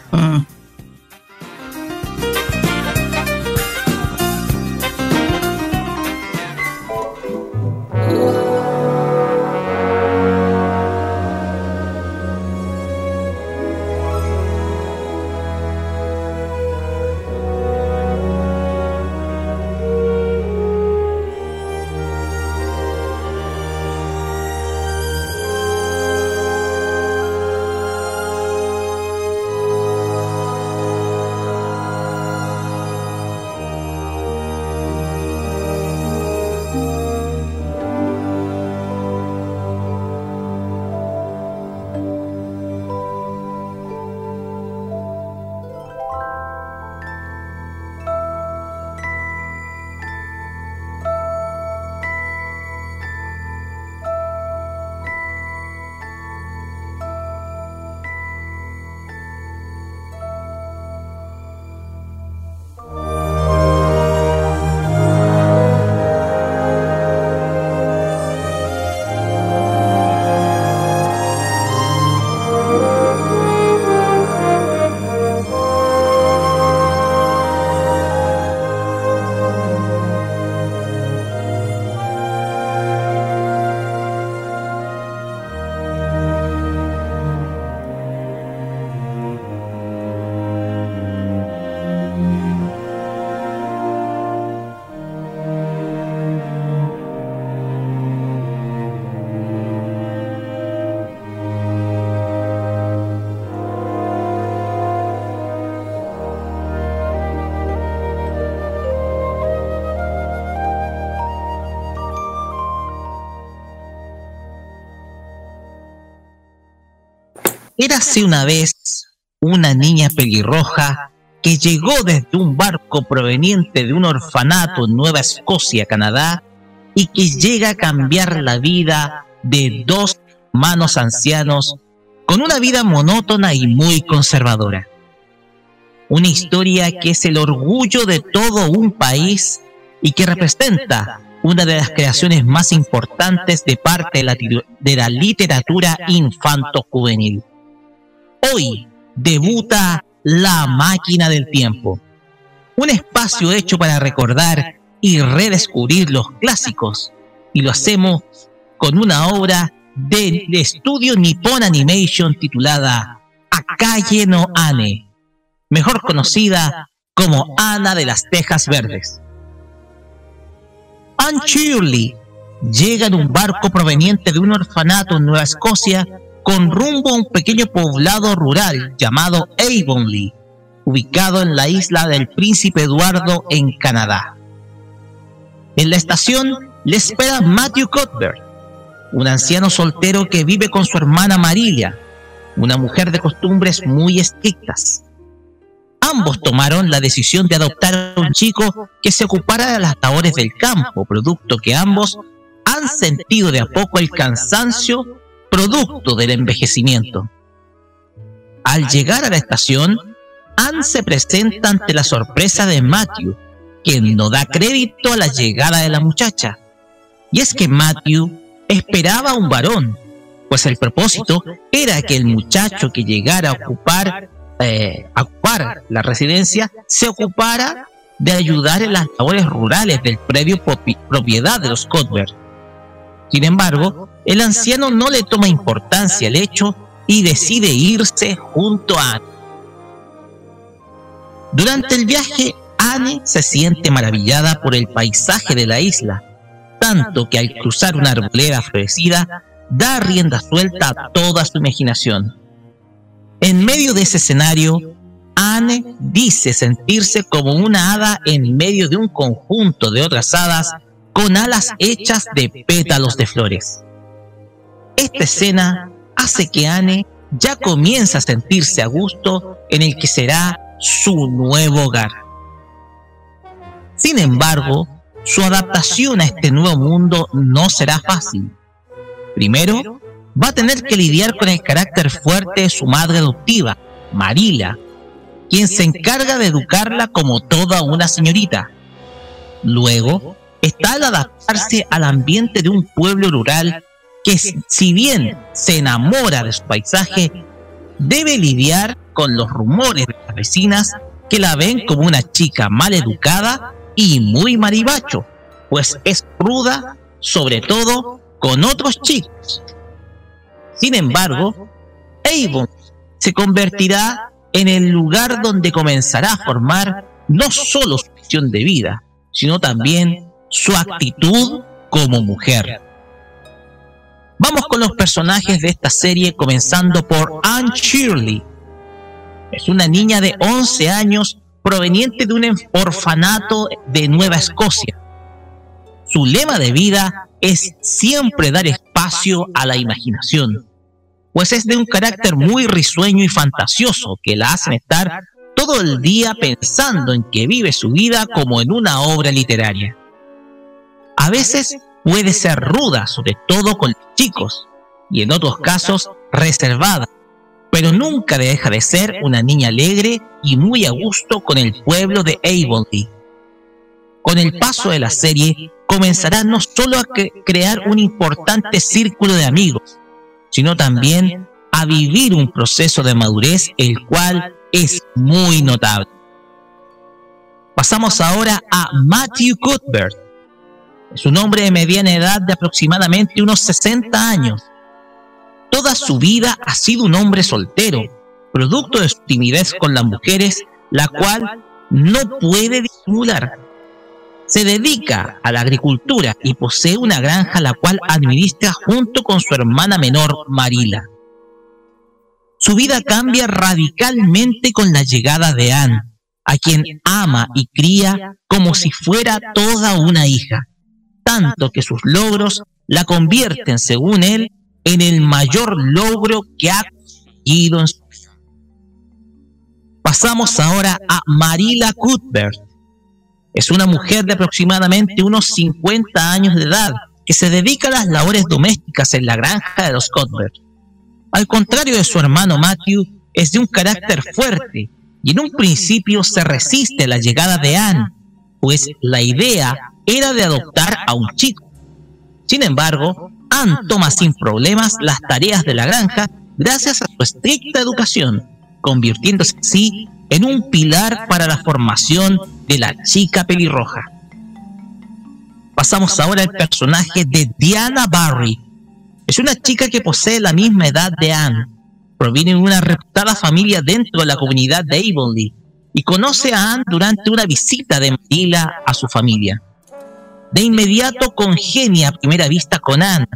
Érase una vez una niña pelirroja que llegó desde un barco proveniente de un orfanato en Nueva Escocia, Canadá, y que llega a cambiar la vida de dos manos ancianos con una vida monótona y muy conservadora. Una historia que es el orgullo de todo un país y que representa una de las creaciones más importantes de parte de la, de la literatura infanto-juvenil. Hoy debuta La Máquina del Tiempo, un espacio hecho para recordar y redescubrir los clásicos, y lo hacemos con una obra del estudio Nippon Animation titulada Akaye no Ane, mejor conocida como Ana de las Tejas Verdes. Anne Shirley llega en un barco proveniente de un orfanato en Nueva Escocia con rumbo a un pequeño poblado rural llamado Avonlea, ubicado en la isla del Príncipe Eduardo en Canadá. En la estación le espera Matthew Cuthbert, un anciano soltero que vive con su hermana Marilia, una mujer de costumbres muy estrictas. Ambos tomaron la decisión de adoptar a un chico que se ocupara de las labores del campo, producto que ambos han sentido de a poco el cansancio producto del envejecimiento. Al llegar a la estación, Anne se presenta ante la sorpresa de Matthew, quien no da crédito a la llegada de la muchacha. Y es que Matthew esperaba un varón, pues el propósito era que el muchacho que llegara a ocupar, eh, a ocupar la residencia se ocupara de ayudar en las labores rurales del predio propi- propiedad de los Cuthbert. Sin embargo, el anciano no le toma importancia al hecho y decide irse junto a Anne. Durante el viaje, Anne se siente maravillada por el paisaje de la isla, tanto que al cruzar una arboleda florecida, da rienda suelta a toda su imaginación. En medio de ese escenario, Anne dice sentirse como una hada en medio de un conjunto de otras hadas con alas hechas de pétalos de flores. Esta escena hace que Anne ya comience a sentirse a gusto en el que será su nuevo hogar. Sin embargo, su adaptación a este nuevo mundo no será fácil. Primero, va a tener que lidiar con el carácter fuerte de su madre adoptiva, Marila, quien se encarga de educarla como toda una señorita. Luego, está al adaptarse al ambiente de un pueblo rural que si bien se enamora de su paisaje, debe lidiar con los rumores de las vecinas que la ven como una chica mal educada y muy maribacho, pues es ruda, sobre todo con otros chicos. Sin embargo, Avon se convertirá en el lugar donde comenzará a formar no solo su visión de vida, sino también su actitud como mujer. Vamos con los personajes de esta serie, comenzando por Anne Shirley. Es una niña de 11 años proveniente de un orfanato de Nueva Escocia. Su lema de vida es siempre dar espacio a la imaginación, pues es de un carácter muy risueño y fantasioso que la hacen estar todo el día pensando en que vive su vida como en una obra literaria. A veces puede ser ruda, sobre todo con los chicos, y en otros casos reservada, pero nunca deja de ser una niña alegre y muy a gusto con el pueblo de Avonlea. Con el paso de la serie, comenzará no solo a crear un importante círculo de amigos, sino también a vivir un proceso de madurez el cual es muy notable. Pasamos ahora a Matthew Cuthbert, es un hombre de mediana edad de aproximadamente unos 60 años. Toda su vida ha sido un hombre soltero, producto de su timidez con las mujeres, la cual no puede disimular. Se dedica a la agricultura y posee una granja la cual administra junto con su hermana menor Marila. Su vida cambia radicalmente con la llegada de Anne, a quien ama y cría como si fuera toda una hija tanto que sus logros la convierten, según él, en el mayor logro que ha conseguido en su vida. Pasamos ahora a Marila Cuthbert. Es una mujer de aproximadamente unos 50 años de edad que se dedica a las labores domésticas en la granja de los Cuthbert. Al contrario de su hermano Matthew, es de un carácter fuerte y en un principio se resiste a la llegada de Anne, pues la idea era de adoptar a un chico. Sin embargo, Anne toma sin problemas las tareas de la granja gracias a su estricta educación, convirtiéndose así en un pilar para la formación de la chica pelirroja. Pasamos ahora al personaje de Diana Barry. Es una chica que posee la misma edad de Anne. Proviene de una reputada familia dentro de la comunidad de Avonlea y conoce a Anne durante una visita de Manila a su familia. De inmediato congenia a primera vista con Anne,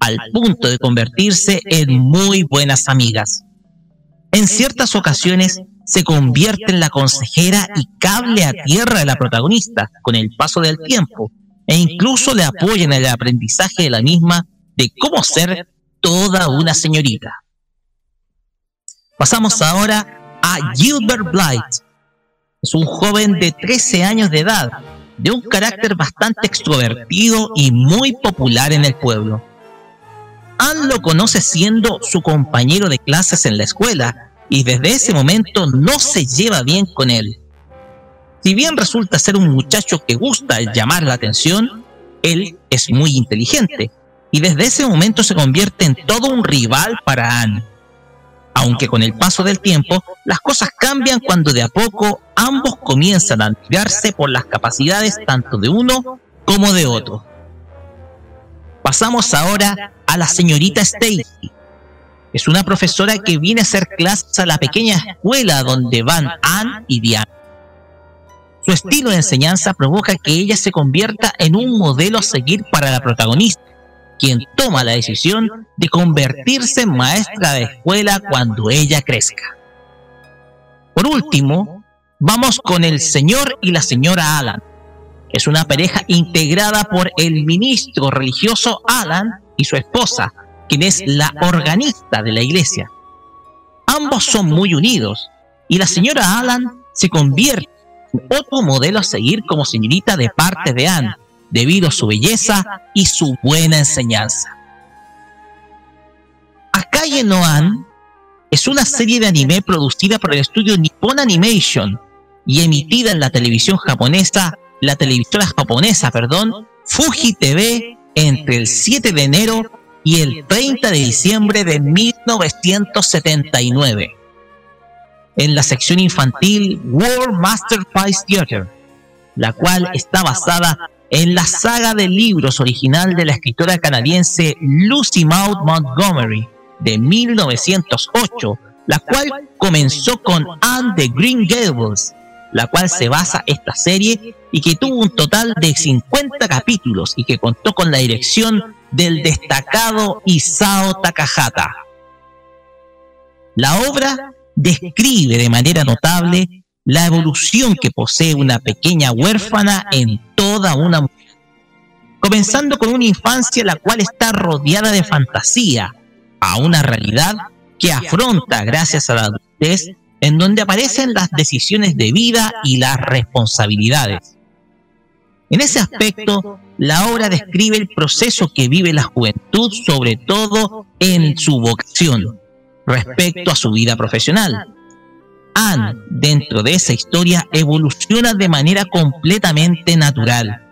al punto de convertirse en muy buenas amigas. En ciertas ocasiones se convierte en la consejera y cable a tierra de la protagonista con el paso del tiempo, e incluso le apoya en el aprendizaje de la misma de cómo ser toda una señorita. Pasamos ahora a Gilbert Blight. Es un joven de 13 años de edad de un carácter bastante extrovertido y muy popular en el pueblo. Anne lo conoce siendo su compañero de clases en la escuela y desde ese momento no se lleva bien con él. Si bien resulta ser un muchacho que gusta llamar la atención, él es muy inteligente y desde ese momento se convierte en todo un rival para Anne aunque con el paso del tiempo las cosas cambian cuando de a poco ambos comienzan a admirarse por las capacidades tanto de uno como de otro. Pasamos ahora a la señorita Stacy. es una profesora que viene a hacer clases a la pequeña escuela donde van Anne y Diane. Su estilo de enseñanza provoca que ella se convierta en un modelo a seguir para la protagonista, quien toma la decisión de convertirse en maestra de escuela cuando ella crezca. Por último, vamos con el señor y la señora Alan. Es una pareja integrada por el ministro religioso Alan y su esposa, quien es la organista de la iglesia. Ambos son muy unidos y la señora Alan se convierte en otro modelo a seguir como señorita de parte de Anne, debido a su belleza y su buena enseñanza. Akaye no An es una serie de anime producida por el estudio Nippon Animation y emitida en la televisión japonesa, la televisora japonesa, perdón, Fuji TV entre el 7 de enero y el 30 de diciembre de 1979. En la sección infantil World Masterpiece Theater, la cual está basada en la saga de libros original de la escritora canadiense Lucy Maud Montgomery de 1908, la cual comenzó con Anne de Green Gables, la cual se basa esta serie y que tuvo un total de 50 capítulos y que contó con la dirección del destacado Isao Takahata. La obra describe de manera notable la evolución que posee una pequeña huérfana en toda una mujer. Comenzando con una infancia la cual está rodeada de fantasía, a una realidad que afronta gracias a la adultez, en donde aparecen las decisiones de vida y las responsabilidades. En ese aspecto, la obra describe el proceso que vive la juventud, sobre todo en su vocación, respecto a su vida profesional. Anne, dentro de esa historia, evoluciona de manera completamente natural,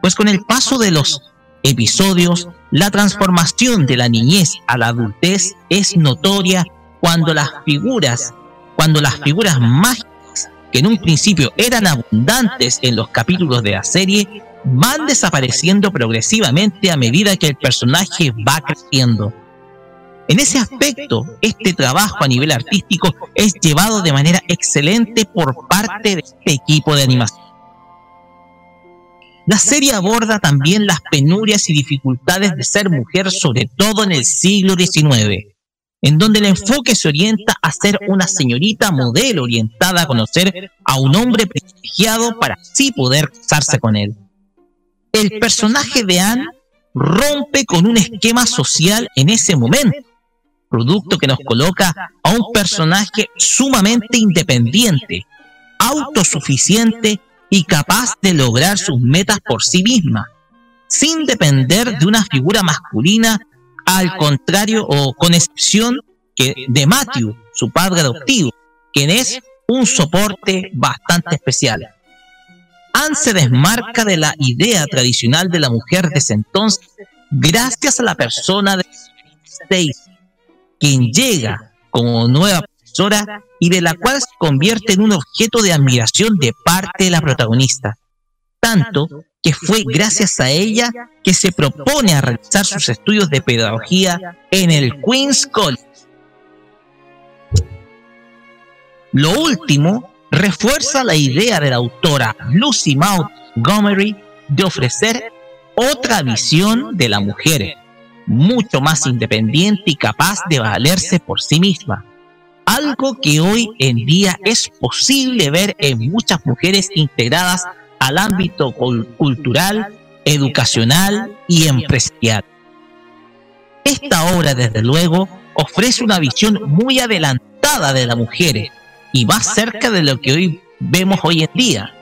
pues con el paso de los episodios, la transformación de la niñez a la adultez es notoria cuando las figuras, cuando las figuras mágicas que en un principio eran abundantes en los capítulos de la serie, van desapareciendo progresivamente a medida que el personaje va creciendo. En ese aspecto, este trabajo a nivel artístico es llevado de manera excelente por parte de este equipo de animación. La serie aborda también las penurias y dificultades de ser mujer, sobre todo en el siglo XIX en donde el enfoque se orienta a ser una señorita modelo orientada a conocer a un hombre privilegiado para así poder casarse con él. El personaje de Anne rompe con un esquema social en ese momento, producto que nos coloca a un personaje sumamente independiente, autosuficiente y capaz de lograr sus metas por sí misma, sin depender de una figura masculina al contrario o con excepción que de Matthew, su padre adoptivo, quien es un soporte bastante especial. Anne se desmarca de la idea tradicional de la mujer de ese entonces gracias a la persona de Stacy, quien llega como nueva profesora y de la cual se convierte en un objeto de admiración de parte de la protagonista. Tanto que fue gracias a ella que se propone a realizar sus estudios de pedagogía en el Queen's College. Lo último refuerza la idea de la autora Lucy Montgomery de ofrecer otra visión de la mujer, mucho más independiente y capaz de valerse por sí misma. Algo que hoy en día es posible ver en muchas mujeres integradas al ámbito cultural, educacional y empresarial. Esta obra, desde luego, ofrece una visión muy adelantada de las mujeres y va cerca de lo que hoy vemos hoy en día.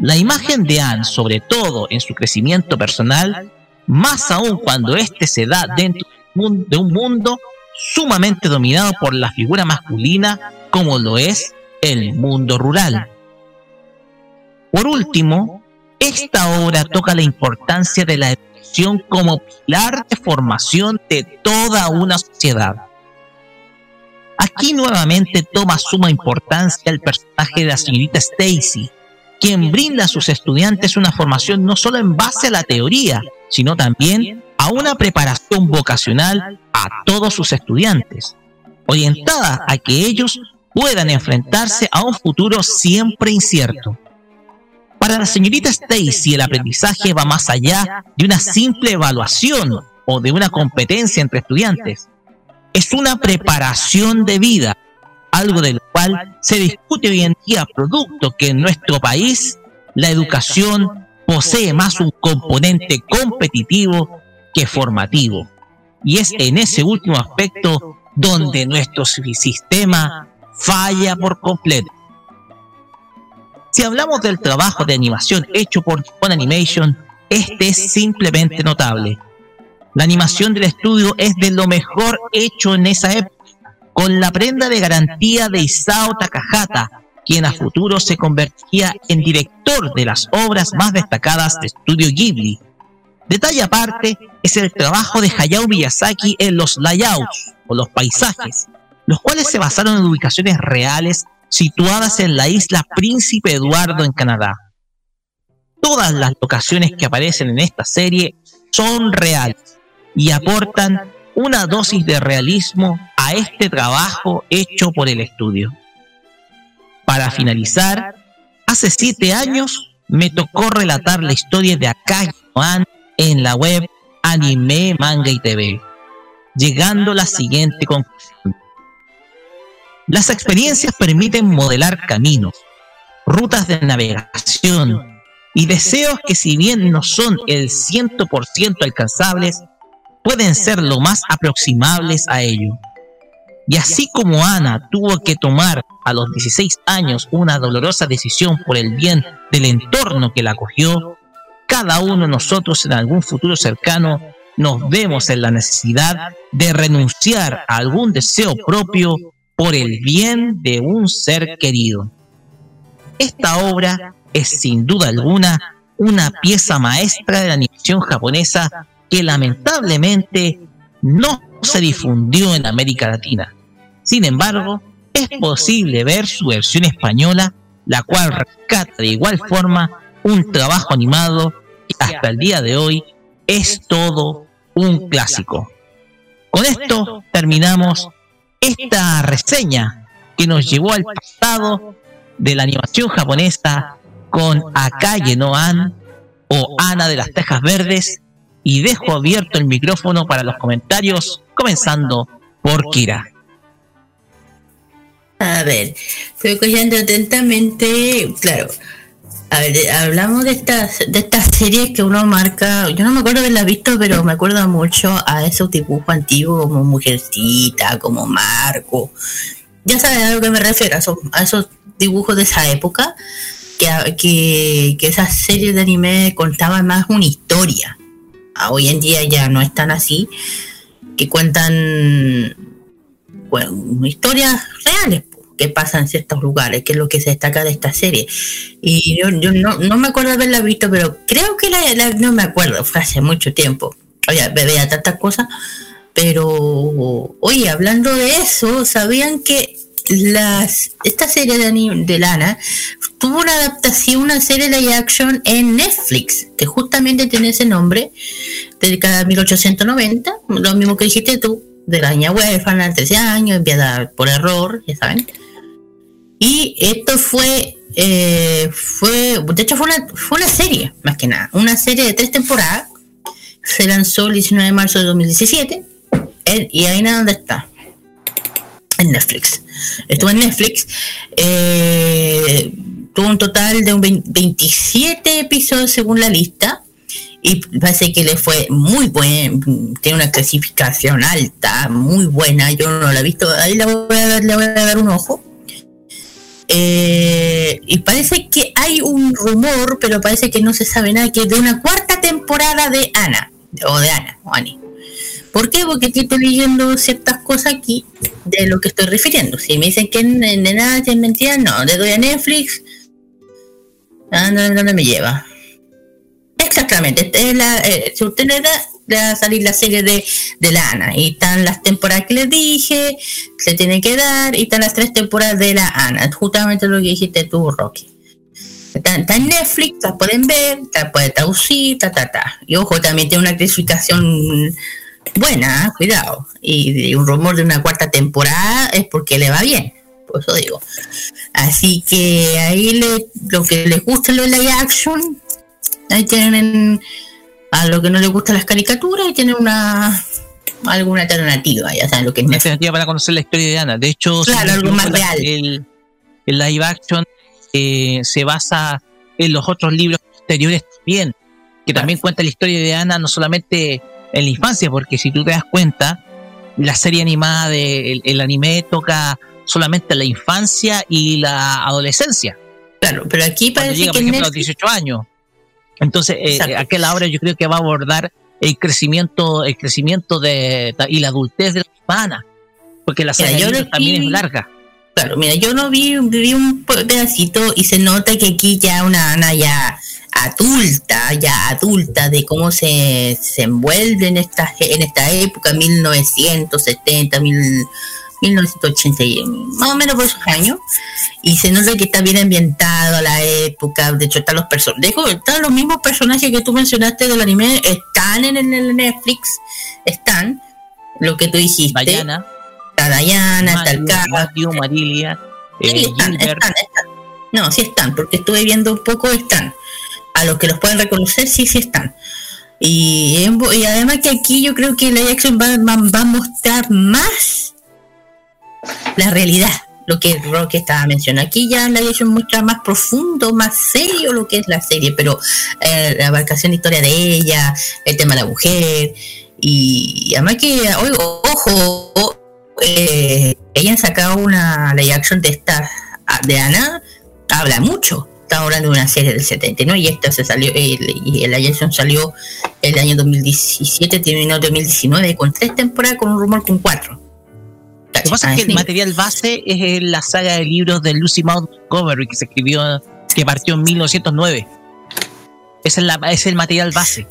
La imagen de Anne, sobre todo en su crecimiento personal, más aún cuando éste se da dentro de un mundo sumamente dominado por la figura masculina como lo es el mundo rural. Por último, esta obra toca la importancia de la educación como pilar de formación de toda una sociedad. Aquí nuevamente toma suma importancia el personaje de la señorita Stacy, quien brinda a sus estudiantes una formación no solo en base a la teoría, sino también a una preparación vocacional a todos sus estudiantes, orientada a que ellos puedan enfrentarse a un futuro siempre incierto. Para la señorita Stacy el aprendizaje va más allá de una simple evaluación o de una competencia entre estudiantes. Es una preparación de vida, algo del cual se discute hoy en día, producto que en nuestro país la educación posee más un componente competitivo que formativo. Y es en ese último aspecto donde nuestro sistema falla por completo. Si hablamos del trabajo de animación hecho por Nippon Animation, este es simplemente notable. La animación del estudio es de lo mejor hecho en esa época, con la prenda de garantía de Isao Takahata, quien a futuro se convertiría en director de las obras más destacadas de Estudio Ghibli. Detalle aparte es el trabajo de Hayao Miyazaki en los layouts o los paisajes, los cuales se basaron en ubicaciones reales situadas en la isla Príncipe Eduardo en Canadá. Todas las locaciones que aparecen en esta serie son reales y aportan una dosis de realismo a este trabajo hecho por el estudio. Para finalizar, hace siete años me tocó relatar la historia de Akagi Noan en la web Anime, Manga y TV, llegando a la siguiente conclusión. Las experiencias permiten modelar caminos, rutas de navegación y deseos que si bien no son el 100% alcanzables, pueden ser lo más aproximables a ello. Y así como Ana tuvo que tomar a los 16 años una dolorosa decisión por el bien del entorno que la acogió, cada uno de nosotros en algún futuro cercano nos vemos en la necesidad de renunciar a algún deseo propio por el bien de un ser querido. Esta obra es sin duda alguna una pieza maestra de la animación japonesa que lamentablemente no se difundió en América Latina. Sin embargo, es posible ver su versión española, la cual rescata de igual forma un trabajo animado que hasta el día de hoy es todo un clásico. Con esto terminamos esta reseña que nos llevó al pasado de la animación japonesa con Akaye no An o Ana de las Tejas Verdes y dejo abierto el micrófono para los comentarios, comenzando por Kira. A ver, estoy escuchando atentamente, claro. A ver, hablamos de estas de estas series que uno marca, yo no me acuerdo de haberla visto, pero me acuerdo mucho a esos dibujos antiguos como Mujercita, como Marco. Ya sabes a lo que me refiero, a esos, a esos dibujos de esa época, que, que, que esas series de anime contaban más una historia. Hoy en día ya no están así, que cuentan bueno, historias reales que pasa en ciertos lugares, que es lo que se destaca de esta serie. Y yo, yo no, no, me acuerdo haberla visto, pero creo que la, no me acuerdo, fue hace mucho tiempo. Oye, veía tantas cosas, pero oye, hablando de eso, ¿sabían que las esta serie de, de Lana tuvo una adaptación, una serie de action en Netflix, que justamente tiene ese nombre, dedicada a 1890, lo mismo que dijiste tú, de la niña huérfana, 13 años, enviada por error, ya saben. Y esto fue, eh, fue de hecho fue una, fue una serie, más que nada, una serie de tres temporadas. Se lanzó el 19 de marzo de 2017. y ahí nada, ¿dónde está? En Netflix. Estuvo en Netflix. Eh, tuvo un total de un 27 episodios según la lista. Y parece que le fue muy buen, tiene una clasificación alta, muy buena. Yo no la he visto, ahí la voy a dar, le voy a dar un ojo eh, y parece que hay un rumor, pero parece que no se sabe nada, que de una cuarta temporada de Ana, o de Ana, o Ani. ¿Por qué? Porque estoy leyendo ciertas cosas aquí de lo que estoy refiriendo. Si me dicen que de nada es mentira, no, le doy a Netflix. Ah, no, me lleva. Exactamente, es la, eh, si usted le da, va a salir la serie de, de Lana. Y están las temporadas que les dije, se tiene que dar, y están las tres temporadas de la Ana. Justamente lo que dijiste tú, Rocky. Está, está en Netflix, la pueden ver, la pueden traducir, ta, ta, ta. Y ojo, también tiene una clasificación buena, cuidado. Y, un rumor de una cuarta temporada es porque le va bien, por eso digo. Así que ahí le, lo que les gusta lo de live action, ahí tienen a lo que no les gustan las caricaturas, ahí tienen una alguna alternativa, ya saben lo que es Una alternativa para conocer la historia de Ana. De hecho, Claro, algo más real. El, el live action eh, se basa en los otros libros posteriores también, que también cuenta la historia de Ana, no solamente en la infancia, porque si tú te das cuenta, la serie animada de el, el anime toca solamente la infancia y la adolescencia. Claro, pero aquí parece llega, que por ejemplo, a los Netflix- 18 años. Entonces, eh, Exacto. aquel ahora yo creo que va a abordar el crecimiento, el crecimiento de y la adultez de la humana, porque la Mira, serie yo también es larga. Claro, mira, yo no vi, vi un pedacito y se nota que aquí ya una Ana ya adulta, ya adulta de cómo se, se envuelve en esta, en esta época, 1970, mil- 1980, y más o menos por esos años, y se nota que está bien ambientado la época, de hecho están los personajes, están los mismos personajes que tú mencionaste del anime, están en el, Netflix, están, lo que tú dijiste. Diana, Está Diana, está el Carlos, Marilia, eh, Sí, están, Gilbert. están, están. No, sí están, porque estuve viendo un poco, están. A los que los pueden reconocer, sí, sí están. Y, y además que aquí yo creo que la Jackson va, va- va a mostrar más la realidad, lo que Roque estaba mencionando. Aquí ya la Jackson muestra más profundo, más serio lo que es la serie, pero eh, la abarcación de historia de ella, el tema de la mujer, y además que, ojo, eh, ella ha sacado una live action de esta de Ana habla mucho estamos hablando de una serie del 79 y esta se salió el, y la live action salió el año 2017 terminó el 2019 con tres temporadas con un rumor con cuatro Lo que pasa es que el material base es la saga de libros de Lucy Maud Montgomery que se escribió, que partió en 1909. Ese es, la, es el material base.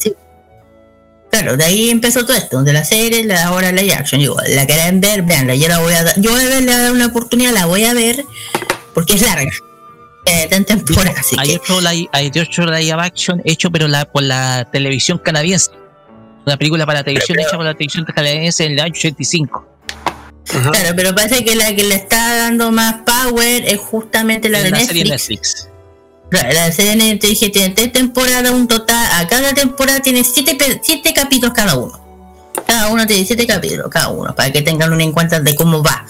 Claro, de ahí empezó todo esto, de la serie, la ahora la action. Yo, la quieren ver, veanla, yo la voy a dar, yo voy a ver, le voy a dar una oportunidad, la voy a ver, porque es larga. Eh, está en temporada, así hay que. otro, live, hay otro live action hecho, pero la, por la televisión canadiense. Una película para televisión hecha por la televisión canadiense en el año 85. Claro, pero parece que la que le está dando más power es justamente la Es de una serie Netflix. de Netflix. La serie dije, tiene tres temporadas, un total, a cada temporada tiene siete, siete capítulos cada uno. Cada uno tiene siete capítulos, cada uno, para que tengan una en cuenta de cómo va.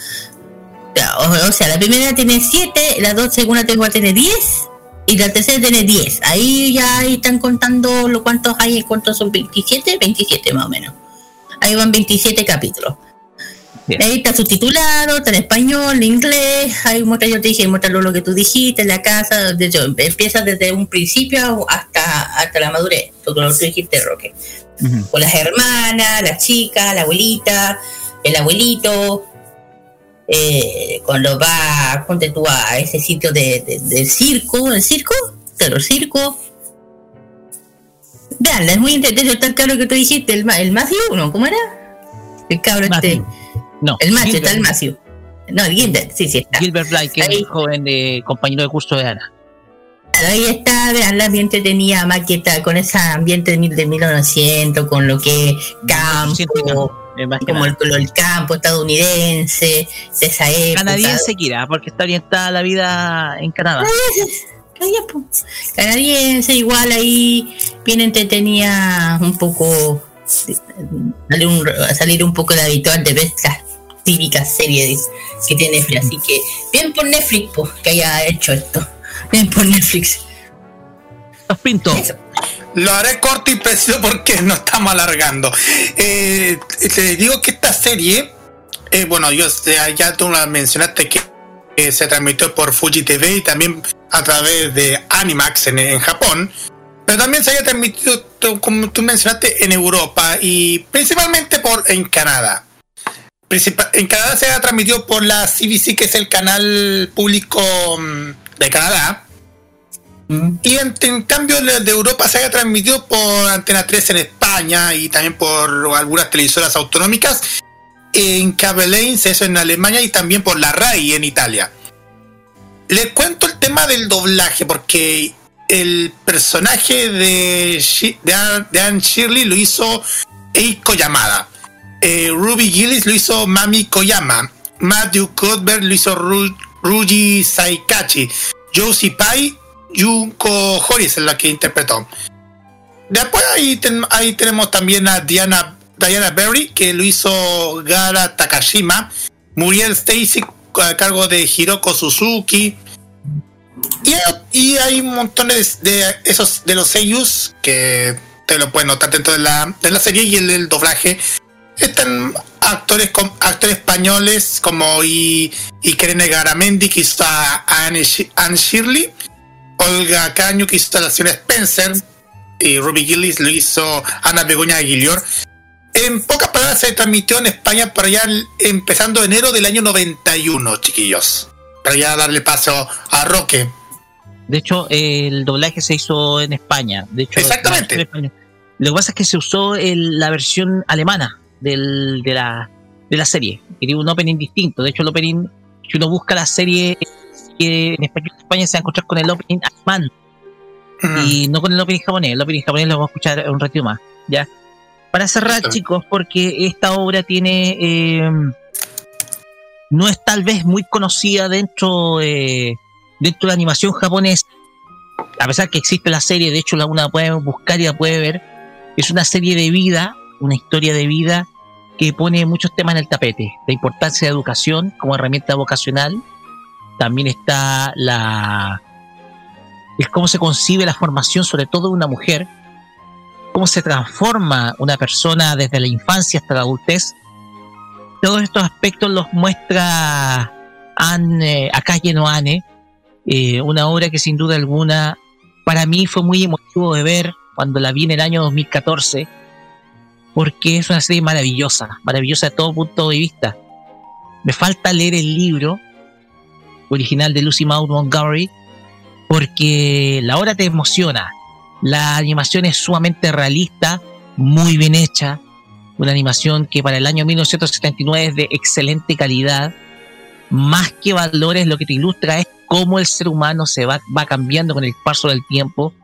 O, sea, la primera tiene siete, la dos, segunda temporada tiene diez, y la tercera tiene diez. Ahí ya están contando lo cuántos hay, cuántos son 27, 27 más o menos. Ahí van 27 capítulos. Ahí está subtitulado, está en español, en inglés, ahí muestra, yo te dije, muestra lo que tú dijiste, la casa, de hecho, empieza desde un principio hasta, hasta la madurez, todo lo que tú dijiste, Roque. Con las hermanas, las chicas, la abuelita, el abuelito, eh, cuando va, ponte tú a ese sitio de, de- del circo, ¿el circo? De los circos. Veanla, es muy interesante, está el cabro que tú dijiste, el, el Matthew, ¿no? ¿Cómo era? El cabro este. No, El macho, está el Matthew. No, el Gilbert, sí, sí está. Gilbert Blythe, que es el joven de compañero de curso de Ana. Ahí está, vean, la ambiente tenía maqueta con ese ambiente de, mil- de 1900, con lo que es campo, como el, el campo estadounidense, de esa época. Canadiense, Kira, porque está orientada a la vida en Canadá. Canadiense, igual ahí bien entretenía un poco, salir un, salir un poco de habitual de ver estas típicas series que tiene Netflix. Así que bien por Netflix, po, que haya hecho esto. Bien por Netflix. Pinto. Lo haré corto y preciso porque nos estamos alargando. Eh, te digo que esta serie, eh, bueno, yo ya, ya tú la mencionaste que eh, se transmitió por Fuji TV y también a través de Animax en, en Japón, pero también se había transmitido, como tú mencionaste, en Europa y principalmente por en Canadá. En Canadá se ha transmitido por la CBC, que es el canal público mm, de Canadá. Y en, en cambio de, Europa se ha transmitido por Antena 3 en España y también por algunas televisoras autonómicas. En Cable Lanes, eso en Alemania, y también por la RAI en Italia. Les cuento el tema del doblaje, porque el personaje de, de Anne Shirley lo hizo Eiko Yamada. Eh, Ruby Gillis lo hizo Mami Koyama. Matthew Cuthbert lo hizo Ru- Ruji Saikachi. Josie Pai, Junko Horis es la que interpretó. Después ahí, ahí tenemos también a Diana, Diana Berry, que lo hizo Gara Takashima. Muriel Stacy a cargo de Hiroko Suzuki. Y hay, y hay de, de esos de los seiyus que te lo pueden notar dentro de la, de la serie y el, el doblaje. Están actores actores españoles como I, Ikene Garamendi que hizo a Anne, Shi- Anne Shirley, Olga Caño que hizo a la señora Spencer y Ruby Gillis lo hizo Ana Begoña Aguilior. En pocas palabras se transmitió en España para allá empezando enero del año 91, chiquillos. Para ya darle paso a Roque. De hecho, el doblaje se hizo en España. De hecho, Exactamente. Lo que pasa es que se usó el- la versión alemana del- de, la, de la serie. Y tiene un opening distinto. De hecho, el opening, si uno busca la serie que en español de España, se va a encontrar con el opening alemán. Y no con el opening japonés. El opening japonés lo vamos a escuchar un ratito más. ¿ya? Para cerrar, chicos, porque esta obra tiene. eh, no es tal vez muy conocida dentro, eh, dentro de la animación japonesa. A pesar que existe la serie, de hecho, la una puede buscar y la puede ver. Es una serie de vida, una historia de vida que pone muchos temas en el tapete. La importancia de educación como herramienta vocacional. También está la. Es cómo se concibe la formación, sobre todo de una mujer. Cómo se transforma una persona desde la infancia hasta la adultez todos estos aspectos los muestra Anne, Akaye no Ane, eh, una obra que sin duda alguna para mí fue muy emotivo de ver cuando la vi en el año 2014, porque es una serie maravillosa, maravillosa de todo punto de vista. Me falta leer el libro original de Lucy Maud Montgomery, porque la obra te emociona, la animación es sumamente realista, muy bien hecha, una animación que para el año 1979 es de excelente calidad. Más que valores, lo que te ilustra es cómo el ser humano se va, va cambiando con el paso del tiempo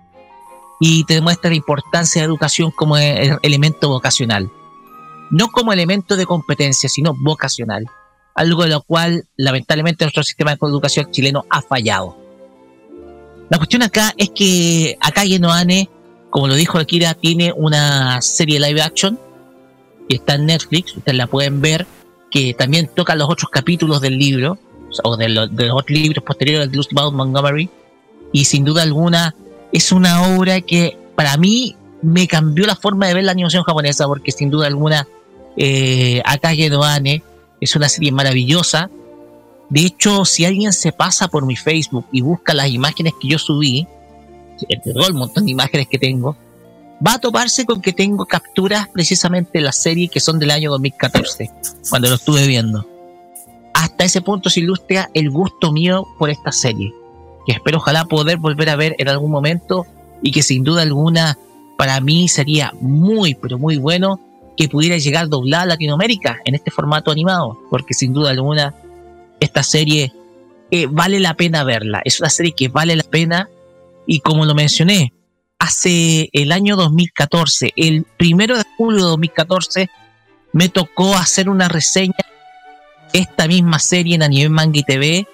y te demuestra la importancia de la educación como e- elemento vocacional. No como elemento de competencia, sino vocacional. Algo de lo cual, lamentablemente, nuestro sistema de educación chileno ha fallado. La cuestión acá es que Akage no Ane, como lo dijo Akira, tiene una serie live action que está en Netflix, ustedes la pueden ver, que también toca los otros capítulos del libro, o de, lo- de los otros libros posteriores de Lucy Maud Montgomery, y sin duda alguna es una obra que para mí me cambió la forma de ver la animación japonesa, porque sin duda alguna eh, Akage es una serie maravillosa. De hecho, si alguien se pasa por mi Facebook y busca las imágenes que yo subí, todo el montón de imágenes que tengo, va a toparse con que tengo capturas precisamente de la serie que son del año 2014, cuando lo estuve viendo. Hasta ese punto se ilustra el gusto mío por esta serie, que espero ojalá poder volver a ver en algún momento y que sin duda alguna para mí sería muy, pero muy bueno que pudiera llegar doblada a Latinoamérica en este formato animado, porque sin duda alguna esta serie eh, vale la pena verla, es una serie que vale la pena y como lo mencioné, hace el año 2014, el primero de julio de 2014, me tocó hacer una reseña esta misma serie en Anime Manga y TV,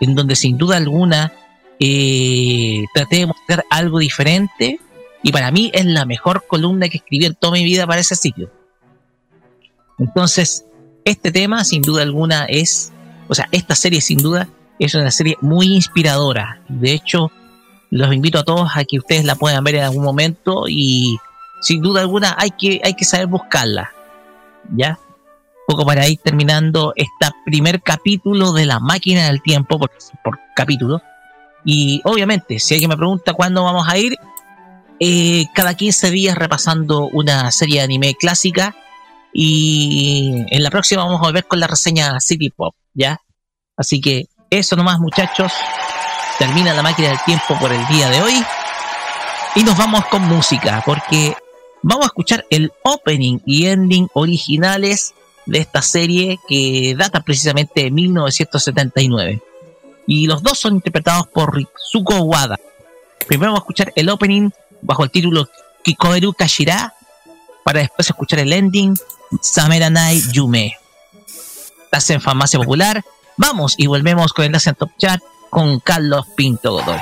en donde sin duda alguna eh, traté de mostrar algo diferente y para mí es la mejor columna que escribí en toda mi vida para ese sitio. Entonces, este tema sin duda alguna es, o sea, esta serie sin duda es una serie muy inspiradora. De hecho, los invito a todos a que ustedes la puedan ver en algún momento y sin duda alguna hay que, hay que saber buscarla. ¿Ya? Poco para ir terminando este primer capítulo de la máquina del tiempo, por, por capítulo. Y obviamente, si alguien me pregunta cuándo vamos a ir, eh, cada 15 días repasando una serie de anime clásica. Y en la próxima vamos a volver con la reseña City Pop, ¿ya? Así que eso nomás, muchachos termina la máquina del tiempo por el día de hoy. Y nos vamos con música, porque vamos a escuchar el opening y ending originales de esta serie que data precisamente de 1979. Y los dos son interpretados por Ritsuko Wada. Primero vamos a escuchar el opening bajo el título Kikoeru Kashira para después escuchar el ending Sameranai Yume. Estás en Popular. Vamos y volvemos con Enlace en Top Chat con Carlos Pinto Godoy.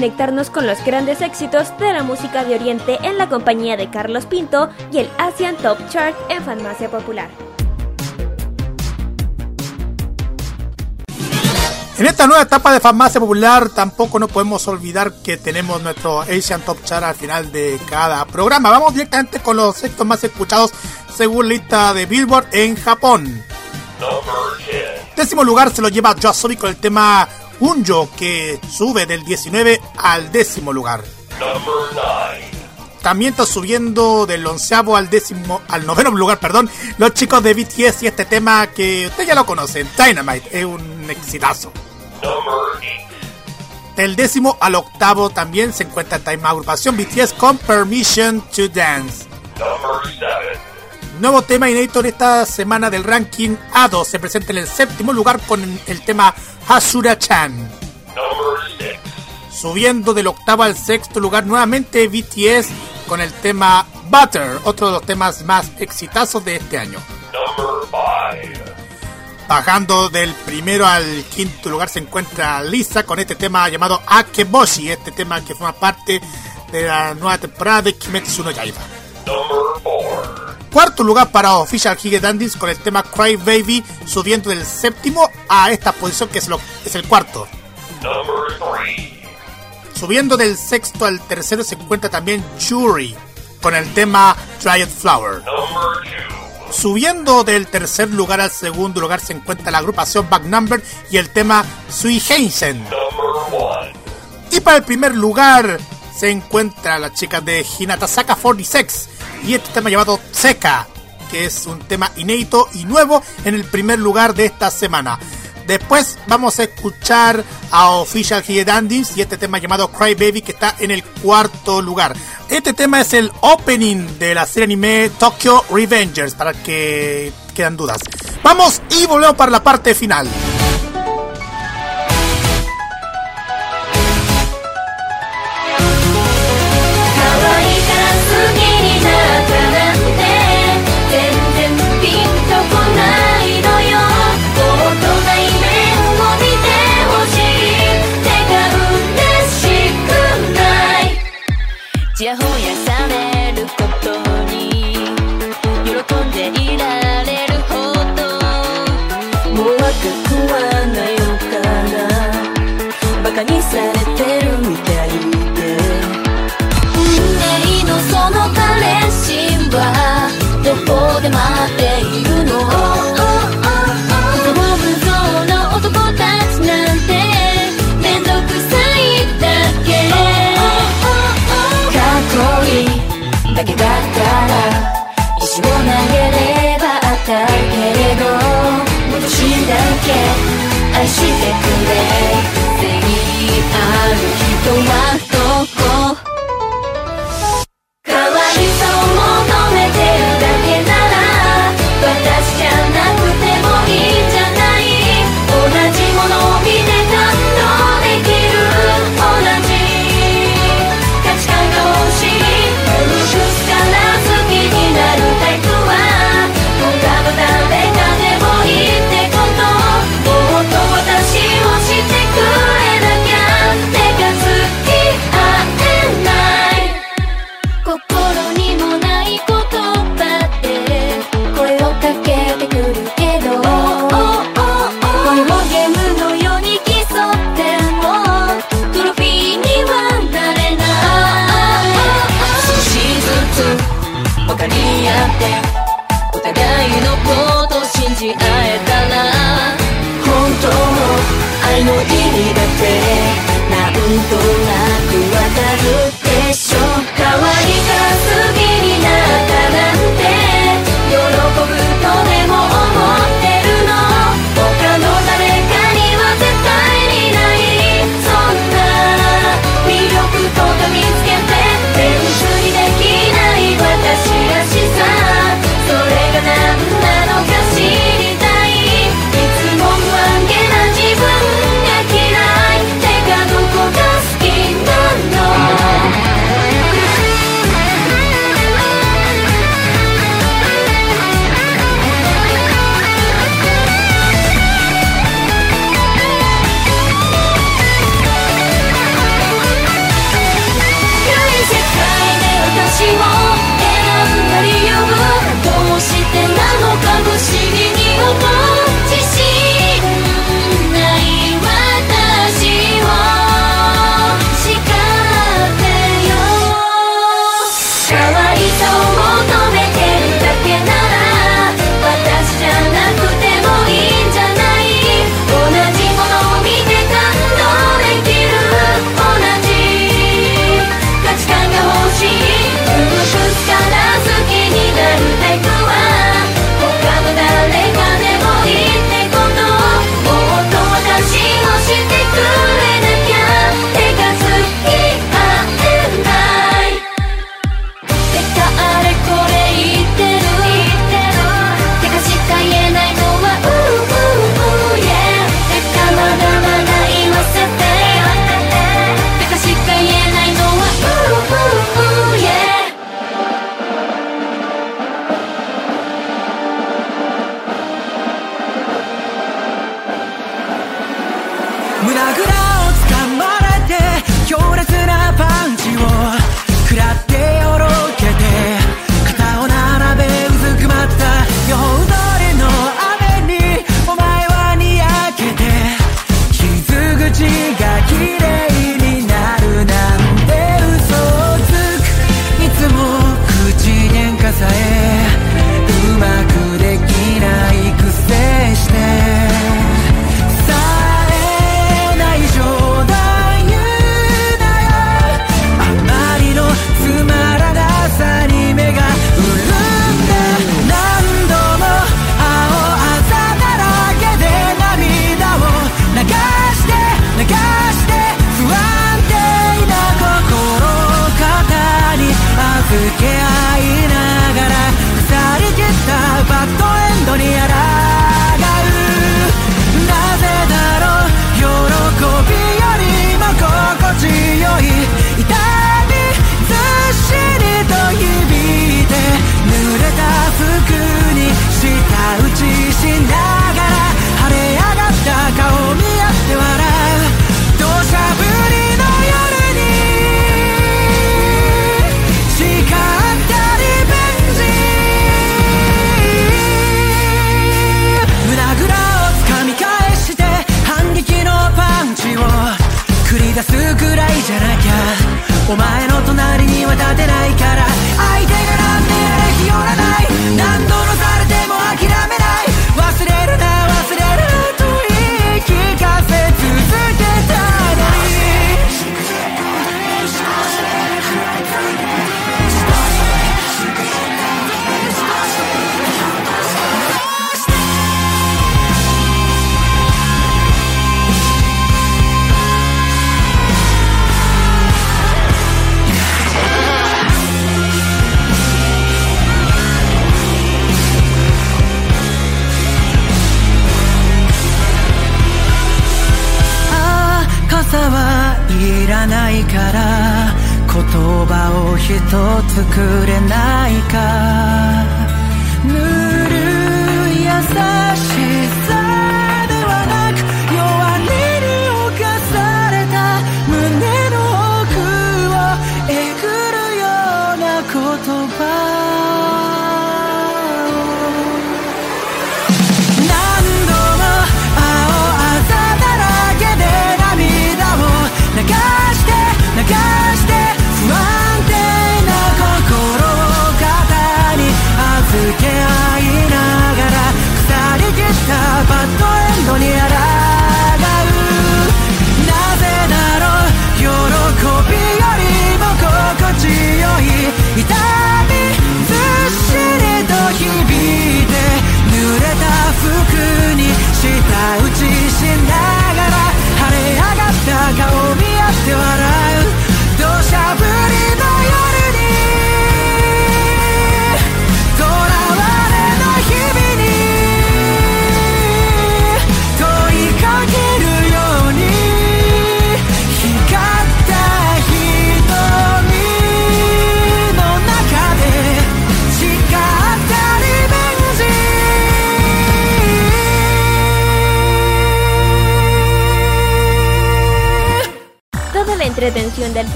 conectarnos con los grandes éxitos de la música de Oriente en la compañía de Carlos Pinto y el Asian Top Chart en Farmacia Popular. En esta nueva etapa de farmacia popular tampoco no podemos olvidar que tenemos nuestro Asian Top Chart al final de cada programa. Vamos directamente con los sextos más escuchados según lista de Billboard en Japón. Décimo lugar se lo lleva Joasobi con el tema Unjo que sube del 19 al décimo lugar. También está subiendo del onceavo al décimo, al noveno lugar, perdón, los chicos de BTS y este tema que ustedes ya lo conocen, Dynamite, es un exitazo. Del décimo al octavo también se encuentra esta misma agrupación BTS con Permission to Dance. Nuevo tema inédito de esta semana del ranking A2 se presenta en el séptimo lugar con el tema Hasura Chan. Subiendo del octavo al sexto lugar nuevamente BTS con el tema Butter, otro de los temas más exitosos de este año. Bajando del primero al quinto lugar se encuentra Lisa con este tema llamado Akeboshi, este tema que forma parte de la nueva temporada de Kimetsu no Yaiba. Cuarto lugar para Official Hige Dandis con el tema Cry Baby, subiendo del séptimo a esta posición que es, lo, es el cuarto. Subiendo del sexto al tercero se encuentra también Jury con el tema Dried Flower. Subiendo del tercer lugar al segundo lugar se encuentra la agrupación Back Number y el tema Sui Heisen. Y para el primer lugar se encuentra la chica de Hinatasaka 46 y este tema llamado Seca, que es un tema inédito y nuevo en el primer lugar de esta semana. Después vamos a escuchar a Official Dandis y este tema llamado Cry Baby que está en el cuarto lugar. Este tema es el opening de la serie anime Tokyo Revengers para que quedan dudas. Vamos y volvemos para la parte final. してくれ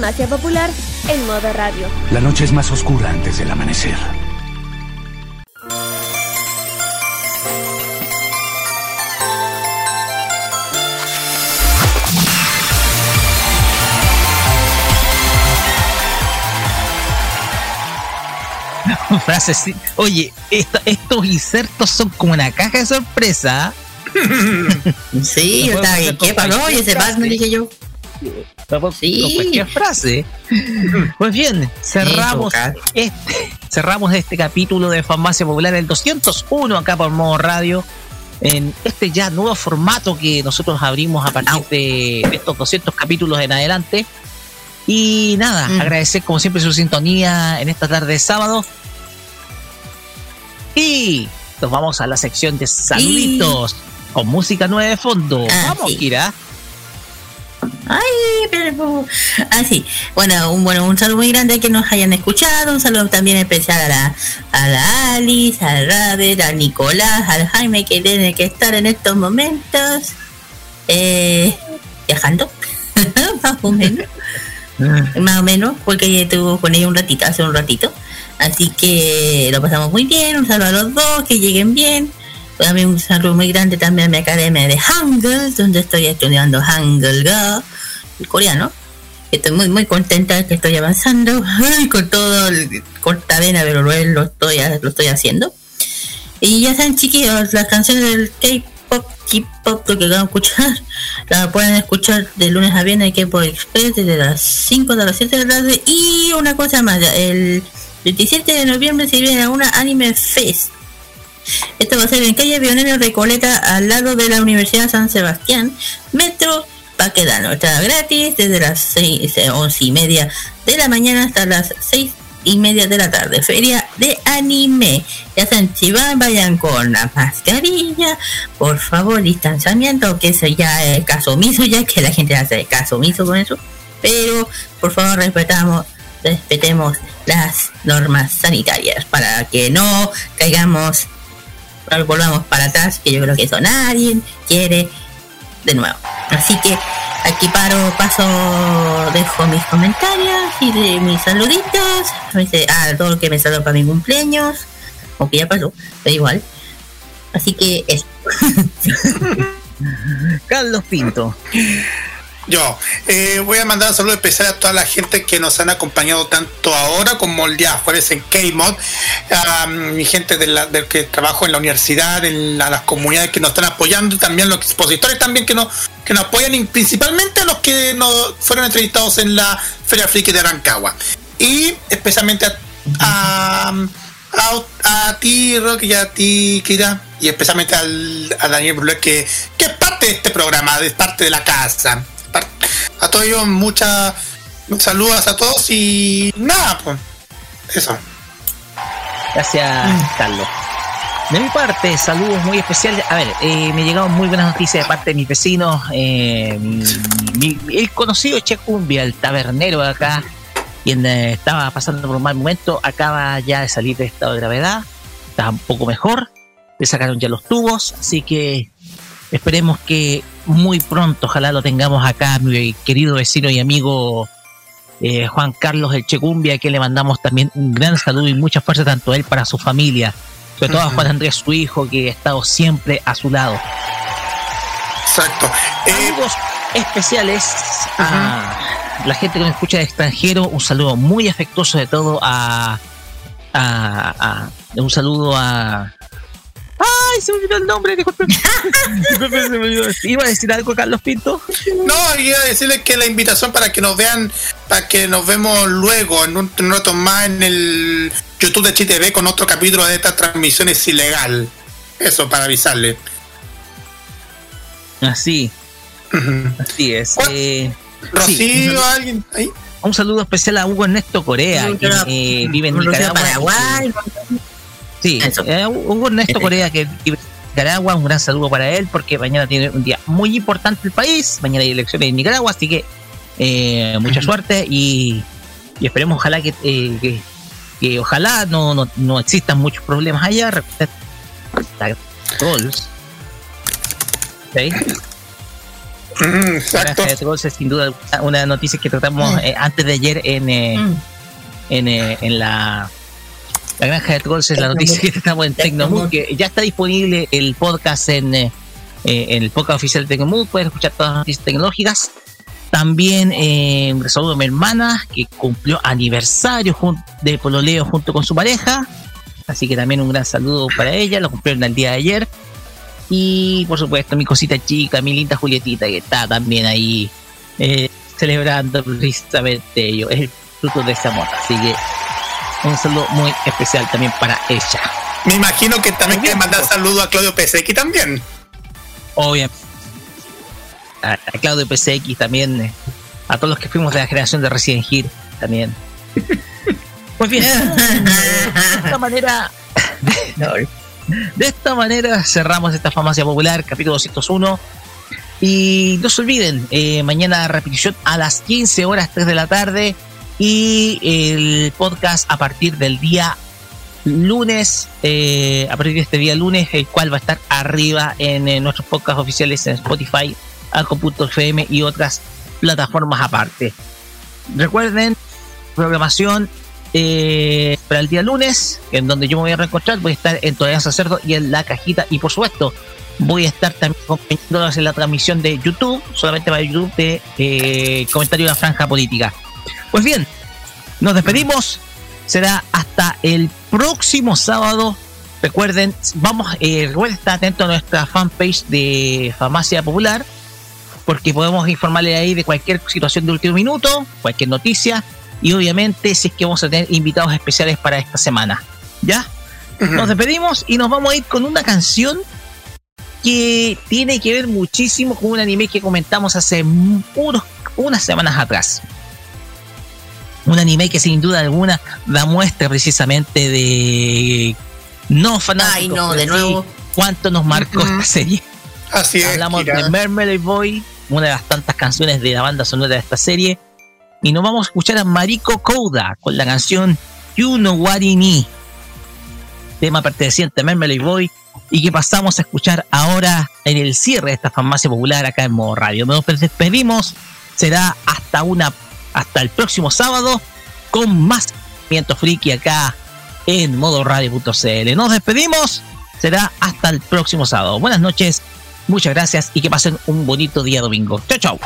Farmacia Popular en modo radio. La noche es más oscura antes del amanecer. Frases. Oye, estos insertos son como una caja de sorpresa. Sí, yo estaba ¿qué pasó? Y ese Batman, dije yo. Sí. Con cualquier frase. Pues bien, cerramos este, cerramos este capítulo de Farmacia Popular, el 201 acá por Modo Radio, en este ya nuevo formato que nosotros abrimos a partir de estos 200 capítulos en adelante. Y nada, agradecer como siempre su sintonía en esta tarde de sábado. Y nos vamos a la sección de saluditos con música nueva de fondo. Vamos, Kira. Pero ah. Bueno, un bueno, un saludo muy grande a que nos hayan escuchado, un saludo también especial a la, a la Alice, al Raver, al Nicolás, al Jaime que tiene que estar en estos momentos. Eh, viajando, más o menos, más o menos, porque estuvo con ella un ratito, hace un ratito. Así que lo pasamos muy bien, un saludo a los dos, que lleguen bien. También un saludo muy grande también a mi academia de Hangul, donde estoy estudiando Hangul Go, coreano. Estoy muy muy contenta que estoy avanzando Ay, con todo el cortavena, pero lo, lo estoy lo estoy haciendo. Y ya saben chiquillos, las canciones del K-pop, K-pop que van a escuchar, la pueden escuchar de lunes a viernes en K-pop Express desde las 5 de las 7 de la tarde. Y una cosa más, el 27 de noviembre se viene a una Anime Fest. Esto va a ser en calle Pionero Recoleta, al lado de la Universidad San Sebastián, Metro Paquedano. Está gratis desde las 6, 11 y media de la mañana hasta las 6 y media de la tarde. Feria de anime. Ya saben, si van, vayan con la mascarilla. Por favor, distanciamiento, que eso ya es caso omiso, ya que la gente hace caso omiso con eso. Pero, por favor, respetamos, respetemos las normas sanitarias para que no caigamos volvamos para atrás, que yo creo que eso nadie quiere de nuevo. Así que aquí paro, paso, dejo mis comentarios y de mis saluditos. A ah, todo lo que me saludó para mi cumpleaños, aunque ya pasó, pero igual. Así que eso. Carlos Pinto. Yo eh, voy a mandar un saludo especial a toda la gente que nos han acompañado tanto ahora como el día jueves en K-Mod, a mi gente de la, del que trabajo en la universidad, en la- las comunidades que nos están apoyando, también los expositores también que nos, que nos apoyan, y principalmente a los que nos fueron entrevistados en la Feria Friki de Rancagua. Y especialmente a, a, a- a ti, Rock, y a ti, Kira, y especialmente al, a Daniel Brulé, que, que es parte de este programa, es parte de la casa. A todos ellos, muchas saludos a todos y nada, pues, eso. Gracias, Carlos. De mi parte, saludos muy especiales. A ver, eh, me llegaron muy buenas noticias de parte de mis vecinos. eh, mi- mi- el conocido Che Cumbia, el tabernero de acá, quien eh, estaba pasando por un mal momento, acaba ya de salir de estado de gravedad. Está un poco mejor. Le sacaron ya los tubos, así que esperemos que muy pronto, ojalá lo tengamos acá, mi querido vecino y amigo eh, Juan Carlos El Checumbia, a quien le mandamos también un gran saludo y mucha fuerza tanto a él para su familia, sobre todo a Juan Andrés, su hijo, que ha estado siempre a su lado. Exacto. Saludos especiales a la gente que nos escucha de extranjero, un saludo muy afectuoso de todo a, a, a- un saludo a ¡Ay! Se me olvidó el nombre, disculpe. Disculpe, se me olvidó. ¿Iba a decir algo, Carlos Pinto? No, iba a decirles que la invitación para que nos vean, para que nos vemos luego en un, en un rato más en el YouTube de ChTV con otro capítulo de esta transmisión es ilegal. Eso para avisarle. Así. Así es. Eh, Rocío, sí, un saludo- alguien ahí. Un saludo especial a Hugo Ernesto Corea, que eh, vive en Nicaragua. Paraguay. Sí, eh, Hugo Ernesto Corea, que vive en Nicaragua, un gran saludo para él, porque mañana tiene un día muy importante el país. Mañana hay elecciones en Nicaragua, así que eh, mucha suerte y, y esperemos, ojalá que, eh, que, que ojalá no, no, no existan muchos problemas allá. Trolls. ¿Sí? Granja de Trolls es sin duda una- noticia que tratamos Mm. eh, antes de ayer en, eh, en, eh, en la, la granja de Trolls, es la noticia que tratamos en Tecnomood, que ya está disponible el podcast en, eh, eh, en el podcast oficial de Tecnomood, puedes escuchar todas las noticias tecnológicas. También eh, saludo a mi hermana que cumplió aniversario de Pololeo junto con su pareja. Así que también un gran saludo para ella, lo cumplieron el día de ayer. Y por supuesto, mi cosita chica, mi linda Julietita, que está también ahí eh, celebrando precisamente ello. Es el fruto de ese amor. Así que un saludo muy especial también para ella. Me imagino que también quiere mandar saludo a Claudio PSX también. Obviamente. A, a Claudio PCX también. eh, a todos los que fuimos de la generación de Resident Evil también. Pues bien, de esta manera. De esta manera cerramos esta farmacia popular, capítulo 201. Y no se olviden, eh, mañana repetición a las 15 horas 3 de la tarde y el podcast a partir del día lunes, eh, a partir de este día lunes, el cual va a estar arriba en, eh, nuestros podcasts oficiales en Spotify, Alco.fm y otras plataformas aparte. Recuerden, programación eh, para el día lunes, en donde yo me voy a reencontrar, voy a estar en Tolerancia Cerdo y en La Cajita, y por supuesto, voy a estar también acompañándolos en la transmisión de YouTube, solamente para YouTube, de eh, comentario de la franja política. Pues bien, nos despedimos, será hasta el próximo sábado. Recuerden, vamos, eh, recuerden estar atentos a nuestra fanpage de Farmacia Popular, porque podemos informarle ahí de cualquier situación de último minuto, cualquier noticia, y obviamente si es que vamos a tener invitados especiales para esta semana. ¿Ya? Nos despedimos y nos vamos a ir con una canción que tiene que ver muchísimo con un anime que comentamos hace unos, unas semanas atrás. Un anime que sin duda alguna da muestra precisamente de no fanáticos. Ay, no, de sí nuevo. cuánto nos marcó esta serie. Así es. Hablamos de Mermaid Boy, una de las tantas canciones de la banda sonora de esta serie. Y nos vamos a escuchar a Mariko Kouda con la canción You Know What I Need, tema perteneciente a Mermaid Boy y que pasamos a escuchar ahora en el cierre de esta farmacia popular acá en modo radio. Nos despedimos, será hasta una hasta el próximo sábado con más Miento Friki acá en modoradio.cl. Nos despedimos, será hasta el próximo sábado. Buenas noches, muchas gracias y que pasen un bonito día domingo. Chao, chao.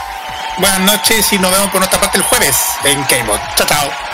Buenas noches y nos vemos por nuestra parte el jueves en Kmod. Chao, chao.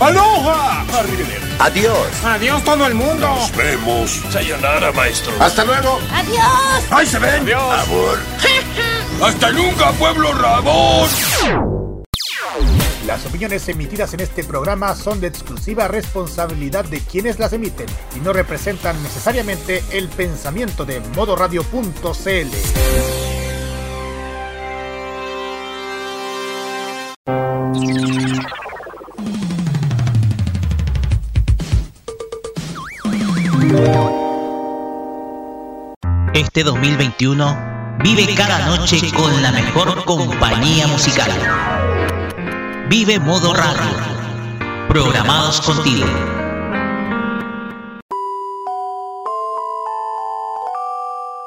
¡Aloha! Adiós. Adiós todo el mundo. Nos vemos. Sayonara, maestro. Hasta luego. Adiós. Ahí se ven. Adiós. Amor. Hasta nunca, pueblo rabón. Las opiniones emitidas en este programa son de exclusiva responsabilidad de quienes las emiten y no representan necesariamente el pensamiento de modoradio.cl. Este 2021 vive cada noche con la mejor compañía musical. Vive Modo Radio. Programados contigo.